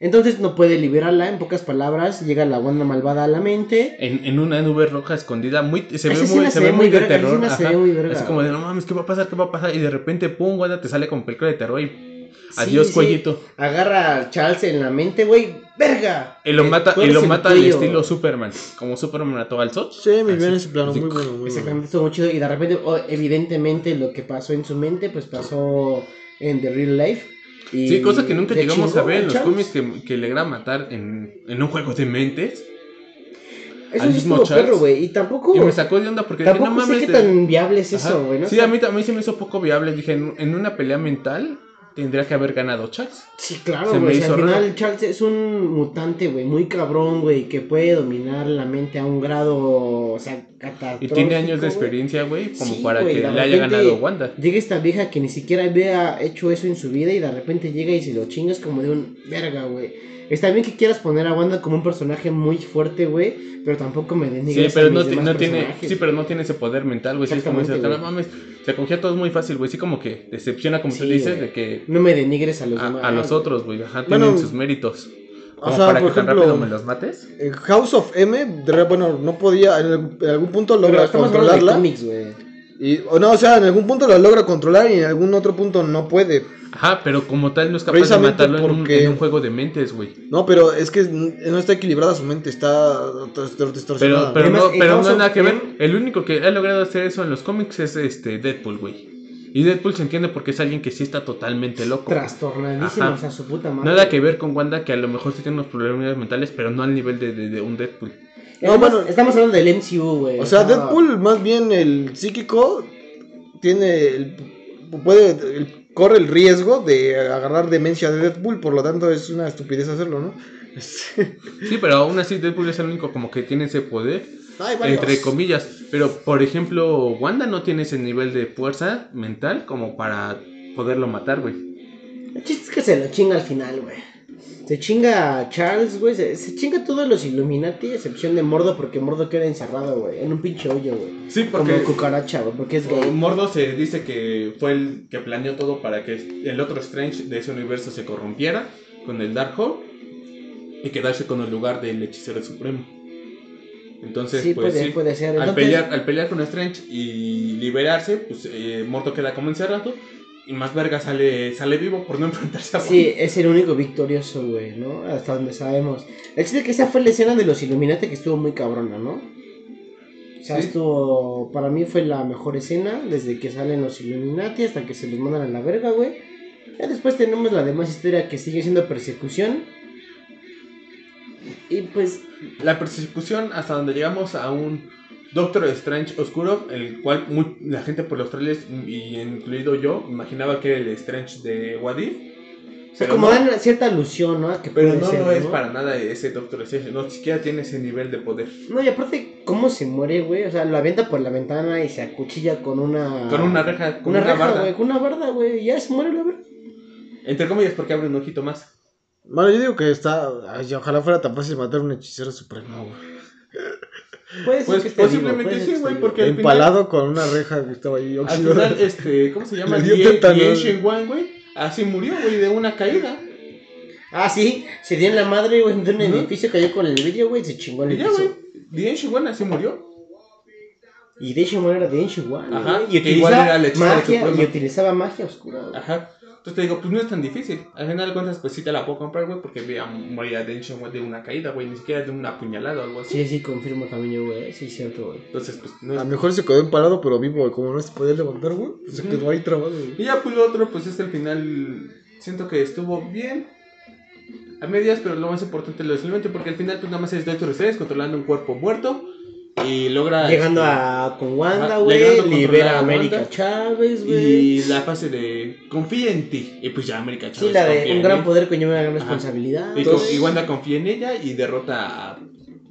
Entonces no puede liberarla, en pocas palabras, llega la Wanda malvada a la mente. En, en una nube roja escondida, muy, se ve muy, se ve muy de terror. escena se ajá. ve muy verga, Así como de, no mames, ¿qué va a pasar? ¿Qué va a pasar? Y de repente, pum, Wanda te sale con película de terror y adiós, sí. cuellito. Agarra a Charles en la mente, güey, verga. Y lo Eh, mata, y lo el mata al estilo Superman. Como Superman mató al Sol. Sí, muy Así. bien ese plano, Así. muy bueno, muy bueno. Exactamente, estuvo muy chido. Y de repente, oh, evidentemente, lo que pasó en su mente, pues pasó en The Real Life. Y Sí, cosa que nunca le llegamos a ver en los cómics que, que le gran matar en, en un juego de mentes. Eso al mismo Charles. perro, güey. Y tampoco. Y me sacó de onda porque dije, tampoco no sé mames. qué de- tan viable es Ajá. eso, güey. ¿no? Sí, a mí, mí se me hizo poco viable. Dije, en, en una pelea mental tendría que haber ganado Charles. Sí, claro, güey. o sea, hizo al final raro. Charles es un mutante, güey, muy cabrón, güey, que puede dominar la mente a un grado, o sea, Y catastrófico. tiene años de experiencia, güey, como Sí, para güey, que le haya ganado Wanda. Llega esta vieja que ni siquiera había hecho eso en su vida y de repente llega y se lo chingas como de un verga, güey. Está bien que quieras poner a Wanda como un personaje muy fuerte, güey, pero tampoco me Sí, denigres pero a no, mis demás no tiene, sí, pero no tiene ese poder mental, güey. Sí, es como Exactamente, no mames, se cogía todo muy fácil, güey. Sí, como que decepciona, como tú Sí, dices, güey. de que No me denigres a los demás. a, a los otros, güey, ajá, Bueno, tienen sus méritos. Como sea, para por que tan ejemplo- rápido me los mates. En House of M, de bueno, no podía, en, algún- en algún punto Pero logra controlarla. Y, o no, o sea, en algún punto la logra controlar y en algún otro punto no puede. Ajá, pero como tal no es capaz de matarlo en un, porque- en un juego de mentes, güey. No, pero es que no está equilibrada su mente, está tor- tor- distorsionada. Pero, pero Además, no, pero no nada que ver. El único que ha logrado hacer eso en los cómics es este Deadpool, güey. Y Deadpool se entiende porque es alguien que sí está totalmente loco. Trastornadísimo, Ajá. o sea, su puta madre. Nada que ver con Wanda, que a lo mejor sí tiene unos problemas mentales, pero no al nivel de, de- de un Deadpool. No, Además, bueno. estamos hablando del MCU, güey. O sea, Deadpool, más bien el psíquico, tiene. el- puede. el- corre el riesgo de agarrar demencia de Deadpool, por lo tanto es una estupidez hacerlo, ¿no? Sí, pero aún así Deadpool es el único como que tiene ese poder, Ay, entre comillas. Pero, por ejemplo, Wanda no tiene ese nivel de fuerza mental como para poderlo matar, güey. El chiste es que se lo chinga al final, güey. Se chinga a Charles, güey. Se, se chinga a todos los Illuminati, excepción de Mordo, porque Mordo queda encerrado, güey. En un pinche hoyo, güey. Sí, Como cucaracha, güey, porque es gay. Mordo se dice que fue el que planeó todo para que el otro Strange de ese universo se corrompiera con el Darkhold y quedarse con el lugar del hechicero supremo. Entonces, Sí, pues puede, sí, puede ser. al, Entonces, pelear, al pelear con Strange y liberarse, pues eh, Mordo queda como encerrado y más verga sale, sale vivo por no enfrentarse a Sí, es el único victorioso, güey, ¿no? Hasta donde sabemos. El chiste que esa fue la escena de los Illuminati que estuvo muy cabrona, ¿no? O sea, Sí. estuvo. Para mí fue la mejor escena, desde que salen los Illuminati hasta que se los mandan a la verga, güey. Ya después tenemos la demás historia que sigue siendo persecución. Y pues, La persecución hasta donde llegamos a un Doctor Strange oscuro, el cual muy- la gente por los trailers, y incluido yo, imaginaba que era el Strange de Wadif. o sea, como dan cierta alusión, ¿no? Que Pero no ser, lo es para nada ese Doctor Strange, no siquiera tiene ese nivel de poder. No, y aparte, ¿cómo se muere, güey? O sea, lo avienta por la ventana y se acuchilla con una. Con una reja, con Una, una, reja, barda. güey, con una barda, güey. y Ya se muere la verga. Entre comillas, porque abre un ojito más. Bueno, yo digo que está. ay, ojalá fuera tan fácil matar a un hechicero supremo, güey. Puede ser Pues que esté posiblemente ser sí, que güey, porque al final, Empalado con una reja que estaba ahí al oxidada. final, este, ¿cómo se llama? The. The Ancient One, güey, así murió, güey, de una caída. Ah, sí, se dio en la madre, güey, de un edificio, cayó con el vídeo, güey, se chingó el ya, güey, piso. The Ancient One así murió. Y de hecho era de Ancient One, Ajá, Y que igual utilizaba era magia, supremo. y utilizaba magia oscura, güey. Ajá. Entonces te digo, pues no es tan difícil. Al final de cuentas, pues sí te la puedo comprar, güey, porque vi a morir a Ancient One de una caída, güey, ni siquiera de una puñalada o algo así. Sí, sí, confirmo también yo, güey. Sí, cierto, güey. Entonces, pues no A es... lo mejor se quedó empalado, pero vivo, güey, como no se podía levantar, güey. pues Se quedó ahí trabado, güey. Y ya, pues lo otro, pues es el final. Siento que estuvo bien. A medias, pero lo más importante lo simplemente porque al final, pues nada más es Doctor Strange controlando un cuerpo muerto. Y logra. Llegando este, a con Wanda, Ajá, güey. Libera a América Wanda. Chávez, güey. Y la fase de confía en ti. Y pues ya América Chávez. Sí, la de un gran él. poder conlleva una gran Ajá. responsabilidad. Y, Wanda confía en ella y derrota a.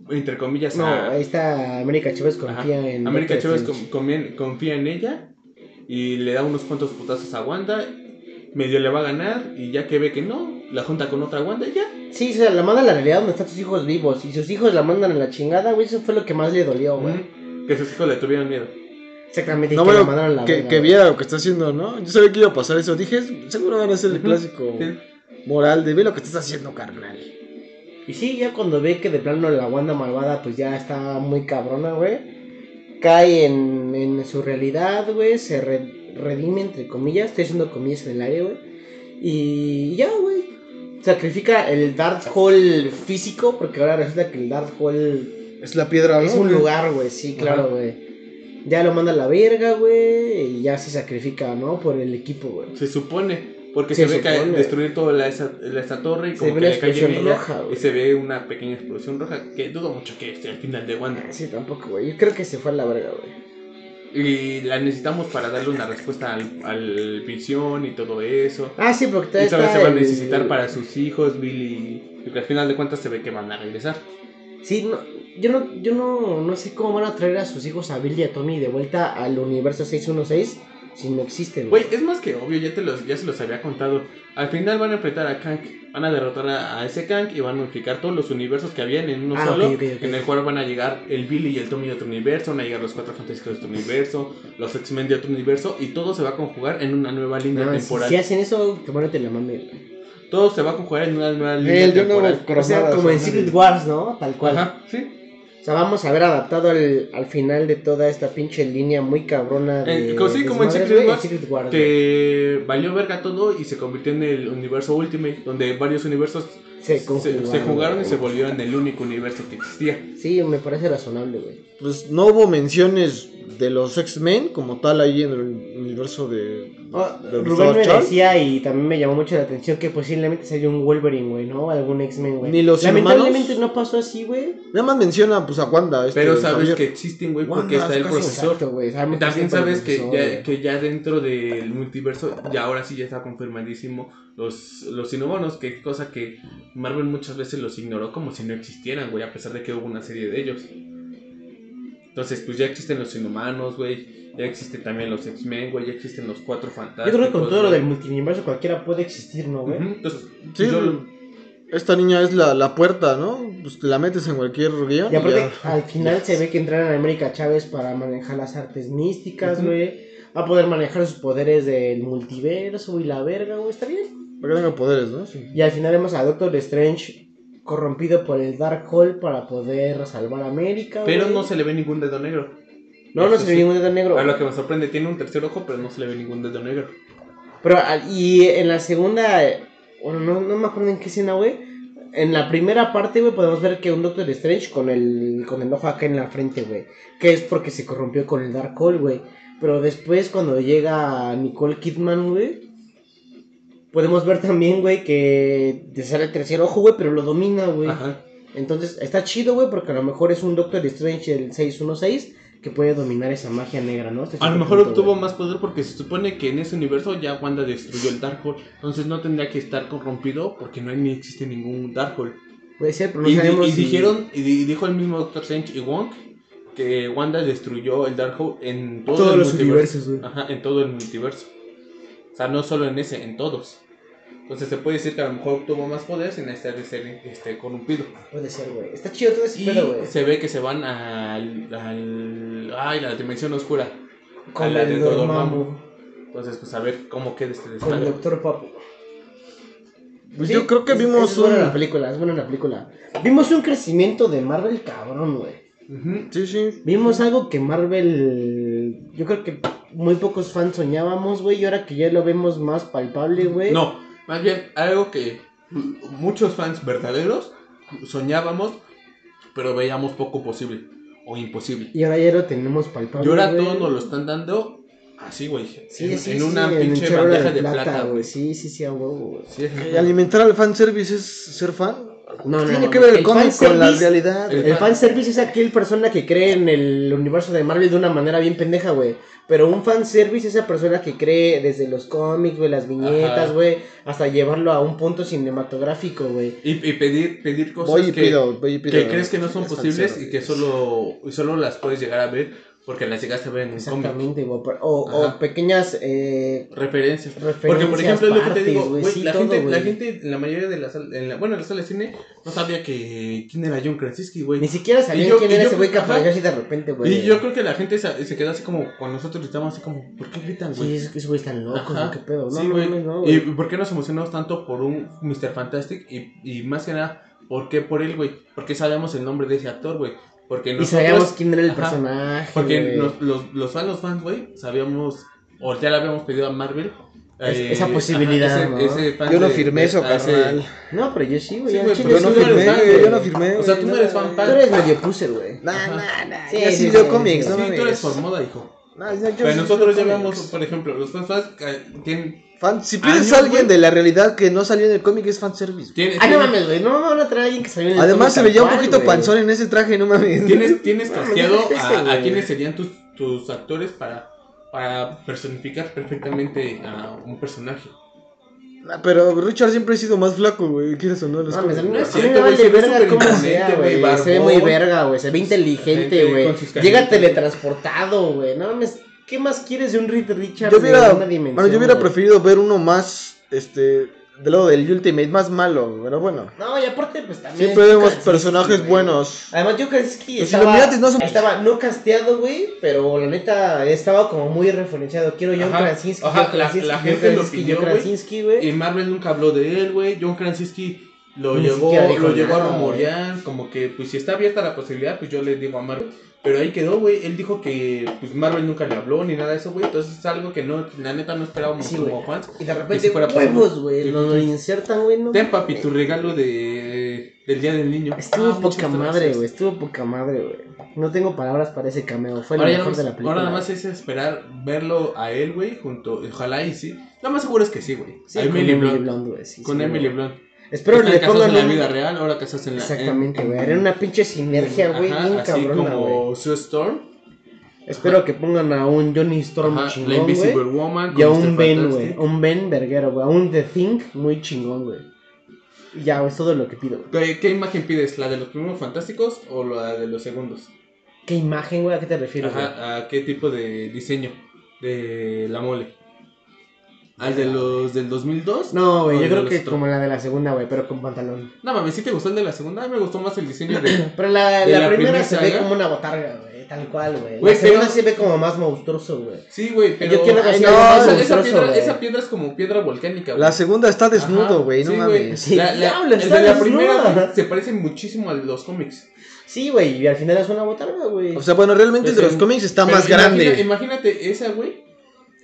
Entre comillas, No, a. ahí está América Chávez Ajá. confía en. América Chávez con- confía en ella y le da unos cuantos putazos a Wanda. Medio le va a ganar y ya que ve que no, la junta con otra Wanda y ya. Sí, o sea, la manda a la realidad donde están sus hijos vivos. Y sus hijos la mandan a la chingada, güey. Eso fue lo que más le dolió, güey. Que sus hijos le tuvieron miedo. Exactamente. y No, que la mandaron a la que, verga, que viera lo que está haciendo, ¿no? Yo sabía que iba a pasar eso. Dije, seguro van a ser el clásico Sí. moral de ve lo que estás haciendo, carnal. Y sí, ya cuando ve que de plano la Wanda malvada, pues ya está muy cabrona, güey. Cae en, en su realidad, güey. Se re- redime, entre comillas. Estoy haciendo comillas en el aire, güey. Y ya, güey. Sacrifica el Darkhold físico, porque ahora resulta que el Darkhold Es la piedra, ¿no? es un lugar, güey. Sí, claro, Ajá. güey. Ya lo manda a la verga, güey. Y ya se sacrifica, ¿no? Por el equipo, güey. Se supone. Porque Se se, ve supone. destruir toda la, esa, la- esa torre y Se como ve que una le cae en roja, güey. y se ve una pequeña explosión roja. Que dudo mucho que esté al final de Wanda. Sí, tampoco, güey. Yo creo que se fue a la verga, güey. Y la necesitamos para darle una respuesta al, al visión y todo eso. Ah, sí, porque Y todavía todavía se va a el- necesitar para sus hijos, Billy. Porque al final de cuentas se ve que van a regresar. Sí, no, yo, no, yo no, no sé cómo van a traer a sus hijos a Bill y a Tommy de vuelta al universo 616 si no existen. Güey, es más que obvio, ya, te los, ya se los había contado. Al final van a enfrentar a Kang, van a derrotar a, a ese Kang y van a unificar todos los universos que habían en uno Ah, solo. En el cual van a llegar el Billy y el Tommy de otro universo, van a llegar los cuatro fantásticos de otro universo, los X-Men de otro universo y todo se va a conjugar en una nueva línea No, si, temporal. si hacen eso, que bueno te la mame. Todo se va a conjugar en una nueva línea El temporal. O sea, como en. Secret Wars, ¿no? Tal cual. Ajá, sí. Sea, vamos a ver adaptado al, al final de toda esta pinche línea muy cabrona de. Eh, co- sí, como en Secret Wars, Secret Wars, valió verga todo y se convirtió en el universo Ultimate, donde varios universos Se se, conjugaron. se jugaron y se volvieron el único universo que existía. Sí, me parece razonable, güey. Pues no hubo menciones de los X-Men como tal ahí en el universo de. Ah, Rubén me Charles. decía y también me llamó mucho la atención que posiblemente sería un Wolverine, güey, ¿no? Algún X-Men, güey. Ni los Lamentablemente no pasó así, güey. Nada más menciona pues a Wanda. este, Pero sabes Javier. que existen, güey, porque está el profesor. Exacto, güey. Que También sabes que ya, que ya dentro del multiverso, ya ahora sí ya está confirmadísimo los, los inhumanos, que cosa que Marvel muchas veces los ignoró como si no existieran, güey, a pesar de que hubo una serie de ellos. Entonces, pues ya existen los inhumanos, güey, ya existen también los X-Men, güey, ya existen los cuatro Yo fantásticos. creo que con todo lo del multiverso cualquiera puede existir, ¿no, güey? Entonces, Sí, yo- esta niña es la, la puerta, ¿no? Pues la metes en cualquier guion. Y aparte, ya. al final se ve que entraron a América Chávez para manejar las artes místicas, güey. Va a poder manejar sus poderes del multiverso y la verga, güey. Está bien. Para que tenga poderes, ¿no? Sí. Y al final vemos a Doctor Strange corrompido por el Dark Hole para poder salvar a América, pero güey. no se le ve ningún dedo negro. No, no se ve ningún dedo negro. A lo que me sorprende, tiene un tercer ojo, pero no se le ve ningún dedo negro. Pero, al- y en la segunda, bueno, no, no me acuerdo en qué escena, güey. En la primera parte, güey, podemos ver que un Doctor Strange con el, con el ojo acá en la frente, güey. Que es porque se corrompió con el Dark Hole, güey. Pero después, cuando llega Nicole Kidman, güey, podemos ver también, güey, que te sale el tercer ojo, güey, pero lo domina, güey. Ajá. Entonces, está chido, güey, porque a lo mejor es un Doctor Strange el 616 que puede dominar esa magia negra, ¿no? Hasta A lo mejor punto, obtuvo más poder porque se supone que en ese universo ya Wanda destruyó el Darkhold. Entonces no tendría que estar corrompido porque no hay ni existe ningún Darkhold. Puede ser, pero no y, sabemos y si- dijeron, y di- dijo el mismo Doctor Strange y Wong que Wanda destruyó el Darkhold en todo Todos el los multiverso. universos, güey. Ajá, en todo el multiverso. O sea, no solo en ese, en todos. Entonces se puede decir que a lo mejor obtuvo más poder sin estar de ser este, corrompido. Puede ser, güey. Está chido todo ese Y pedo, güey. se ve que se van al, al. Ay, la dimensión oscura. Con a la el de Dormammu. Entonces, pues a ver cómo queda este Con el desmadre. Doctor Papu. Pues Sí, yo creo que es- vimos es buena un. la película, es buena la película. Vimos un crecimiento de Marvel cabrón, güey. Sí, sí. Vimos algo que Marvel. Yo creo que muy pocos fans soñábamos, güey. Y ahora que ya lo vemos más palpable, güey. No, más bien algo que muchos fans verdaderos soñábamos, pero veíamos poco posible o imposible. Y ahora ya lo tenemos palpable. Y ahora todos nos lo están dando así, güey. Sí, en, sí, en sí, una pinche bandeja de plata, güey. Sí, sí, sí, a huevo, güey. Alimentar al fanservice es ser fan. No, no, Tiene no, que ver el, el cómic con la fanservice- realidad. el- El fanservice es aquel persona que cree en el universo de Marvel de una manera bien pendeja, güey. Pero un fanservice es esa persona que cree desde los cómics, güey, las viñetas, güey, hasta llevarlo a un punto cinematográfico, güey. Y, y pedir, pedir cosas Voy y que, pido, voy y pido. que crees que no son Es posibles y que solo, y solo las puedes llegar a ver porque las llegaste a ver en un. Exactamente, güey. O, o pequeñas eh, Referencias. referencias, Porque, por ejemplo, es lo que te digo, güey, sí, la, todo, gente, la gente, en la mayoría de las en la, bueno, en la sala de cine, no sabía que quién era John Krasinski, güey. Ni siquiera sabían quién era yo- ese güey que apareció así de repente, güey. Y yo creo que la gente se, se quedó así como, con nosotros estábamos así como, ¿por qué gritan, güey? Sí, es que esos güeyes están locos, güey, qué pedo. No, Sí, no, güey. no, ¿Y por qué nos emocionamos tanto por un Mr. Fantastic? Y, y más que nada, ¿por qué por él, güey? Porque sabemos el nombre de ese actor, güey. Porque Y nosotros... sabíamos quién era el Ajá. personaje, Porque nos- los, los fans, los fans, güey, sabíamos, o ya le habíamos pedido a Marvel. Es- eh, esa posibilidad, ese- ¿no? ese fan Yo no firmé de- eso, ese- carnal. No, pero yo sí, güey. Sí, Yo no tú firmé, yo güey. no firmé. O sea, tú no eres fan, Tú fan. eres medio puser, güey. Nah, nah, nah. Sí, leo sí, cómics, no Sí, tú eres por moda, hijo. No, yo- yo Pero sí nosotros vemos, por ejemplo, los fans, fans tienen, Fan, si Años, pides a alguien de la realidad que no salió en el cómic es fanservice. tienen, Ah, no mames, güey. No van a traer a alguien que salió en el Además cómic se tal veía un poquito güey. panzón en ese traje, no mames. tienes, tienes No, casteado a, a güey. quienes serían tus, sus actores para, para personificar perfectamente a un personaje. Ah, Pero Richard siempre ha sido más flaco, güey. ¿Quieres o no? Los cómics. me- es a mí cierto, me güey, se ve verga cómo sea, güey, güey. Se ve muy verga, güey. Se ve inteligente, Gente güey. Llega teletransportado, güey. No mames. ¿Qué más quieres de un Reed Richards Yo hubiera, de una dimensión? bueno, yo hubiera güey? preferido ver uno más, este, del lado del Ultimate, más malo, pero bueno. No, y aparte, pues también. Siempre vemos Krasinski, personajes güey. buenos. Además, Joe Krasinski Los estaba, Illuminatis no son- estaba no casteado, güey, pero la neta estaba como muy referenciado. Quiero John Ajá, Krasinski, ajá, John la- Krasinski, la gente lo Krasinski, pidió, John güey. Krasinski, güey. Y Marvel nunca habló de él, güey. John Krasinski lo Ni llegó, lo llegó a nada, rumorear, como que pues si está abierta la posibilidad, pues yo le digo a Marvel. Pero ahí quedó, güey. Él dijo que pues Marvel nunca le habló ni nada de eso, güey. Entonces es algo que no, la neta no esperábamos Sí, como fans. Y de repente, huevos, güey. Lo, lo insertan, güey. No, Ten papi tu regalo de del día del niño. Estuvo Ah, poca madre, güey. Estuvo poca madre, güey. No tengo palabras para ese cameo. Fue Ahora, ya mejor de la película. ahora nada más es esperar verlo a él, güey, junto, ojalá y sí. Lo más seguro es que sí, güey. Sí, a con Emily Blunt. Sí, con Emily. Blunt. Espero Están le pongan en la vida real, ahora casados en la Exactamente, en- güey. Haré una pinche sinergia, güey. Bien cabrona, güey. como Sue Storm, Espero que pongan a un Johnny Storm ajá, la chingón, Invisible güey. Woman, Y a un Mr. Ben, güey. Un Ben verguero, güey. A un The Thing muy chingón, güey. Ya, es todo lo que pido. ¿Qué, qué imagen pides? ¿La de los primeros fantásticos o la de los segundos? ¿Qué imagen, güey? ¿A qué te refieres? Ajá, ¿a qué tipo de diseño de la mole? ¿Al de los del 2002? No, güey, ¿O yo creo que otros? como la de la segunda, güey, pero con pantalón. No mames, ¿sí te gustó el de la segunda? A mí me gustó más el diseño de... Pero la, ¿De la, la primera primera se ve como una botarga, güey. Tal cual, güey. La segunda pero- se ve como más monstruoso, güey. Sí, güey, pero... Yo quiero Ay, no, esa, piedra, güey. esa piedra es como piedra volcánica, güey. La segunda está desnudo, güey, no sí, mames. Sí, La, el de la primera se parece muchísimo al de los cómics. Sí, güey, y al final es una botarga, güey. O sea, bueno, realmente el de los cómics está más grande. Imagínate esa, güey.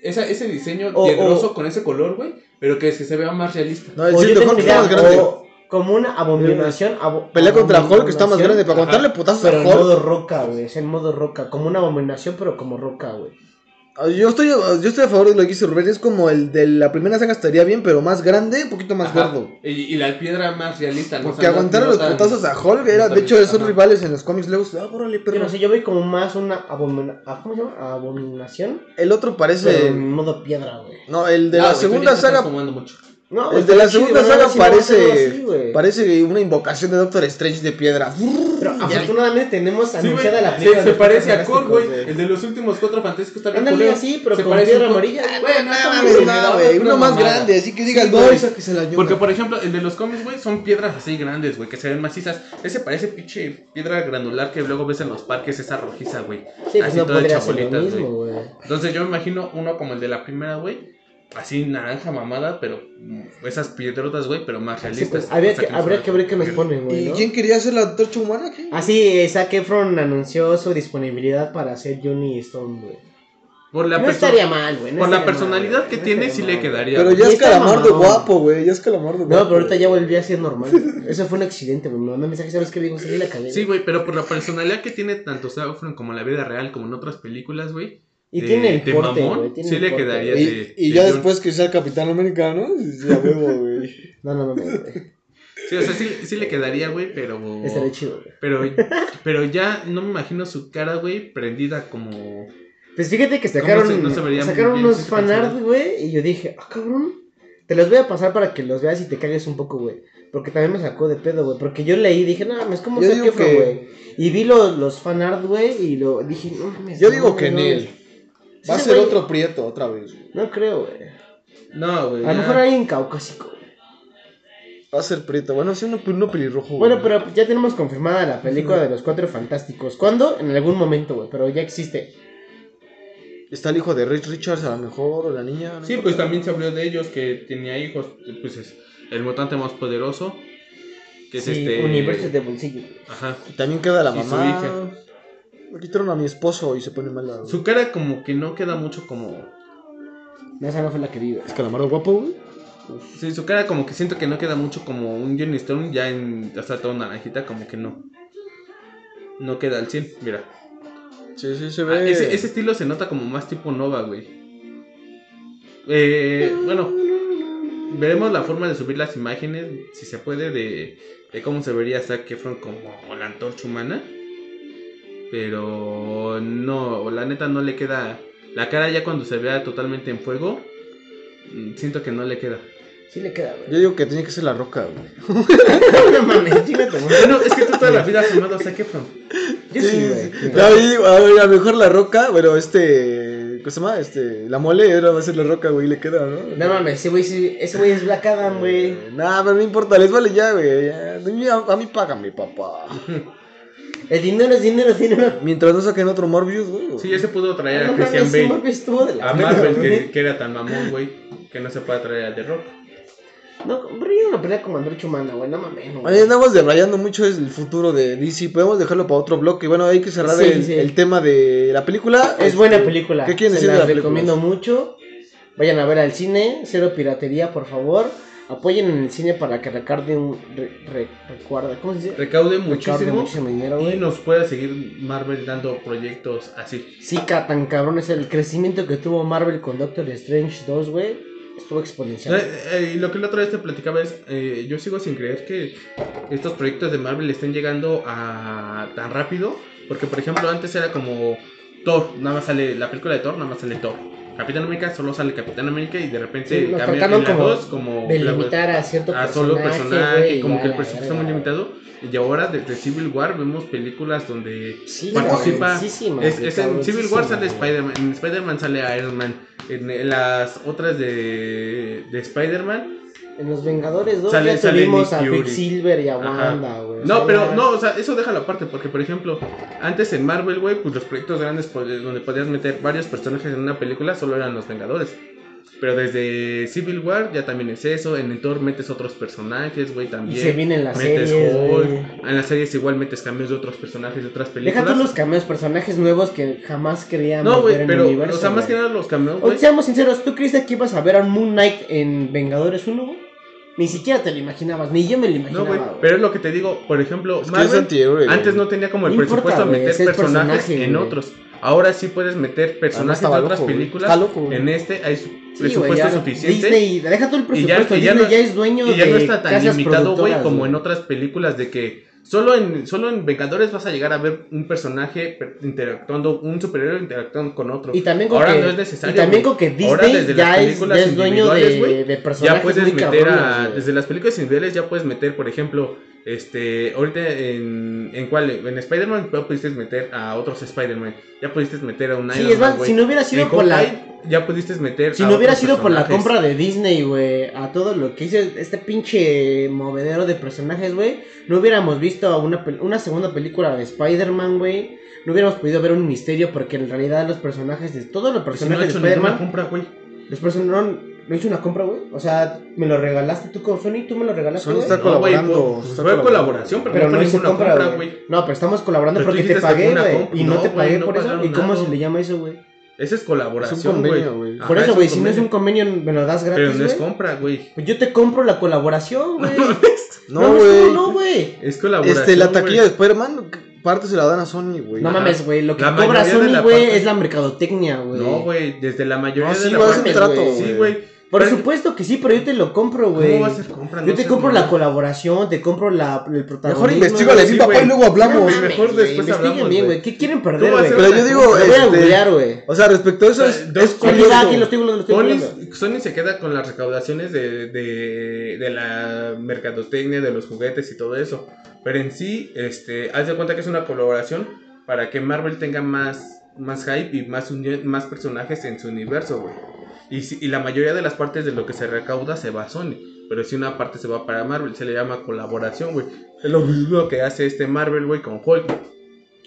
Esa, ese diseño O- piedroso o- con ese color, güey. Pero que, que se vea más realista. No, el o yo Silver tengo Hulk una está más grande. o como una abominación. abo- Pelea contra Hulk está más grande. Para contarle putazos Pero a en Hulk. modo roca, güey. Es en modo roca. Como una abominación, pero como roca, güey. Ah, Yo estoy, yo estoy a favor de lo que dice Rubén. Es como el de la primera saga estaría bien, pero más grande, un poquito más Ajá. gordo. Y, y la piedra más realista. ¿no? O Porque sea, no- aguantar no los putazos a Hulk era, no de hecho, son ajá. rivales en los cómics. Luego, ah, órale, Yo perro. no sé, yo veo como más una abomina- ah, ¿cómo se llama? abominación. El otro Pero parece. en modo piedra, güey. No, el de No, la segunda saga. fumando mucho. No, El de la segunda ¿no? saga parece. así. Parece una invocación de Doctor Strange de piedra. Pero afortunadamente tenemos Sí, anunciada la se, película. se los parece a Fantásticos, Cor, güey. El de los últimos cuatro fantásticos está bien Ándale así, pero Se con parece piedra amarilla. Güey, no, No, güey, uno más mamada. grande, así que digas, Sí, no, güey. esa que se la. Porque, por ejemplo, el de los cómics, güey, son piedras así grandes, güey, que se ven macizas. Ese parece pinche piedra granular que luego ves en los parques, esa rojiza, güey. Sí, pues Así no toda hecha bolitas, güey. Entonces yo me imagino uno como el de la primera, güey. Así naranja mamada, pero esas piedrotas, güey, pero más Sí, realistas. pues, habría que, no habría que ver qué nos ponen, güey. ¿Y ¿no? quién quería ser la antorcha humana? ¿Qué? Así, eh, Zac Efron anunció su disponibilidad para hacer Johnny Storm, güey. Por la, No estaría mal, güey. no por la mal, personalidad que no tiene, sí mal, le güey. quedaría. Pero ya es calamardo mamón. guapo, güey. Ya es calamardo guapo. No, pero ahorita ya volvió a ser normal. Eso fue un accidente, güey. Me mandó un mensaje, ¿sabes qué? Digo, salí la cagué. Sí, güey, pero por la personalidad que tiene tanto Zac Efron como en la vida real, como en otras películas, güey. Y de- tiene el de porte, mamón, güey. tiene sí el le porte, quedaría güey. de- Y, y de ya John. después que sea Capitán América, ¿no? Ya huevo, güey. No, no, no, no, güey. Sí, o sea, sí, sí le quedaría, güey, pero. Estaría chido, güey. Pero, pero ya no me imagino su cara, güey, prendida como. Pues fíjate que ¿Cómo sacaron, se- no se vería sacaron unos fanart, güey. Y yo dije, ah, cabrón. Te los voy a pasar para que los veas y te cagues un poco, güey. Porque también me sacó de pedo, güey. Porque yo leí y dije, no ¿cómo Yo Zac güey? Y vi los, los fanart, güey. Y lo dije, no mames. Yo digo que no en él. Va a ser güey. otro prieto otra vez. güey. No creo, güey. No, güey. A lo mejor alguien caucásico. Va a ser prieto. Bueno, sí, uno, uno pelirrojo. Bueno, güey. pero ya tenemos confirmada la película de los cuatro fantásticos. ¿Cuándo? En algún momento, güey. Pero ya existe. Está el hijo de Rich Richards, a lo mejor, o la niña. ¿no? Sí, pues también se habló de ellos que tenía hijos. Pues es el mutante más poderoso. Que es Sí, este. universos de bolsillo. Ajá. Y también queda la Y su mamá. hija. Me quitaron a mi esposo y se pone mala. güey. Su cara, como que no queda mucho como. No, esa no fue la que vi, güey. ¿Es calamardo guapo, güey? Sí, su cara, como que siento que no queda mucho como un Johnny Storm. Ya en. Ya está todo naranjita, como que no. No queda al 100, mira. Sí, sí, se Ah, ve. ese, ese estilo se nota como más tipo Nova, güey. Eh, bueno, veremos la forma de subir las imágenes, si se puede, de, de cómo se vería Zac Efron como la antorcha humana. Pero no, la neta no le queda. La cara ya cuando se vea totalmente en fuego, mm, siento que no le queda. Sí le queda, güey. Yo digo que tiene que ser la roca, güey. no mames, chingate, güey. Bueno, es que tú toda la vida has amado a Zac Efron. Yo sí, güey. No, yo digo, a ver, a lo mejor la roca, pero este. ¿Cómo se llama? Este. La mole ahora va a ser la roca, güey, le queda, ¿no? No mames, ese güey, sí- ese güey es Black Adam, güey. Eh, Nah, pero no importa, les vale ya, güey. ya. A, a mí págame, papá. El dinero es dinero, es dinero. Mientras no saquen otro Morbius, güey. Sí, ya se pudo traer a Christian Bale. Morbius estuvo de la A Marvel, que, que era tan mamón, güey, que no se puede traer a The Rock. No, pero yo no pelea como Android Humana, güey, no mames. Oye, andamos debrayando mucho es el futuro de DC. Podemos dejarlo para otro bloque. Bueno, hay que cerrar Sí, el, sí. el tema de la película. Es buena película. ¿Qué quieren Se decir de las la película? recomiendo mucho. Vayan a ver al cine, cero piratería, por favor. Apoyen en el cine para que recarde un re- re- recuerda, ¿cómo se dice? Recaude muchísimo muchísimo dinero, y nos pueda seguir Marvel dando proyectos así. Sí, ca- tan cabrón es el crecimiento que tuvo Marvel con Doctor Strange 2, güey. Estuvo exponencial. Eh, eh, lo que la otra vez te platicaba es, eh, yo sigo sin creer que estos proyectos de Marvel estén llegando a tan rápido, porque por ejemplo antes era como Thor, nada más sale la película de Thor, nada más sale Thor. Capitán América solo sale Capitán América y de repente Sí, lo cambia trataron en la como dos como de limitar a cierto a personaje, solo personaje, como que el presupuesto está muy limitado. Y ahora desde Civil War vemos películas donde Sí, participa. Es, es en Civil War sale Spider-Man, en Spider-Man sale Iron Man, en, las otras de, de Spider-Man. En los Vengadores 2 Sale- ya sale tuvimos a. Quicksilver y a. Wanda, No, sea, pero no, o sea, eso déjalo aparte, porque por ejemplo, antes en Marvel, güey, pues los proyectos grandes po- donde podías meter varios personajes en una película solo eran los Vengadores. Pero desde Civil War ya también es eso, en el Thor metes otros personajes, güey, Y también. se vienen las metes series, Hulk, güey. en las series igual metes cambios de otros personajes de otras Deja películas. tú los cameos, personajes nuevos que jamás creíamos No, güey, ver en pero, el universo. o sea, más güey. que nada los cameos, O güey. seamos sinceros, ¿tú creíste que ibas a ver a Moon Knight en Vengadores 1? güey? Ni siquiera te lo imaginabas, ni yo me lo No, imaginaba, güey, güey. pero es lo que te digo, por ejemplo, Es que es Marvel antihéroe, güey. antes no tenía como el No importa, presupuesto a meter personajes personaje, en güey. otros. Ahora sí puedes meter Además personajes de otras loco, películas. Está loco, güey. En este hay su- Sí, güey, presupuesto suficiente. Disney, deja todo el y ya, presupuesto, y ya Disney no, ya es dueño y ya de no está tan limitado, güey, como en otras películas de que solo en, solo en Vengadores vas a llegar a ver un personaje per- interactuando, un superhéroe interactuando con otro. Y también con Ahora que, no es necesario. y también con que Ahora Disney desde ya las es, películas ya es dueño de, güey, de personajes ya puedes meter cabrones, a, desde las películas individuales ya puedes meter, por ejemplo, este, ahorita en, en cuál, en Spider-Man ya pudiste meter a otros Spider-Man, ya pudiste meter a un Sí, Iron Man, si no hubiera sido En por la... Ya pudiste meter Si a no hubiera sido por la personajes. compra de Disney, güey, a todo lo que hizo este pinche movedero de personajes, güey, no hubiéramos visto una, una segunda película de Spider-Man, güey. No hubiéramos podido ver un misterio porque en realidad los personajes de todos los Pues si no personajes de Spider-Man, compra, güey. los personajes no, hizo una compra, güey. O sea, me lo regalaste tú con Sony, tú me lo regalaste, Sony está No, güey, colaborando, pues, está fue colaborando. colaboración, pero, Pero no no hice compra, güey. No, pero estamos colaborando Pero porque te pagué, güey. Y no, No, te pagué no por eso. ¿Y cómo se le llama eso, güey? Esa es colaboración, güey. Por es eso, güey, si no es un convenio, me lo das gratis, Pero no es compra, güey. Pues yo te compro la colaboración, güey. No, no, güey. no, güey. Es colaboración. Este, la taquilla de. Spider-Man, parte se la dan a Sony, güey. No mames, güey. Lo que La cobra Sony, güey, parte- es la mercadotecnia, güey. No, güey, desde la mayoría No, de la parte- un trato, güey. Sí, güey. Por Pero- supuesto que sí, pero yo te lo compro, güey. ¿Cómo va a ser compra? Yo te compro la colaboración, te compro la, el protagonismo. Mejor investigale a sí, papá y luego hablamos. Mejor después investiguen hablamos, bien, güey. ¿Qué quieren ¿Cómo perder, güey? Pero yo digo, Lo voy a este, googlear, güey. O sea, respecto a eso es, es curioso. aquí lo estoy googleando, lo estoy Sony, se queda con las recaudaciones de, de, de la mercadotecnia, de los juguetes y todo eso. Pero en sí, este, haz de cuenta que es una colaboración para que Marvel tenga más, más hype y más, más personajes en su universo, güey. Y, si- y la mayoría de las partes de lo que se recauda se va a Sony. Pero si una parte se va para Marvel, se le llama colaboración, güey. Es lo mismo que hace este Marvel, güey, con Hulk.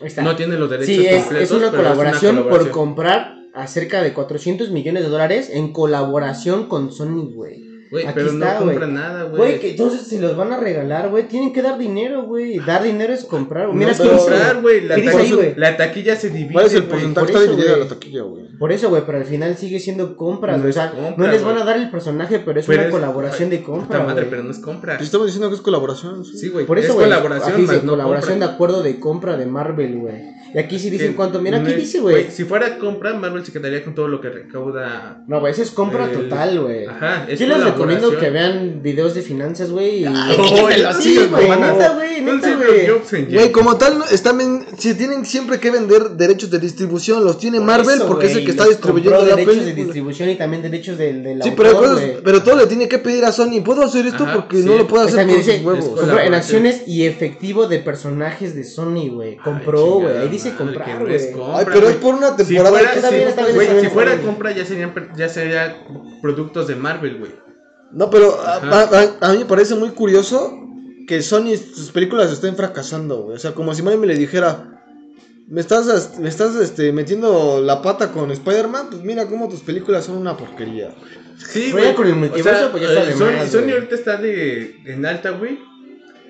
Está. No tiene los derechos Sí, es, completos, es una pero colaboración por colaboración. comprar a cerca de 400 millones de dólares en colaboración con Sony, güey. Güey, Aquí pero está, no güey. compran nada, güey. Güey, que entonces se los van a regalar, güey. Tienen que dar dinero, güey. Dar dinero es comprar. güey. Mira, no es que comprar, güey. La, la taquilla se divide. ¿Cuál es el porcentaje? por Está eso, dividida la taquilla, güey. Por eso, güey, pero al final sigue siendo compras. No o sea, compra, no les van a dar el personaje, pero es Pero una es- colaboración de Puta compra. madre, güey. pero no es compra. Te estamos diciendo que es colaboración. Sí, güey. Por eso, es colaboración, más no colaboración compra. de acuerdo de compra de Marvel, güey. Y aquí sí dicen cuánto. Mira, aquí dice, güey. Si fuera compra, Marvel se quedaría con todo lo que recauda. No, güey, eso es compra el- total, güey. Ajá, es Yo les recomiendo que vean videos de finanzas, güey. y- sí, güey. Neta, güey, neta, en como tal, están ven- si tienen siempre que vender derechos de distribución, los tiene Por Marvel eso, porque es el que está distribuyendo la derechos de distribución y también derechos del, del Sí, pero, autor, todo le tiene que pedir a Sony. ¿Puedo hacer esto? Ajá, porque sí. no lo puedo hacer también con sus huevos. en acciones y efectivo de personajes de Sony, güey. Compró, güey. Madre, comprar, no güey. Ay, pero güey. es por una Si temporada. fuera, bien, bien, güey, si fuera bien. compra ya serían ya sería productos de Marvel, güey. No, pero a, Ajá. a- a mí me parece muy curioso que Sony, sus películas estén fracasando, güey. O sea, como si Mike me le dijera, me estás, me estás este, metiendo la pata con Spider-Man, pues mira cómo tus películas son una porquería, güey. Sí, con el multiverso, pues ya está eh, de Sony, Sony güey. ahorita está de, en alta, güey.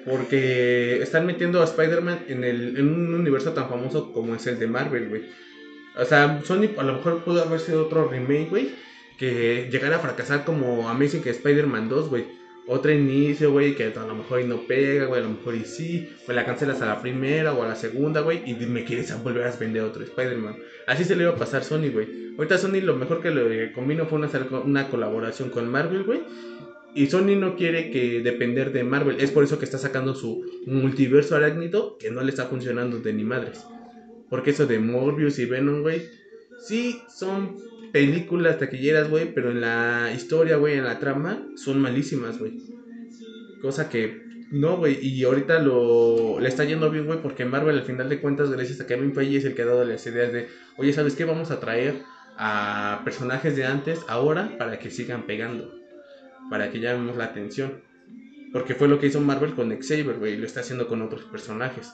Porque están metiendo a Spider-Man en, el, en un universo tan famoso como es el de Marvel, güey. O sea, Sony a lo mejor pudo haber sido otro remake, güey. Que llegara a fracasar como Amazing Spider-Man 2, güey. Otro inicio, güey, que a lo mejor no pega, güey. A lo mejor y sí. O la cancelas a la primera o a la segunda, güey. Y me quieres volver a vender otro Spider-Man. Así se le iba a pasar Sony, güey. Ahorita Sony lo mejor que le combinó fue una, una colaboración con Marvel, güey. Y Sony no quiere que depender de Marvel. Es por eso que está sacando su multiverso arácnido que no le está funcionando de ni madres. Porque eso de Morbius y Venom, güey. Sí, son películas taquilleras, güey. Pero en la historia, güey, en la trama, son malísimas, güey. Cosa que no, güey. Y ahorita lo le está yendo bien, güey. Porque Marvel, al final de cuentas, gracias a Kevin Feige, es el que ha dado las ideas de, oye, ¿sabes qué? Vamos a traer a personajes de antes ahora para que sigan pegando para que llamemos la atención. Porque fue lo que hizo Marvel con Xavier, güey, y lo está haciendo con otros personajes.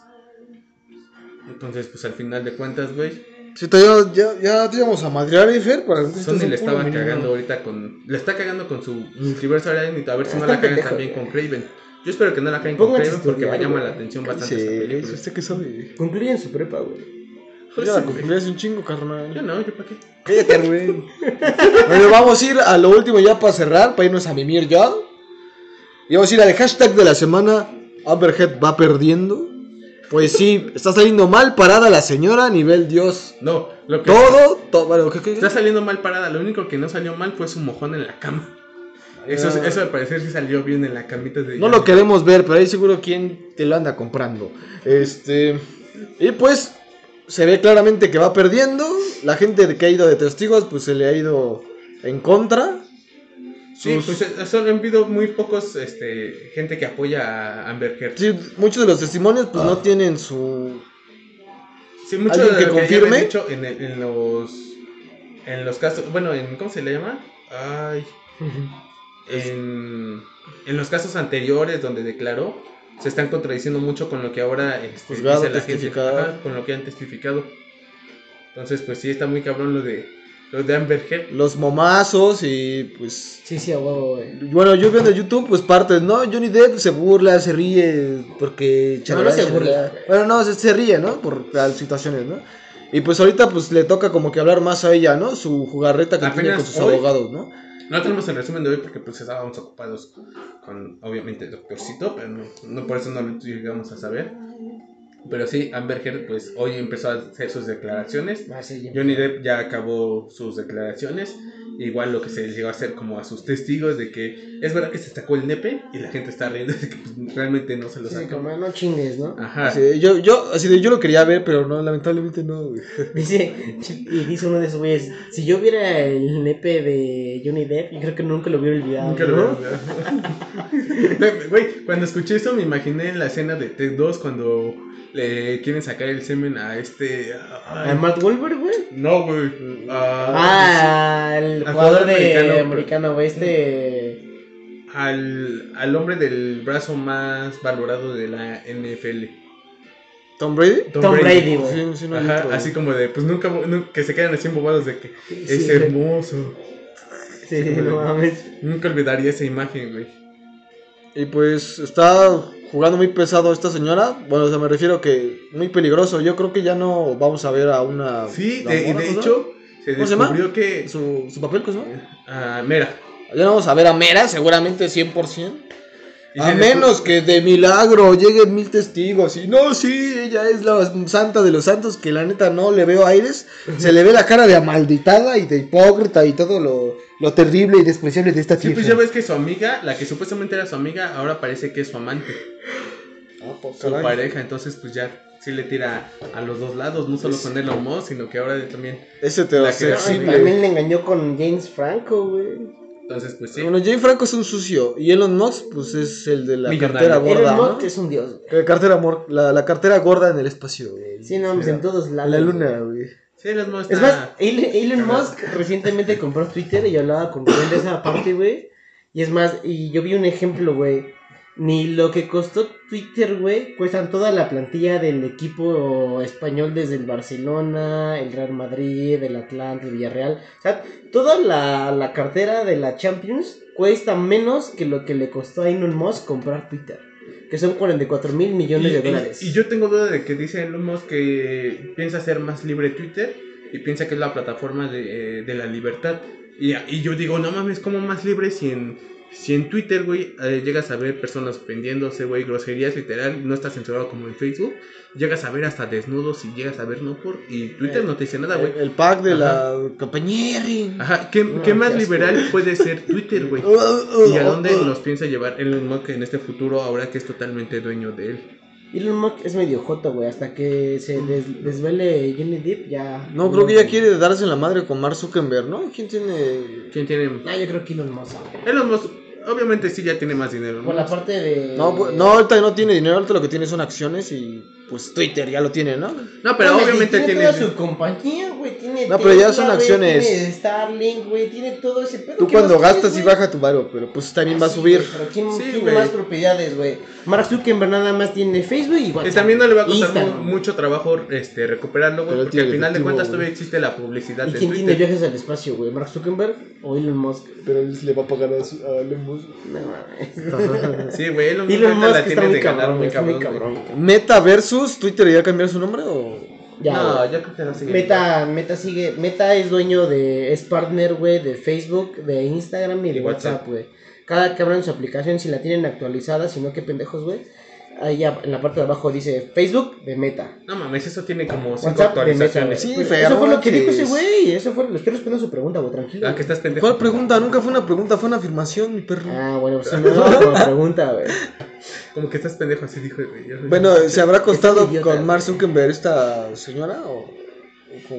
Entonces, pues al final de cuentas, güey, Si te, ya, ya, ya te íbamos a madrear, ¿eh, Fer? Para que Sony le estaba cagando ahorita con. Le está cagando con su multiverso a ver si no la cagan también con Craven. Yo espero que no la caguen con Craven porque me llama la atención bastante Sí, esta es película. usted que sabe. Concluyen su prepa, güey. Pues Ya sí, la hace un chingo, carnal. Yo no, yo para qué. Cállate, güey. bueno, vamos a ir a lo último ya para cerrar, para irnos a mimir ya. Y vamos a ir al hashtag de la semana. Amberhead va perdiendo. Pues sí, está saliendo mal parada la señora a nivel Dios. No, lo que. Todo, todo, bueno, ¿qué, qué? Está saliendo mal parada. Lo único que no salió mal fue su mojón en la cama. Eso, Ah. eso al parecer sí salió bien en la camita de. No lo queremos ver, pero ahí seguro quién te lo anda comprando. Este. Y pues, se ve claramente que va perdiendo. La gente que ha ido de testigos, pues se le ha ido en contra. Sí, Sus- pues eh, son, han habido muy pocos este, gente que apoya a Amber Heard. Sí, muchos de los testimonios, pues no tienen su. Sí, mucho ¿Alguien de que lo que confirme? dicho en, el- en los en los casos, bueno, en ¿cómo se le llama? Ay, en, en los casos anteriores donde declaró se están contradiciendo mucho con lo que ahora este, Juzgado, dice la gente. Ajá, con lo que han testificado. Entonces, pues sí está muy cabrón lo de lo de Amber Heard. Los momazos y pues. Sí, sí, a huevo, güey. Bueno, yo viendo YouTube, pues partes, ¿no? Johnny Depp se burla, se ríe porque... No, no se burla. Bueno, no, se, se ríe, ¿no? Por las situaciones, ¿no? Y pues ahorita pues le toca como que hablar más a ella, ¿no? Su jugarreta que tiene con sus hoy. abogados, ¿no? No tenemos el resumen de hoy porque pues estábamos ocupados con obviamente el doctorcito, pero no, no por eso no lo llegamos a saber. Pero sí, Amber Heard pues hoy empezó a hacer sus declaraciones. Johnny Depp ya acabó sus declaraciones. Igual lo que se llegó a hacer como a sus testigos de que es verdad que se sacó el nepe y la gente está riendo de que pues, realmente no se lo sí, sacó. como no chingues, ¿no? Ajá. Así de, yo, yo, así de, yo lo quería ver, pero no, lamentablemente no. Dice, y dice uno de esos güeyes, si yo viera el nepe de Johnny Depp, yo creo que nunca lo hubiera olvidado. Nunca lo ¿no? voy a olvidar. Güey, cuando escuché esto me imaginé en la escena de Ted 2 cuando le quieren sacar el semen a este. ay, ¿A Matt Wolver, güey? No, güey. a- Ah, el Al jugador jugador de americano, güey, este... al, al hombre del brazo más valorado de la NFL. ¿Tom Brady? Tom Brady, güey. Sí, sí, no Ajá, así como de, pues nunca, nu- que se quedan así embobados de que es Sí, hermoso. Sí, no mames. Nunca olvidaría esa imagen, güey. Y pues está jugando muy pesado esta señora. Bueno, o sea, me refiero que muy peligroso. Yo creo que ya no vamos a ver a una. Sí, de, de ¿cómo se hecho, se descubrió que. Su, su papel, ¿cómo? Ah, mira. Ya no vamos a ver a Mera, seguramente 100%. Y A menos que de milagro lleguen mil testigos. Y no, sí, ella es la santa de los santos. Que la neta no le veo aires. Se le ve la cara de amalditada y de hipócrita y todo lo, lo terrible y despreciable de esta Sí, tierra. pues ya ves que su amiga, la que supuestamente era su amiga, ahora parece que es su amante, Ah, pues, su caray. pareja, entonces pues ya sí le tira a los dos lados, no solo con Elon Musk, sino que ahora también. Ese te va a ser simple. también le engañó con James Franco, güey. Entonces pues sí. Bueno, Jane Franco es un sucio y Elon Musk pues es el de la Millonario. cartera gorda, Elon ¿no? Musk es un dios, güey. La cartera, la, la cartera gorda en el espacio. güey. Sí, no, pues en todos lados. la güey. luna, güey. Sí, Elon Musk Es más, Elon, Elon Musk recientemente compró Twitter y hablaba con Rubén de esa parte, güey. Y es más, y yo vi un ejemplo, güey. Ni lo que costó Twitter, güey, cuestan toda la plantilla del equipo español desde el Barcelona, el Real Madrid, el Atlante, el Villarreal. O sea, toda la, la cartera de la Champions cuesta menos que lo que le costó a Elon Musk comprar Twitter. Que son 44 mil millones Y, de dólares. y yo tengo duda de que dice Elon Musk que piensa hacer más libre Twitter y piensa que es la plataforma de, eh, de la libertad. Y, y yo digo, no mames, ¿cómo más libre si en, si en Twitter, güey, eh, llegas a ver personas ofendiéndose, güey, groserías literal, no está censurado como en Facebook? Llegas a ver hasta desnudos y llegas a ver no por... Y Twitter no te dice nada, güey. El, el pack de Ajá. la compañía. Ajá, ¿qué, No, qué más asco, liberal puede ser Twitter, güey? ¿Y a dónde nos piensa llevar Elon Musk en este futuro ahora que es totalmente dueño de él? Elon Musk es medio joto, güey. Hasta que se des- desvele Johnny Depp, ya. No, creo que ya quiere darse en la madre con Mark Zuckerberg, ¿no? ¿Quién tiene...? ¿Quién tiene...? No, yo creo que Elon Musk. güey. Elon Musk, obviamente sí ya tiene más dinero. ¿no? Por la parte de. No, pues, no, ahorita no tiene dinero, ahorita lo que tiene son acciones y pues Twitter ya lo tiene, ¿no? No, pero obviamente tiene. tiene... toda su compañía, güey. Tiene. No, pero ya son acciones. Tiene Starlink, güey. Tiene todo ese pedo. Tú ¿Qué cuando gastas quieres, y baja tu varo, pero pues también va a Sí, subir. güey, Pero ¿quién Sí, tiene más propiedades, güey? Mark Zuckerberg nada más tiene Facebook y Y WhatsApp. también no le va a costar mu- mucho trabajo este, recuperarlo, güey, porque al final de cuentas todavía existe la publicidad ¿Y de quién tiene viajes al espacio, güey? ¿Mark Zuckerberg o Elon Musk? Pero él le va a pagar a, su- a Elon Musk. No mames. Sí, güey, Elon Musk Elon ahorita Musk la está tiene de ganar cabrón, muy cabrón. Meta versus Twitter, ¿ya cambiar su nombre o...? Ya, No, güey. yo creo que no sigue. Meta, Meta sigue, Meta es dueño de, es partner, güey, de Facebook, de Instagram y de Y WhatsApp, güey. Cada que abran su aplicación, si la tienen actualizada, si no, qué pendejos, güey. Ahí ya en la parte de abajo dice Facebook de Meta. No mames, eso tiene como cinco WhatsApp de Meta, actualizaciones. Sí, feo, Eso fue lo que dijo ese güey. Eso fue, le estoy respondiendo su pregunta, güey, tranquilo. Ah, que estás pendejo. ¿Cuál pregunta? Nunca fue una pregunta, fue una afirmación, mi perro. Ah, bueno, pues no, como pregunta, güey. Como que estás pendejo, así dijo Bueno, ¿se habrá acostado idiota, con. Mark Zuckerberg esta señora o...? con...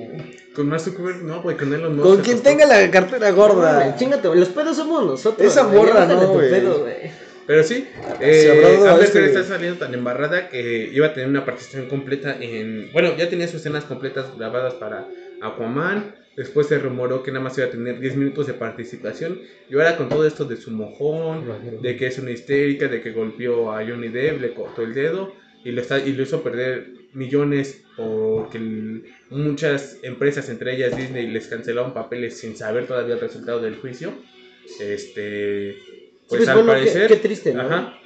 Con Mark Zuckerberg, no, güey, con Elon Musk. Con quien tenga la cartera gorda. Mames, Chingate, güey, los pedos somos nosotros. Esa morra, no, tu güey. pedo, güey. Pero sí, eh, Amber este- está saliendo tan embarrada que iba a tener una participación completa en... Bueno, ya tenía sus escenas completas grabadas para Aquaman. Después se rumoró que nada más iba a tener 10 minutos de participación. Y ahora con todo esto de su mojón, de que es una histérica, de que golpeó a Johnny Depp, le cortó el dedo y lo, está, y lo hizo perder millones porque muchas empresas, entre ellas Disney, les cancelaron papeles sin saber todavía el resultado del juicio. Este, pues, pues, al bueno, qué- parecer, qué triste, ¿no? ajá,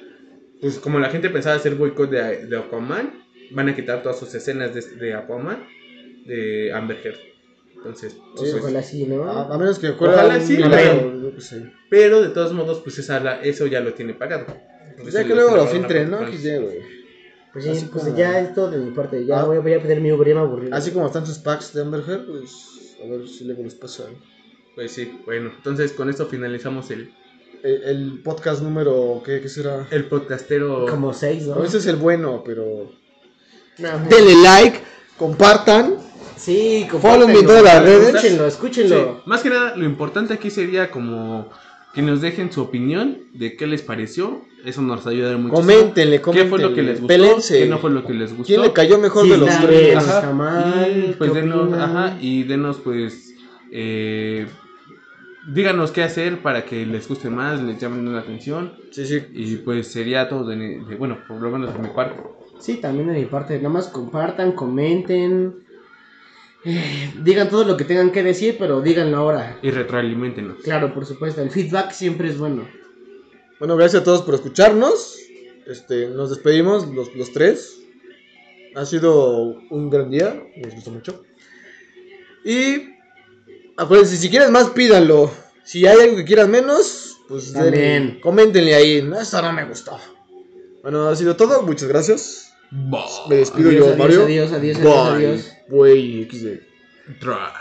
pues como la gente pensaba hacer boicot de, de Aquaman, van a quitar todas sus escenas de, de Aquaman de Amber Heard. Entonces, pues, Sí, ojalá sí, ¿no? A, a menos que ocurra Ojalá sí, pero- pero de todos modos, pues esa, la- eso ya lo tiene pagado. Pues Eso ya que luego lo filtren, ¿no? pagar. Que ya, güey. Pues sí, pues como- ya es todo de mi parte. Ya Ah. voy, voy a pedir mi Uber, ya me aburrí. Así como están sus packs de Amber Heard, pues a ver si luego les pasa. Pues sí, bueno, entonces con esto finalizamos el, El, el podcast número, ¿qué, qué será? el podcastero. Como seis, ¿no? No, ese es el bueno, pero... No, Denle like, compartan. Sí, Follow me todas las redes. Escúchenlo, Sí, escúchenlo. más que nada, lo importante aquí sería como que nos dejen su opinión de qué les pareció. Eso nos ayuda mucho. Coméntenle, ¿Qué coméntenle. fue lo que les gustó? Pélense. ¿Qué no fue lo que les gustó? ¿Quién le cayó mejor Sí, de los tres? Ajá. Y, pues ¿qué denos, ajá, y denos pues eh, díganos qué hacer para que les guste más, les llamen la atención Sí, sí. y pues sería todo de, de- bueno, por lo menos de mi parte. Sí, también de mi parte. Nada más compartan, comenten. Eh, digan todo lo que tengan que decir, pero díganlo ahora. Y retroalimentenos. Claro, por supuesto. El feedback siempre es bueno. Bueno, gracias a todos por escucharnos. Este, nos despedimos los, los tres. Ha sido un gran día, nos gustó mucho. Y acuérdense, si quieren más, pídanlo. Si hay algo que quieran menos, pues También. denle- coméntenle ahí. No, esto no me gustó. Bueno, ha sido todo. Muchas gracias. Me despido Adiós, yo, adiós, Mario. adiós, adiós, adiós, Bye. adiós. Güey, XD. Tra-